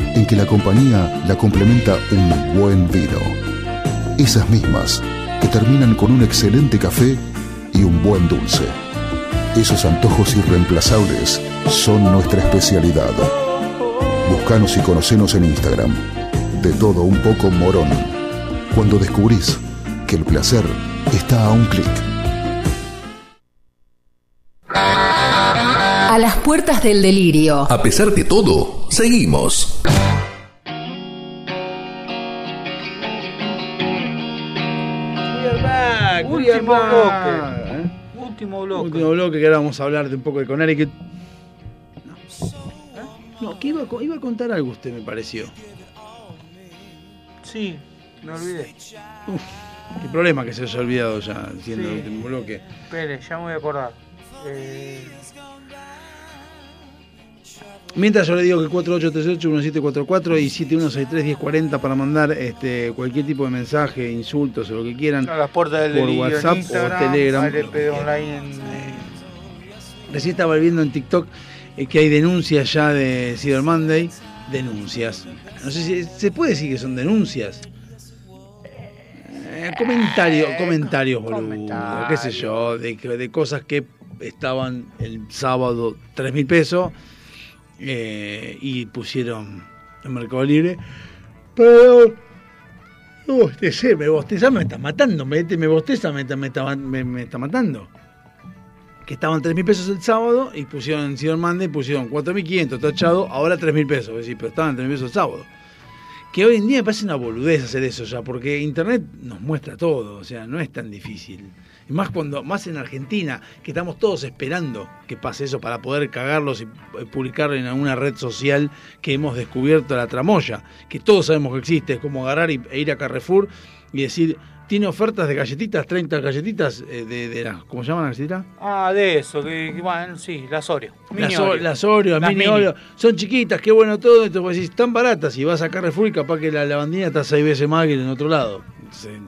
en que la compañía la complementa un buen vino. Esas mismas que terminan con un excelente café y un buen dulce. Esos antojos irreemplazables son nuestra especialidad. Buscanos y conocenos en Instagram. De todo un poco morón. Cuando descubrís que el placer está a un clic. A las puertas del delirio. A pesar de todo, seguimos. Último bloque. Último bloque. Último bloque que ahora vamos a hablar de un poco de Conari que. No, que iba, a iba a contar algo usted, me pareció. Sí, me olvidé. Qué problema que se haya olvidado ya, siendo Sí. el último bloque. Espere, ya me voy a acordar. Eh, Mientras yo le digo que 4838-1744 y 7163-1040 para mandar este, cualquier tipo de mensaje, insultos o lo que quieran a las puertas del por delirio WhatsApp en o Telegram. Online en... Recién estaba viendo en TikTok eh, que hay denuncias ya de Cyber Monday. Denuncias. No sé si se puede decir que son denuncias. Eh, comentarios, comentarios, boludo, qué sé yo, de, de cosas que estaban el sábado 3 mil pesos eh, y pusieron en Mercado Libre. Pero me bostecé, me bostezá, me está matando, me, me bosteza, me, me, está- me- me está matando que estaban 3 mil pesos el sábado y pusieron en Cyber Monday, pusieron 4.500 tachado, ahora 3 mil pesos, pero estaban 3 mil pesos el sábado. Que hoy en día me parece una boludez hacer eso ya, porque Internet nos muestra todo, o sea, no es tan difícil. Y más cuando, más en Argentina, que estamos todos esperando que pase eso para poder cagarlos y eh, publicarlo en alguna red social que hemos descubierto la tramoya, que todos sabemos que existe, es como agarrar y- e ir a Carrefour y decir, tiene ofertas de galletitas, 30 galletitas eh, de, de las, ¿cómo se llaman las galletitas? Ah, de eso, que, que, bueno, sí, las Oreo. Las, Oreo. las Oreo, las Las mini mini. Oreo, son chiquitas, qué bueno todo esto, vos decís, tan baratas, y vas a Carrefour y capaz que la lavandina está seis veces más que en otro lado.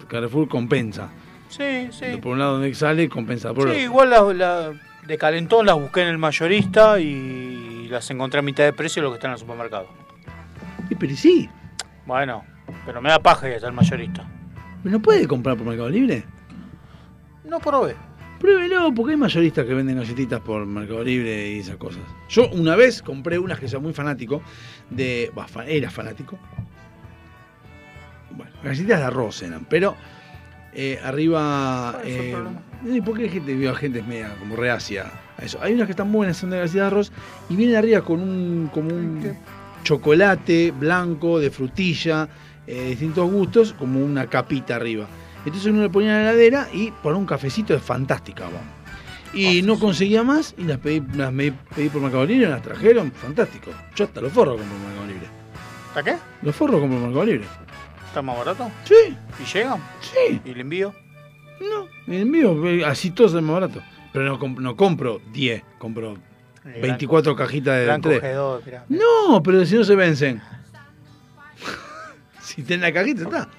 Carrefour compensa. Sí, sí. Por un lado donde sale, compensa por Sí, otro. igual la, la- de calentón las busqué en el mayorista y las encontré a mitad de precio de lo que está en el supermercado. Y pero sí, Bueno, pero me da paja ya está el mayorista. ¿no puede comprar por Mercado Libre? No probé. Pruébelo, porque hay mayoristas que venden galletitas por Mercado Libre y esas cosas. Yo una vez compré unas que soy muy fanático, de. bah, era fanático. Bueno, galletitas de arroz eran, pero eh, arriba. Eh, porque hay gente, veo gente media como reacia a eso. Hay unas que están buenas, son de de arroz, y vienen arriba con un. como un chocolate blanco de frutilla, eh, de distintos gustos, como una capita arriba. Entonces uno le ponía en la heladera y por un cafecito es fantástica, vamos. Y no conseguía más y las pedí, las me- pedí por Mercado Libre, las trajeron, fantástico. Yo hasta los forros compro por Mercado Libre. ¿Está qué? Los forros compro por Mercado Libre. ¿Está más barato? Sí. ¿Y llegan? Sí. ¿Y el envío? No, el envío, eh, así todo es más barato. Pero no, comp- no compro 10, compro El 24 cajitas de Gran 3. cogedor, mirá. No, pero si no se vencen. (laughs) si tenés la cajita está.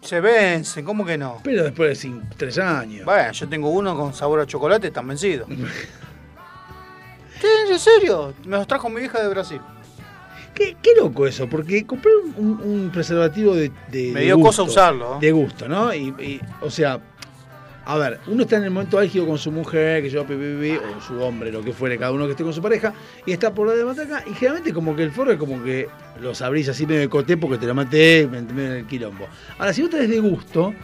Se vencen, ¿cómo que no? Pero después de cin- tres años. Bueno, yo tengo uno con sabor a chocolate, están vencidos. (laughs) ¿En serio? Me los trajo mi hija de Brasil. Qué, qué loco eso, porque compré un, preservativo de, de- Me de dio gusto, cosa usarlo. De gusto, ¿no? Y, y, o sea, A ver, uno está en el momento álgido con su mujer, que lleva pipi, o su hombre, lo que fuere, cada uno que esté con su pareja, y está por la de matraca, y generalmente como que el forro es como que los abrís así medio de coté porque te lo maté, me medio en el quilombo. Ahora, si vos tenés de gusto,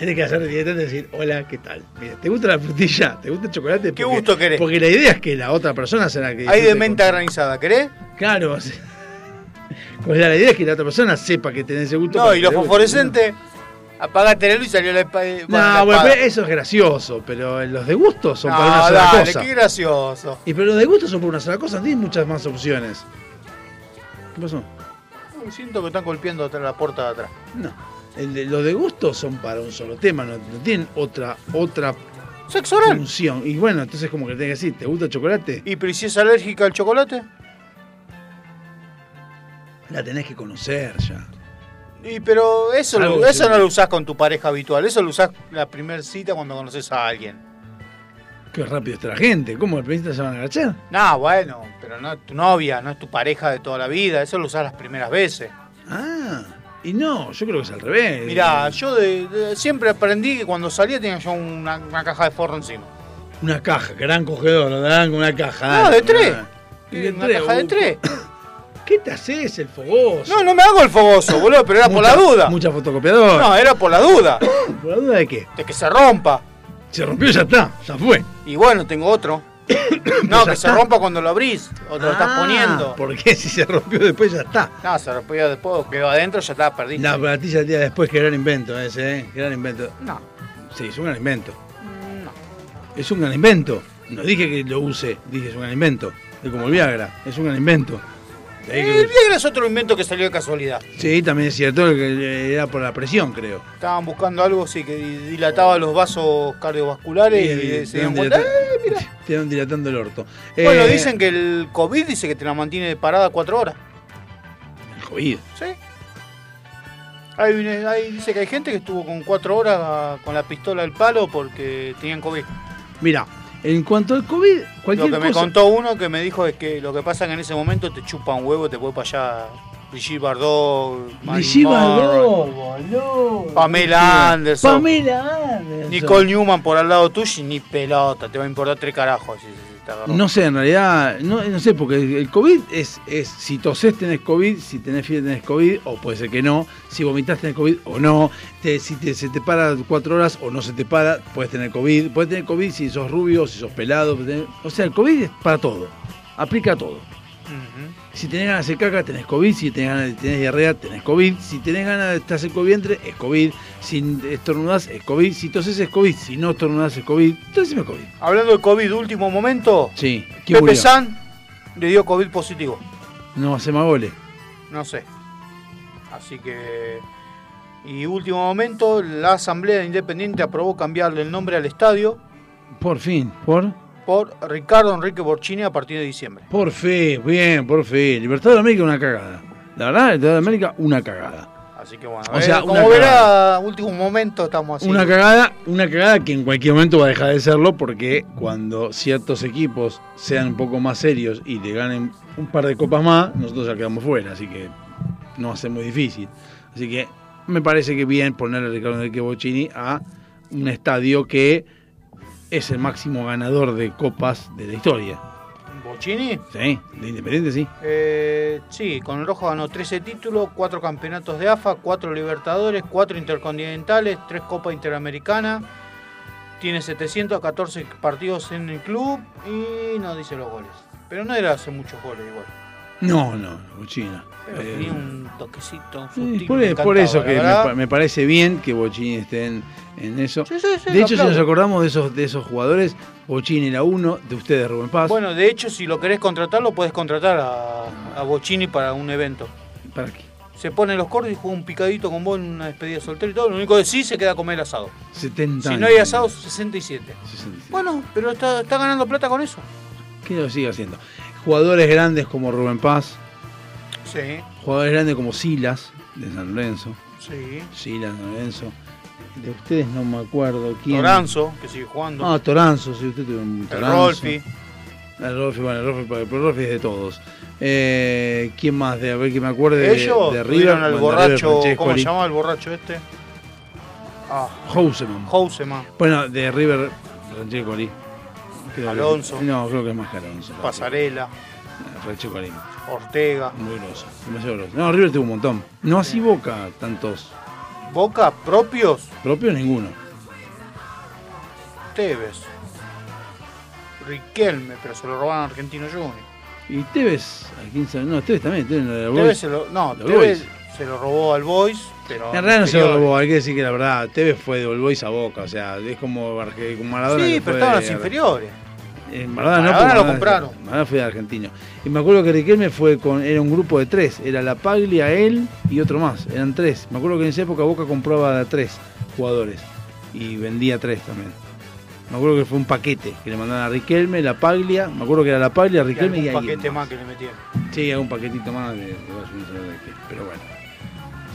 tenés que hacer directamente decir, hola, ¿qué tal? Mira, ¿te gusta la frutilla? ¿Te gusta el chocolate? ¿Qué gusto querés? Porque la idea es que la otra persona será que... Hay de menta con- granizada, ¿querés? Claro, o sea, (laughs) o sea, la idea es que la otra persona sepa que tenés ese gusto. No, para y los fosforescentes, apagate la luz y salió la espada. No, bueno, eso es gracioso, pero los de gusto son para una No, sola dale, cosa. qué gracioso. Y pero los de gusto son por una sola cosa, no tienen muchas más opciones. ¿Qué pasó? Siento que están golpeando la puerta de atrás. No. De- los de gusto son para un solo tema, no, no tienen otra otra Sexo oral. función. Y bueno, entonces como que tenés que decir, ¿te gusta el chocolate? ¿Y pero si es alérgica al chocolate? La tenés que conocer ya. Y pero eso, Algo lo- que eso no lo usás con tu pareja habitual, eso lo usás la primera cita cuando conoces a alguien. Qué rápido está la gente. ¿Cómo el príncipe se van a agachar? No, bueno, pero no es tu novia, no es tu pareja de toda la vida, eso lo usás las primeras veces. Ah, y no, yo creo que es al revés. Mirá, yo de- de- siempre aprendí que cuando salía tenía yo una, una caja de forro encima. Una caja, gran cogedor, dan una caja. No, de tres. una- ¿Qué, de una tres, caja de tres. (coughs) ¿Qué te haces el fogoso? No, no me hago el fogoso, boludo, pero era por la duda. Mucha fotocopiadora. No, era por la duda. (coughs) ¿Por la duda de qué? De que se rompa. Se rompió, ya está, ya fue. Y bueno, tengo otro. (coughs) No, Ya que se está. rompa cuando lo abrís o te lo estás Ah, poniendo. Porque si se rompió después ya está. No, se rompió después, quedó adentro, ya está, perdiste. La platilla el día después, que gran invento ese, ¿eh? Gran invento. No. Sí, es un gran invento. No. Es un gran invento. No dije que lo use, dije es un gran invento. Es como el Viagra, es un gran invento. El Viagra es otro invento que salió de casualidad. Sí, también es cierto que era por la presión, creo. Estaban buscando algo sí, que dilataba los vasos cardiovasculares y, se dieron cuenta. "Eh, Te van dilatando el orto. Bueno, Eh, dicen que el COVID dice que te la mantiene parada cuatro horas. El COVID. Sí. Hay, hay- dice que hay gente que estuvo con cuatro horas con la pistola al palo porque tenían COVID. Mira, en cuanto al COVID, Lo cualquier que me cosa. contó uno que me dijo es que lo que pasa es que en ese momento te chupa un huevo, te puede para allá Brigitte Bardot, Brigitte Bardot, boludo. Pamela Anderson, Pamela Anderson. Nicole Newman por al lado tuyo y ni pelota, te va a importar tres carajos. te agarró. No sé, en realidad, no, no sé, porque el COVID es, es si tosés tenés COVID, si tenés fiebre tenés COVID, o puede ser que no, si vomitas tenés COVID o no, te- si te- se te para cuatro horas o no se te para, puedes tener COVID, puedes tener COVID si sos rubio, si sos pelado, o sea, el COVID es para todo, aplica a todo. Si tenés ganas de hacer caca, tenés COVID. Si tenés ganas de tenés diarrea, tenés COVID. Si tenés ganas de estar seco vientre, es COVID. Si estornudás, es COVID. Si toses, es COVID. Si no estornudás, es COVID. Entonces es COVID. Hablando de COVID, último momento, Sí. ¿Quién Pepe murió? San le dio COVID positivo. No hace más goles. No sé. Así que. Y último momento, la Asamblea Independiente aprobó cambiarle el nombre al estadio Por fin. Por. Por Ricardo Enrique Borchini a partir de diciembre. Por fin. Bien, por fin. Libertad de América, una cagada. La verdad, Libertad de América, una cagada. Así que bueno, O eh, sea, como una verá, último momento estamos así. Una cagada, una cagada que en cualquier momento va a dejar de serlo porque cuando ciertos equipos sean un poco más serios y le ganen un par de copas más, nosotros ya quedamos fuera, así que no va a ser muy difícil. Así que me parece que bien ponerle a Ricardo Enrique Bocini a un estadio que es el máximo ganador de copas de la historia. ¿Borchini? Sí, de Independiente sí. Eh, sí, con el Rojo ganó 13 títulos, 4 campeonatos de AFA, 4 Libertadores, 4 Intercontinentales, 3 Copas Interamericanas. Tiene 714 partidos en el club y no dice los goles. Pero no era hace muchos goles igual. No, no, Bocini. no. Pero Eh, tenía un toquecito, un sutil, por, me por eso que me, me parece bien que Bocini esté en, en eso. Sí, sí, sí, de hecho, si nos acordamos de esos, de esos jugadores, Bocini era uno, de ustedes Rubén Paz. Bueno, de hecho, si lo querés contratar, lo puedes contratar a, a Bocini para un evento. ¿Para qué? Se pone los cortes y juega un picadito con vos en una despedida soltera y todo. Lo único que sí se queda a comer asado. 70 Si no hay asado, 67. 67. Bueno, pero está, está ganando plata con eso. Que lo siga haciendo. Jugadores grandes como Rubén Paz, Sí, jugadores grandes como Silas, de San Lorenzo. sí. Silas, San Lorenzo. De ustedes no me acuerdo quién. Toranzo, que sigue jugando. Ah, Toranzo, si usted tuvo un el Toranzo. Rolfi. El Rolfi, bueno, el Rolfi, pero el Rolfi es de todos. Eh, ¿Quién más? De, a ver que me acuerde de- Ellos de, River. al de borracho, ¿cómo se llamaba el borracho este? Ah, Houseman. Houseman. Bueno, de River, Ranché Que- Alonso. no, creo que es más que Alonso. Pasarela, Ranché Colí. Ortega. Muy grosso. Demasiado grosso. No, River tuvo un montón. No así Boca, tantos. Boca propios, Propios ninguno. Tevez. Riquelme, pero se lo robaron a Argentino Junior. Y Tevez, ¿a quién sabe? No, Tevez también. Tevez, Tevez se lo, no, Tevez Boys. se lo robó al Boys, pero. En realidad no se lo robó, hay que decir que la verdad, Tevez fue de All Boys a Boca, o sea, es como, como Maradona. Sí, pero estaban de- las inferiores. Eh, Maradona no, Maradona lo compraron. Maradona fue de argentino. Y me acuerdo que Riquelme fue con, era un grupo de tres, era la Paglia, él y otro más, eran tres. Me acuerdo que en esa época Boca compraba de a tres jugadores y vendía tres también. Me acuerdo que fue un paquete que le mandaban a Riquelme, la Paglia, me acuerdo que era la Paglia, Y Riquelme y, algún alguien paquete más. que le metieron. Sí, algún paquetito más de, de de qué, pero bueno.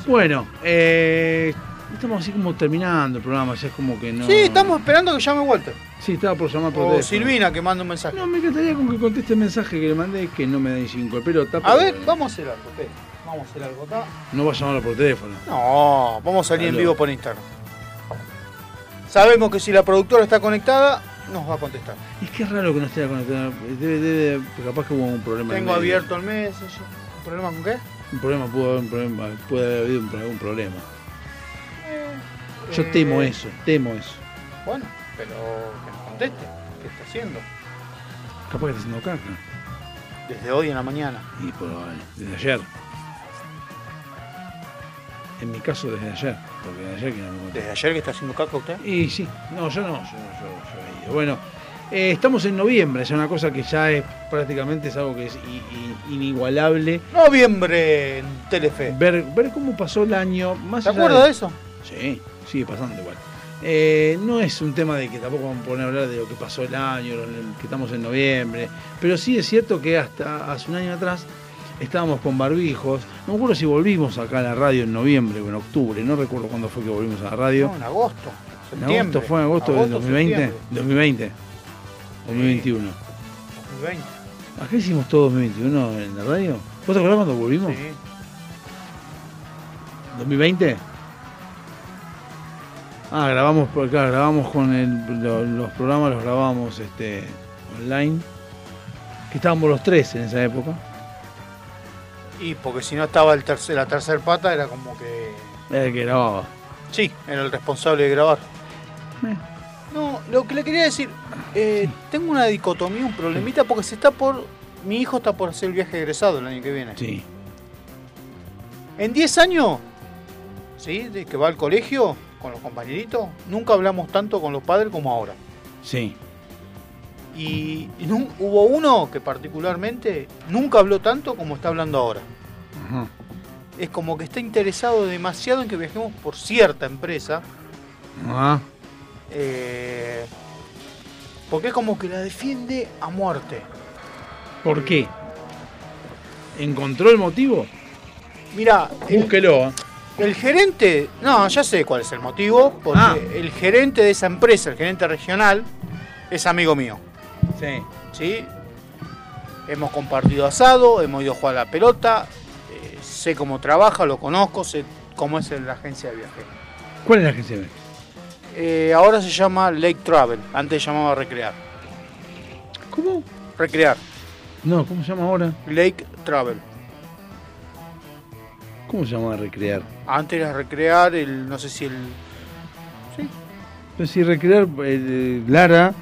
Bueno, eh, estamos así como terminando el programa, ya es como que no. Sí, estamos esperando que llame Walter. Sí, estaba por llamar por O teléfono. Silvina que manda un mensaje. No, me encantaría con que conteste el mensaje que le mandé que no me den cinco el pelota. A pero ver, vamos a hacer algo, espera. Vamos a hacer algo acá. No va a llamarlo por teléfono. No, vamos a salir en Aló. vivo por Instagram. Sabemos que si la productora está conectada, nos va a contestar. Es que es raro que no esté conectado. Debe, debe, capaz que hubo un problema. en Tengo medio. abierto el Messenger. ¿Un problema con qué? Un problema, pudo haber un problema, puede haber habido un- algún problema. Yo Eh, temo eso, temo eso. Bueno, pero que nos conteste. ¿Qué está haciendo? Capaz que está haciendo caca. Desde hoy en la mañana. Y por desde ayer. En mi caso desde ayer, porque de ayer que no me contestó. ¿Desde ayer que está haciendo caca usted? Y sí, no, yo no, yo, yo, yo he ido. Bueno, eh, estamos en noviembre, es una cosa que ya es prácticamente es algo que es i- i- inigualable. Noviembre en Telefe. Ver, ver cómo pasó el año, más ¿Te acuerdas de eso? Sí, sigue pasando igual. Eh, no es un tema de que tampoco vamos a poner a hablar de lo que pasó el año, que estamos en noviembre, pero sí es cierto que hasta hace un año atrás estábamos con barbijos. No me acuerdo si volvimos acá a la radio en noviembre o en octubre, no recuerdo cuándo fue que volvimos a la radio. No, en agosto. ¿En agosto? ¿Fue en agosto, del Agosto, 2020? septiembre. 2020. 2021. 2020. ¿Acá hicimos todo 2021 en la radio? ¿Vos te acordás cuando volvimos? Sí. ¿2020? Ah, grabamos, por acá, grabamos con el- lo- los programas, los grabamos este, online. Que estábamos los tres en esa época. Y porque si no estaba el tercer, la tercer pata, era como que. Era el que grababa. Sí, era el responsable de grabar. Eh. No, lo que le quería decir, eh, tengo una dicotomía, un problemita, porque se está por. Mi hijo está por hacer el viaje egresado el año que viene. Sí. En 10 años, ¿sí? De que va al colegio con los compañeritos, nunca hablamos tanto con los padres como ahora. Sí. Y, hubo uno que particularmente nunca habló tanto como está hablando ahora. Ajá. Es como que está interesado demasiado en que viajemos por cierta empresa. Ah, eh, porque es como que la defiende a muerte. ¿Por qué? ¿Encontró el motivo? Mira, el, Búsquelo. ¿eh? el gerente, no, ya sé cuál es el motivo, porque Ah. el gerente de esa empresa, el gerente regional, es amigo mío. Sí. ¿sí? Hemos compartido asado, hemos ido a jugar a la pelota, eh, sé cómo trabaja, lo conozco, sé cómo es la agencia de viaje. ¿Cuál es la agencia? Eh, ahora se llama Lake Travel, antes se llamaba Recrear. ¿Cómo? Recrear, No, ¿cómo se llama ahora? Lake Travel. ¿Cómo se llama recrear? Antes era Recrear, el no sé si el... Pero si recrear, eh, Lara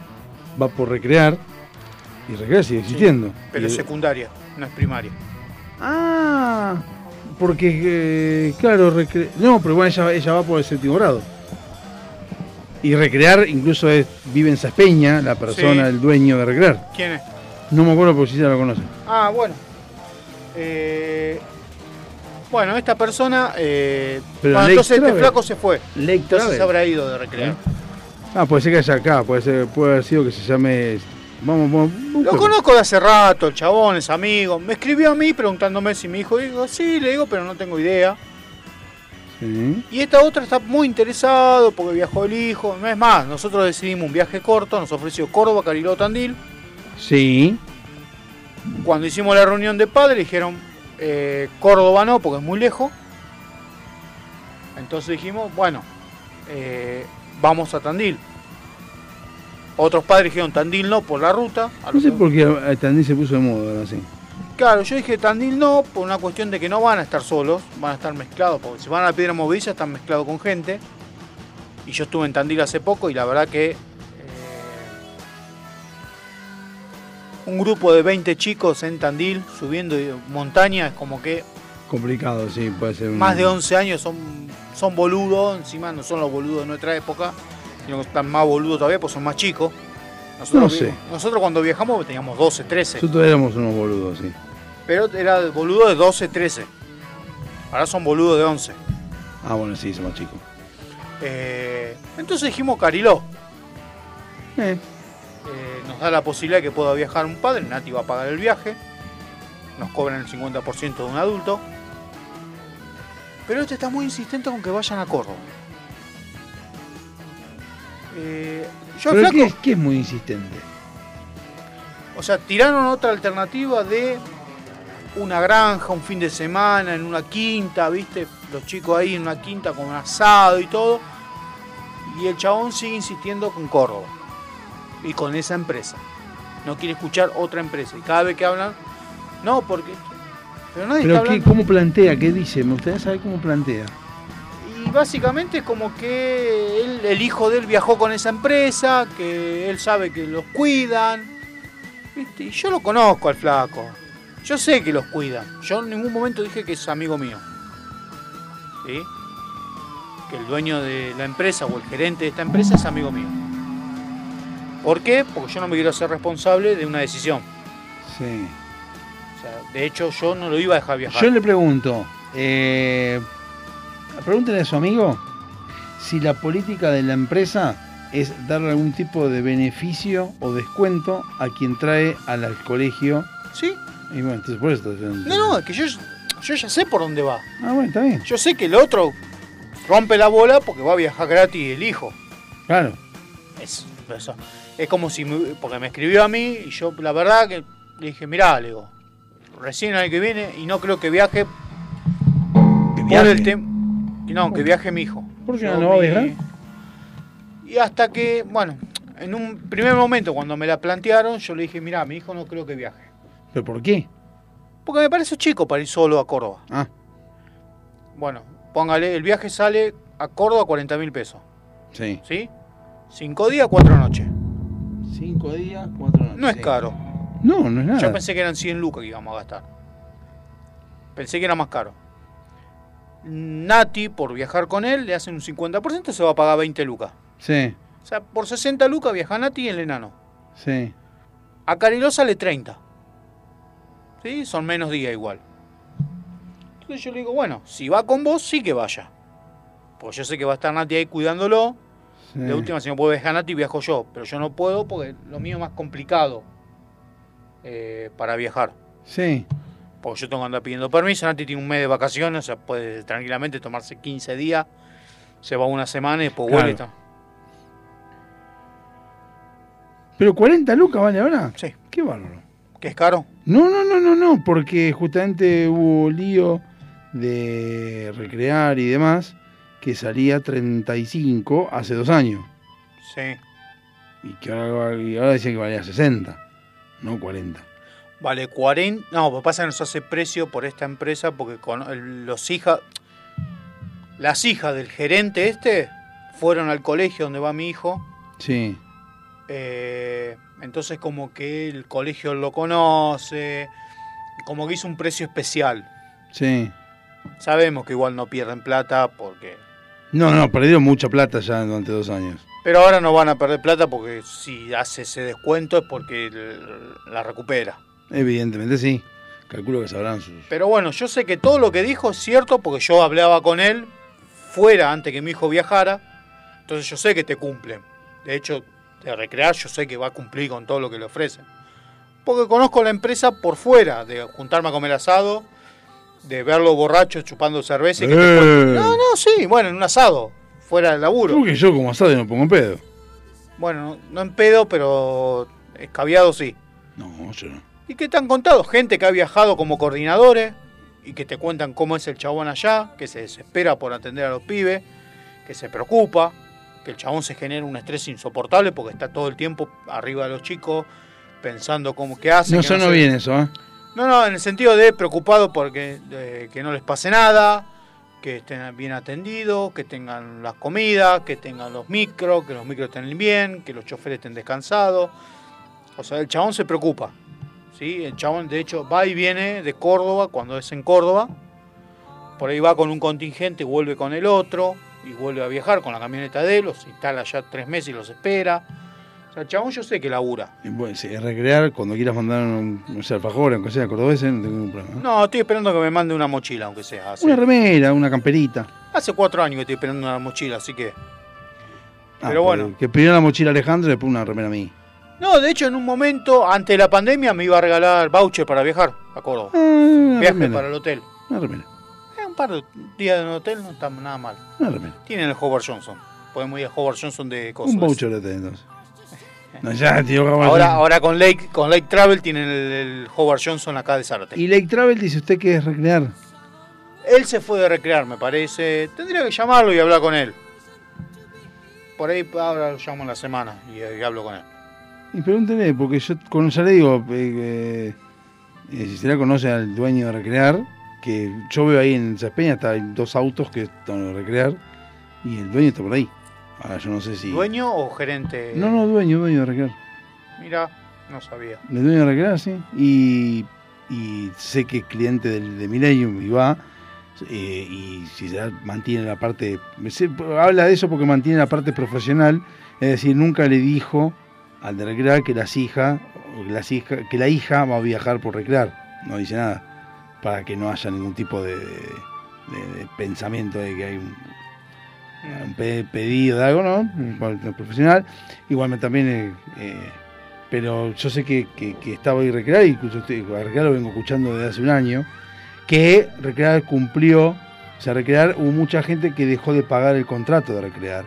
va por recrear y recrear sigue existiendo. Pero Y- es secundaria, no es primaria. Ah, porque, eh, claro, recre- no, pero bueno, ella, ella va por el séptimo grado. Y recrear incluso es, vive en Saspeña, la persona, Sí. el dueño de recrear. ¿Quién es? No me acuerdo porque si se la conoce. Ah, bueno. Eh, bueno, esta persona... eh, Pero bueno, Lake entonces este Travel. flaco se fue. Lake Entonces Travel. se habrá ido de Recrear. Ah, puede ser que haya acá, puede, ser, puede haber sido que se llame... Vamos, vamos. Lo conozco de hace rato, el chabón, es amigo. Me escribió a mí preguntándome si mi hijo. Digo, sí, le digo, pero no tengo idea. Y esta otra está muy interesado porque viajó el hijo. No es más, nosotros decidimos un viaje corto, nos ofreció Córdoba, Cariló, Tandil. Sí. Cuando hicimos la reunión de padres dijeron eh, Córdoba no, porque es muy lejos. Entonces dijimos, bueno, eh, vamos a Tandil. Otros padres dijeron Tandil no por la ruta. No sé por qué eh, Tandil se puso de moda ahora sí. Claro, yo dije Tandil no, por una cuestión de que no van a estar solos, van a estar mezclados, porque si van a la piedra movediza están mezclados con gente. Y yo estuve en Tandil hace poco y la verdad que eh, un grupo de 20 chicos en Tandil subiendo montaña es como que Complicado, sí, puede ser. un- más de 11 años son, son boludos, encima no son los boludos de nuestra época, sino que están más boludos todavía porque son más chicos. Nosotros, No sé. nosotros cuando viajamos teníamos 12, 13. Nosotros éramos unos boludos, sí. Pero era boludo de 12, 13. Ahora son boludos de 11. Ah, bueno, sí, somos chicos. Eh, entonces dijimos Cariló. Eh. Eh, nos da la posibilidad de que pueda viajar un padre. Nati va a pagar el viaje. Nos cobran el 50% de un adulto. Pero este está muy insistente con que vayan a Córdoba. Eh, yo ¿Pero flaco- qué, es- qué es muy insistente? O sea, tiraron otra alternativa de una granja, un fin de semana, en una quinta, ¿viste? Los chicos ahí en una quinta con un asado y todo. Y el chabón sigue insistiendo con Córdoba. Y con esa empresa. No quiere escuchar otra empresa. Y cada vez que hablan, no, porque... Pero nadie ¿Pero está qué, cómo plantea? ¿Qué dice? Me gustaría saber cómo plantea. Básicamente es como que él- el hijo de él viajó con esa empresa, que él sabe que los cuidan. ¿viste? Y yo lo conozco al flaco. Yo sé que los cuidan. Yo en ningún momento dije que es amigo mío. ¿Sí? Que el dueño de la empresa o el gerente de esta empresa es amigo mío. ¿Por qué? Porque yo no me quiero hacer responsable de una decisión. Sí. O sea, de hecho, yo no lo iba a dejar viajar. Yo le pregunto, eh, pregúntele a su amigo si la política de la empresa es darle algún tipo de beneficio o descuento a quien trae al, al colegio. Sí. Y bueno, entonces por eso. No, no, es que yo, yo ya sé por dónde va. Ah, bueno, está bien. Yo sé que el otro rompe la bola porque va a viajar gratis el hijo. Claro. Es, eso. es como si, me- porque me escribió a mí y yo la verdad que le dije, mirá, le digo, recién el año que viene y no creo que viaje por viaje? el tema... No, que viaje mi hijo. ¿Por qué Yo no, no va a viajar? Y hasta que, bueno, en un primer momento cuando me la plantearon, yo le dije, mirá, mi hijo no creo que viaje. ¿Pero por qué? Porque me parece chico para ir solo a Córdoba. Ah. Bueno, póngale, el viaje sale a Córdoba 40 mil pesos. Sí. ¿Sí? Cinco días, cuatro noches. Cinco días, cuatro noches. No es caro. No, no es nada. Yo pensé que eran 100 lucas que íbamos a gastar. Pensé que era más caro. Nati, por viajar con él, le hacen un 50%, se va a pagar 20 lucas. Sí, O sea, por 60 lucas viaja Nati y el enano. sí. A Cariló sale 30. ¿Sí? Son menos días igual. Entonces yo le digo, bueno, si va con vos, sí que vaya. Porque yo sé que va a estar Nati ahí cuidándolo. sí. De última, si no puedo viajar Nati, viajo yo. Pero yo no puedo porque lo mío es más complicado eh, para viajar. Sí. Porque yo tengo que andar pidiendo permiso. Nati tiene un mes de vacaciones, o sea, puede tranquilamente tomarse 15 días. Se va una semana y después Claro. vuelve. ¿Pero 40 lucas vale ahora? Sí. Qué bárbaro. ¿Que es caro? No, no, no, no, no, porque justamente hubo lío de recrear y demás que salía 35 hace dos años Sí. y que ahora, ahora decían que valía 60, no 40. Vale 40. No, pues pasa que nos hace precio por esta empresa porque con los hijas. Las hijas del gerente este fueron al colegio donde va mi hijo. Sí, eh, entonces, como que el colegio lo conoce. Como que hizo un precio especial. sí. Sabemos que igual no pierden plata porque. No, no, perdieron mucha plata ya durante dos años. Pero ahora no van a perder plata porque si hace ese descuento es porque la recupera. Evidentemente sí. Calculo que sabrán sus... Pero bueno, yo sé que todo lo que dijo es cierto porque yo hablaba con él fuera antes que mi hijo viajara. Entonces yo sé que te cumplen. De hecho, de recrear yo sé que va a cumplir con todo lo que le ofrecen. Porque conozco la empresa por fuera, de juntarme a comer asado, de verlo borracho chupando cerveza y que te Eh. cuente- No, no, sí, bueno, en un asado, fuera del laburo. Creo que yo como asado no pongo en pedo. Bueno, no, no en pedo, pero escabiado sí. No, yo no. ¿Y qué te han contado? Gente que ha viajado como coordinadores y que te cuentan cómo es el chabón allá, que se desespera por atender a los pibes, que se preocupa, que el chabón se genera un estrés insoportable porque está todo el tiempo arriba de los chicos pensando cómo qué hace. No que sonó sé- bien eso, ¿eh? No, no, en el sentido de preocupado porque de que no les pase nada, que estén bien atendidos, que tengan las comidas, que tengan los micros, que los micros estén bien, que los choferes estén descansados. O sea, el chabón se preocupa. ¿Sí? El chabón, de hecho, va y viene de Córdoba cuando es en Córdoba. Por ahí va con un contingente, vuelve con el otro y vuelve a viajar con la camioneta de él, los instala ya tres meses y los espera. O sea, el chabón yo sé que labura. Y Bueno, sí, recrear cuando quieras mandar un, sé, alfajor, aunque sea cordobés, no tengo ningún problema. ¿eh? No, estoy esperando que me mande una mochila, aunque sea. Una remera, una camperita. Hace cuatro años que estoy esperando una mochila, así que. Ah, Pero bueno. porque Que primero la mochila a Alejandro y después una remera a mí. No, de hecho, en un momento, antes de la pandemia, me iba a regalar voucher para viajar a Córdoba. una Viaje para el hotel. Una remera. Eh, un par de días en el hotel no está nada mal. Una remera. Tienen el Howard Johnson. Podemos ir a Howard Johnson de cosas. Un voucher de entonces. No, ya, tío, Ahora, ahora con Lake, con Lake Travel tienen el, el Howard Johnson acá de Zárate. Y Lake Travel dice usted que es recrear. Él se fue de recrear, me parece. Tendría que llamarlo y hablar con él. Por ahí ahora lo llamo en la semana y, y hablo con él. Y pregúntele, porque yo con, ya le digo, eh, eh, si se la conoce al dueño de Recrear, que yo veo ahí en Saspeña, está, hay dos autos que están de Recrear, y el dueño está por ahí. Ahora yo no sé si... ¿Dueño o gerente? No, no, dueño, dueño de Recrear. Mira, no sabía. El dueño de Recrear, sí. Y, y sé que es cliente del, de Millennium y va, eh, y si se da- mantiene la parte... habla de eso porque mantiene la parte profesional, es decir, nunca le dijo al de Recrear que las que las hijas, que la hija va a viajar por Recrear, no dice nada, para que no haya ningún tipo de, de- de- de pensamiento de que hay un, un pe- pedido de algo, ¿no? Es profesional. Igualmente también, eh, eh, pero yo sé que, que, que estaba ahí Recrear, incluso usted, Recrear lo vengo escuchando desde hace un año, que Recrear cumplió, o sea, Recrear, hubo mucha gente que dejó de pagar el contrato de Recrear,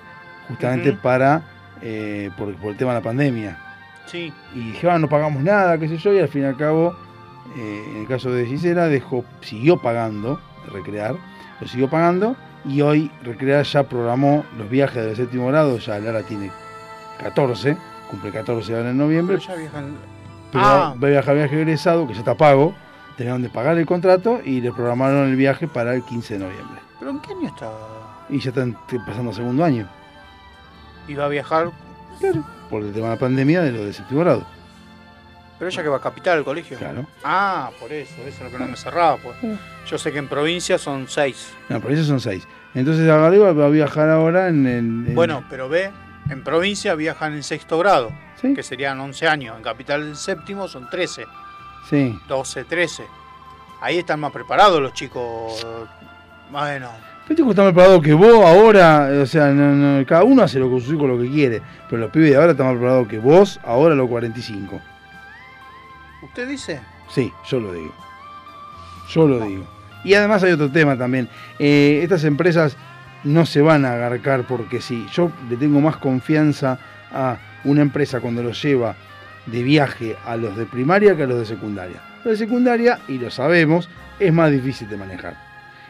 justamente para, eh, por, por el tema de la pandemia. Sí. Y dije, ah, no pagamos nada, qué sé yo, y al fin y al cabo, eh, en el caso de Gisela, dejó, siguió pagando, Recrear, lo siguió pagando, y hoy Recrear ya programó los viajes del séptimo grado, ya Lara tiene 14, cumple 14 ahora en noviembre, Pero ya viajan. pero Ah. va a viajar viaje egresado, que ya está pago, tenían de pagar el contrato y le programaron el viaje para el 15 de noviembre. ¿Pero en qué año está? Y ya están pasando segundo año, Iba a viajar, por el tema de la pandemia de lo de séptimo grado. pero ella que va a capital el colegio. Claro. Ah, por eso, eso es lo que no me cerraba. Pues. Yo sé que en provincia son seis. No, por eso son seis. Entonces Agarriba va a viajar ahora en el... en- Bueno, pero ve, en provincia viajan en sexto grado, que serían 11 años. En capital del séptimo son 13, Sí. 12, 13. Ahí están más preparados los chicos. Bueno, Pero está más preparado que vos ahora, o sea, no- no, cada uno hace lo con su hijo lo que quiere, pero los pibes de ahora están más preparados que vos ahora a los 45. ¿usted dice? Sí, yo lo digo. Yo lo digo. Y además hay otro tema también. Eh, estas empresas no se van a agarcar porque sí. Yo le tengo más confianza a una empresa cuando los lleva de viaje a los de primaria que a los de secundaria. Los de secundaria, y lo sabemos, es más difícil de manejar.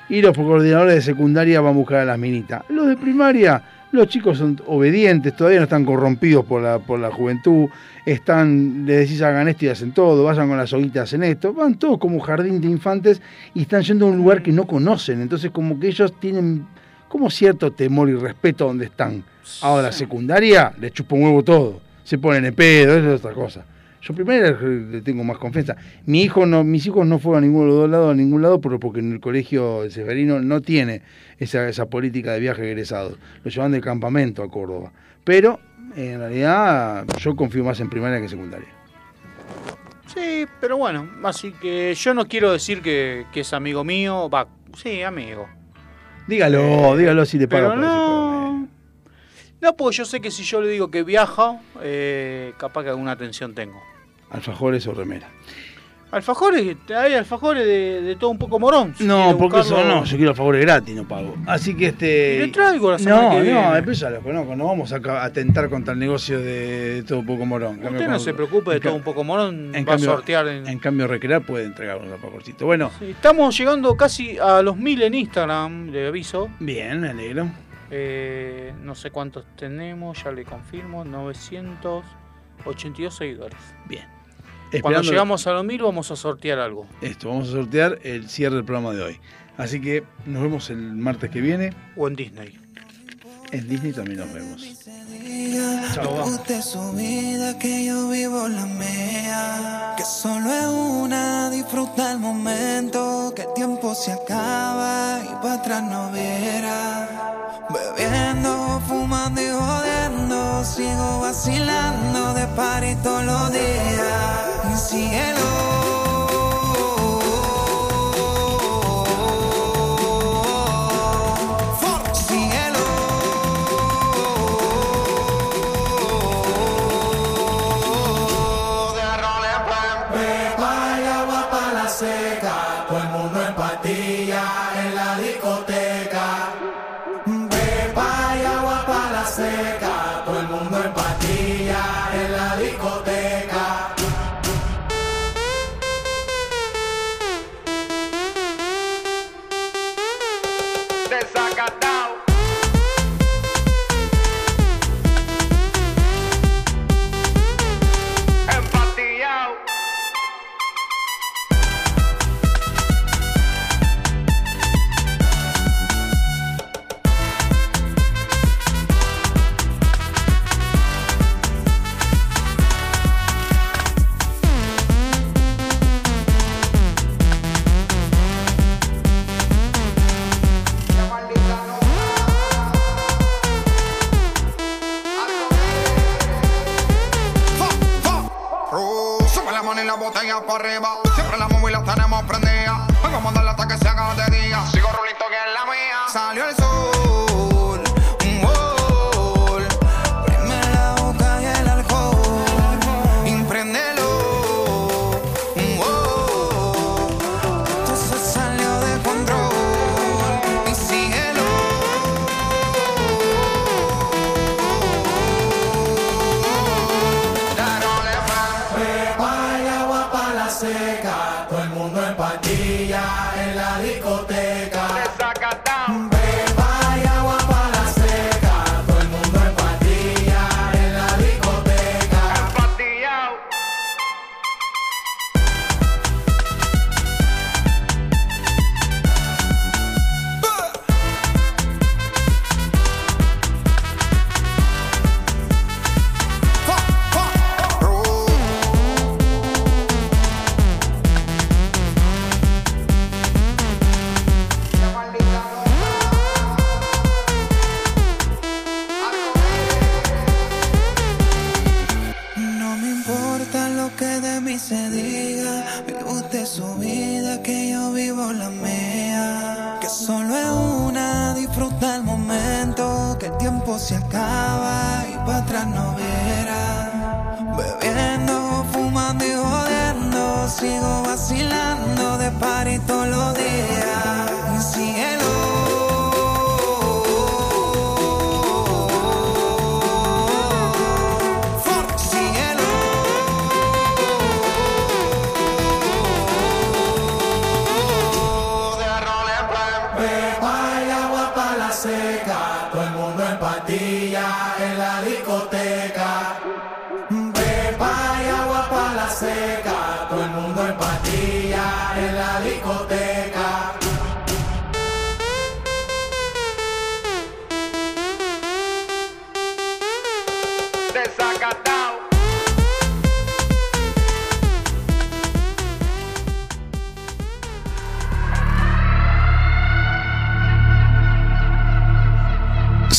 Y los coordinadores de secundaria van a buscar a las minitas. Los de primaria, los chicos son obedientes, todavía no están corrompidos por la, por la juventud, están, les decís hagan esto y hacen todo, vayan con las hoguitas, hacen esto, van todos como jardín de infantes y están yendo a un lugar que no conocen, entonces como que ellos tienen como cierto temor y respeto a donde están. Ahora, secundaria, les chupa un huevo todo, se ponen en pedo, eso es otra cosa. Yo primero le tengo más confianza. Mi hijo no, mis hijos no fueron a ninguno de los dos lados, a ningún lado, pero porque en el colegio de Severino no tiene esa, esa política de viaje egresados. Lo llevan del campamento a Córdoba. Pero en realidad yo confío más en primaria que en secundaria. Sí, pero bueno, así que yo no quiero decir que, que es amigo mío, va, sí, amigo. Dígalo, dígalo si le paga Pero no, no, porque yo sé que si yo le digo que viaja, eh, capaz que alguna atención tengo. Alfajores o remera. Alfajores, hay alfajores de, de todo un poco morón. si No, porque eso no, yo quiero favores gratis, no pago. Así que este. Le traigo la semana no, que no, viene. después ya lo conozco, no vamos a atentar contra el negocio de, de todo un poco morón. Cambio, Usted no cuando- se preocupe de todo un poco morón, En va cambio, a sortear en... en cambio recrear puede entregar unos alfajorcitos. Bueno, Sí, Estamos llegando casi a los mil en Instagram, le aviso. Bien, me alegro. Eh, no sé cuántos tenemos, ya le confirmo, 982 seguidores. Bien. Cuando llegamos a los 1000 vamos a sortear algo. Esto, vamos a sortear el cierre del programa de hoy. Así que nos vemos el martes que viene. O en Disney. En Disney también nos vemos. Usted su vida que yo vivo la mía. Que solo es una, disfruta el momento. Que el tiempo se acaba y para atrás no verá. Bebiendo, fumando y jodiendo. Sigo vacilando de party todos los días. Y cielo.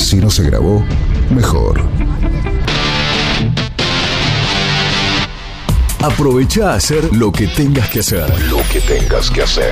Si no se grabó, mejor. Aprovecha a hacer lo que tengas que hacer. Lo que tengas que hacer.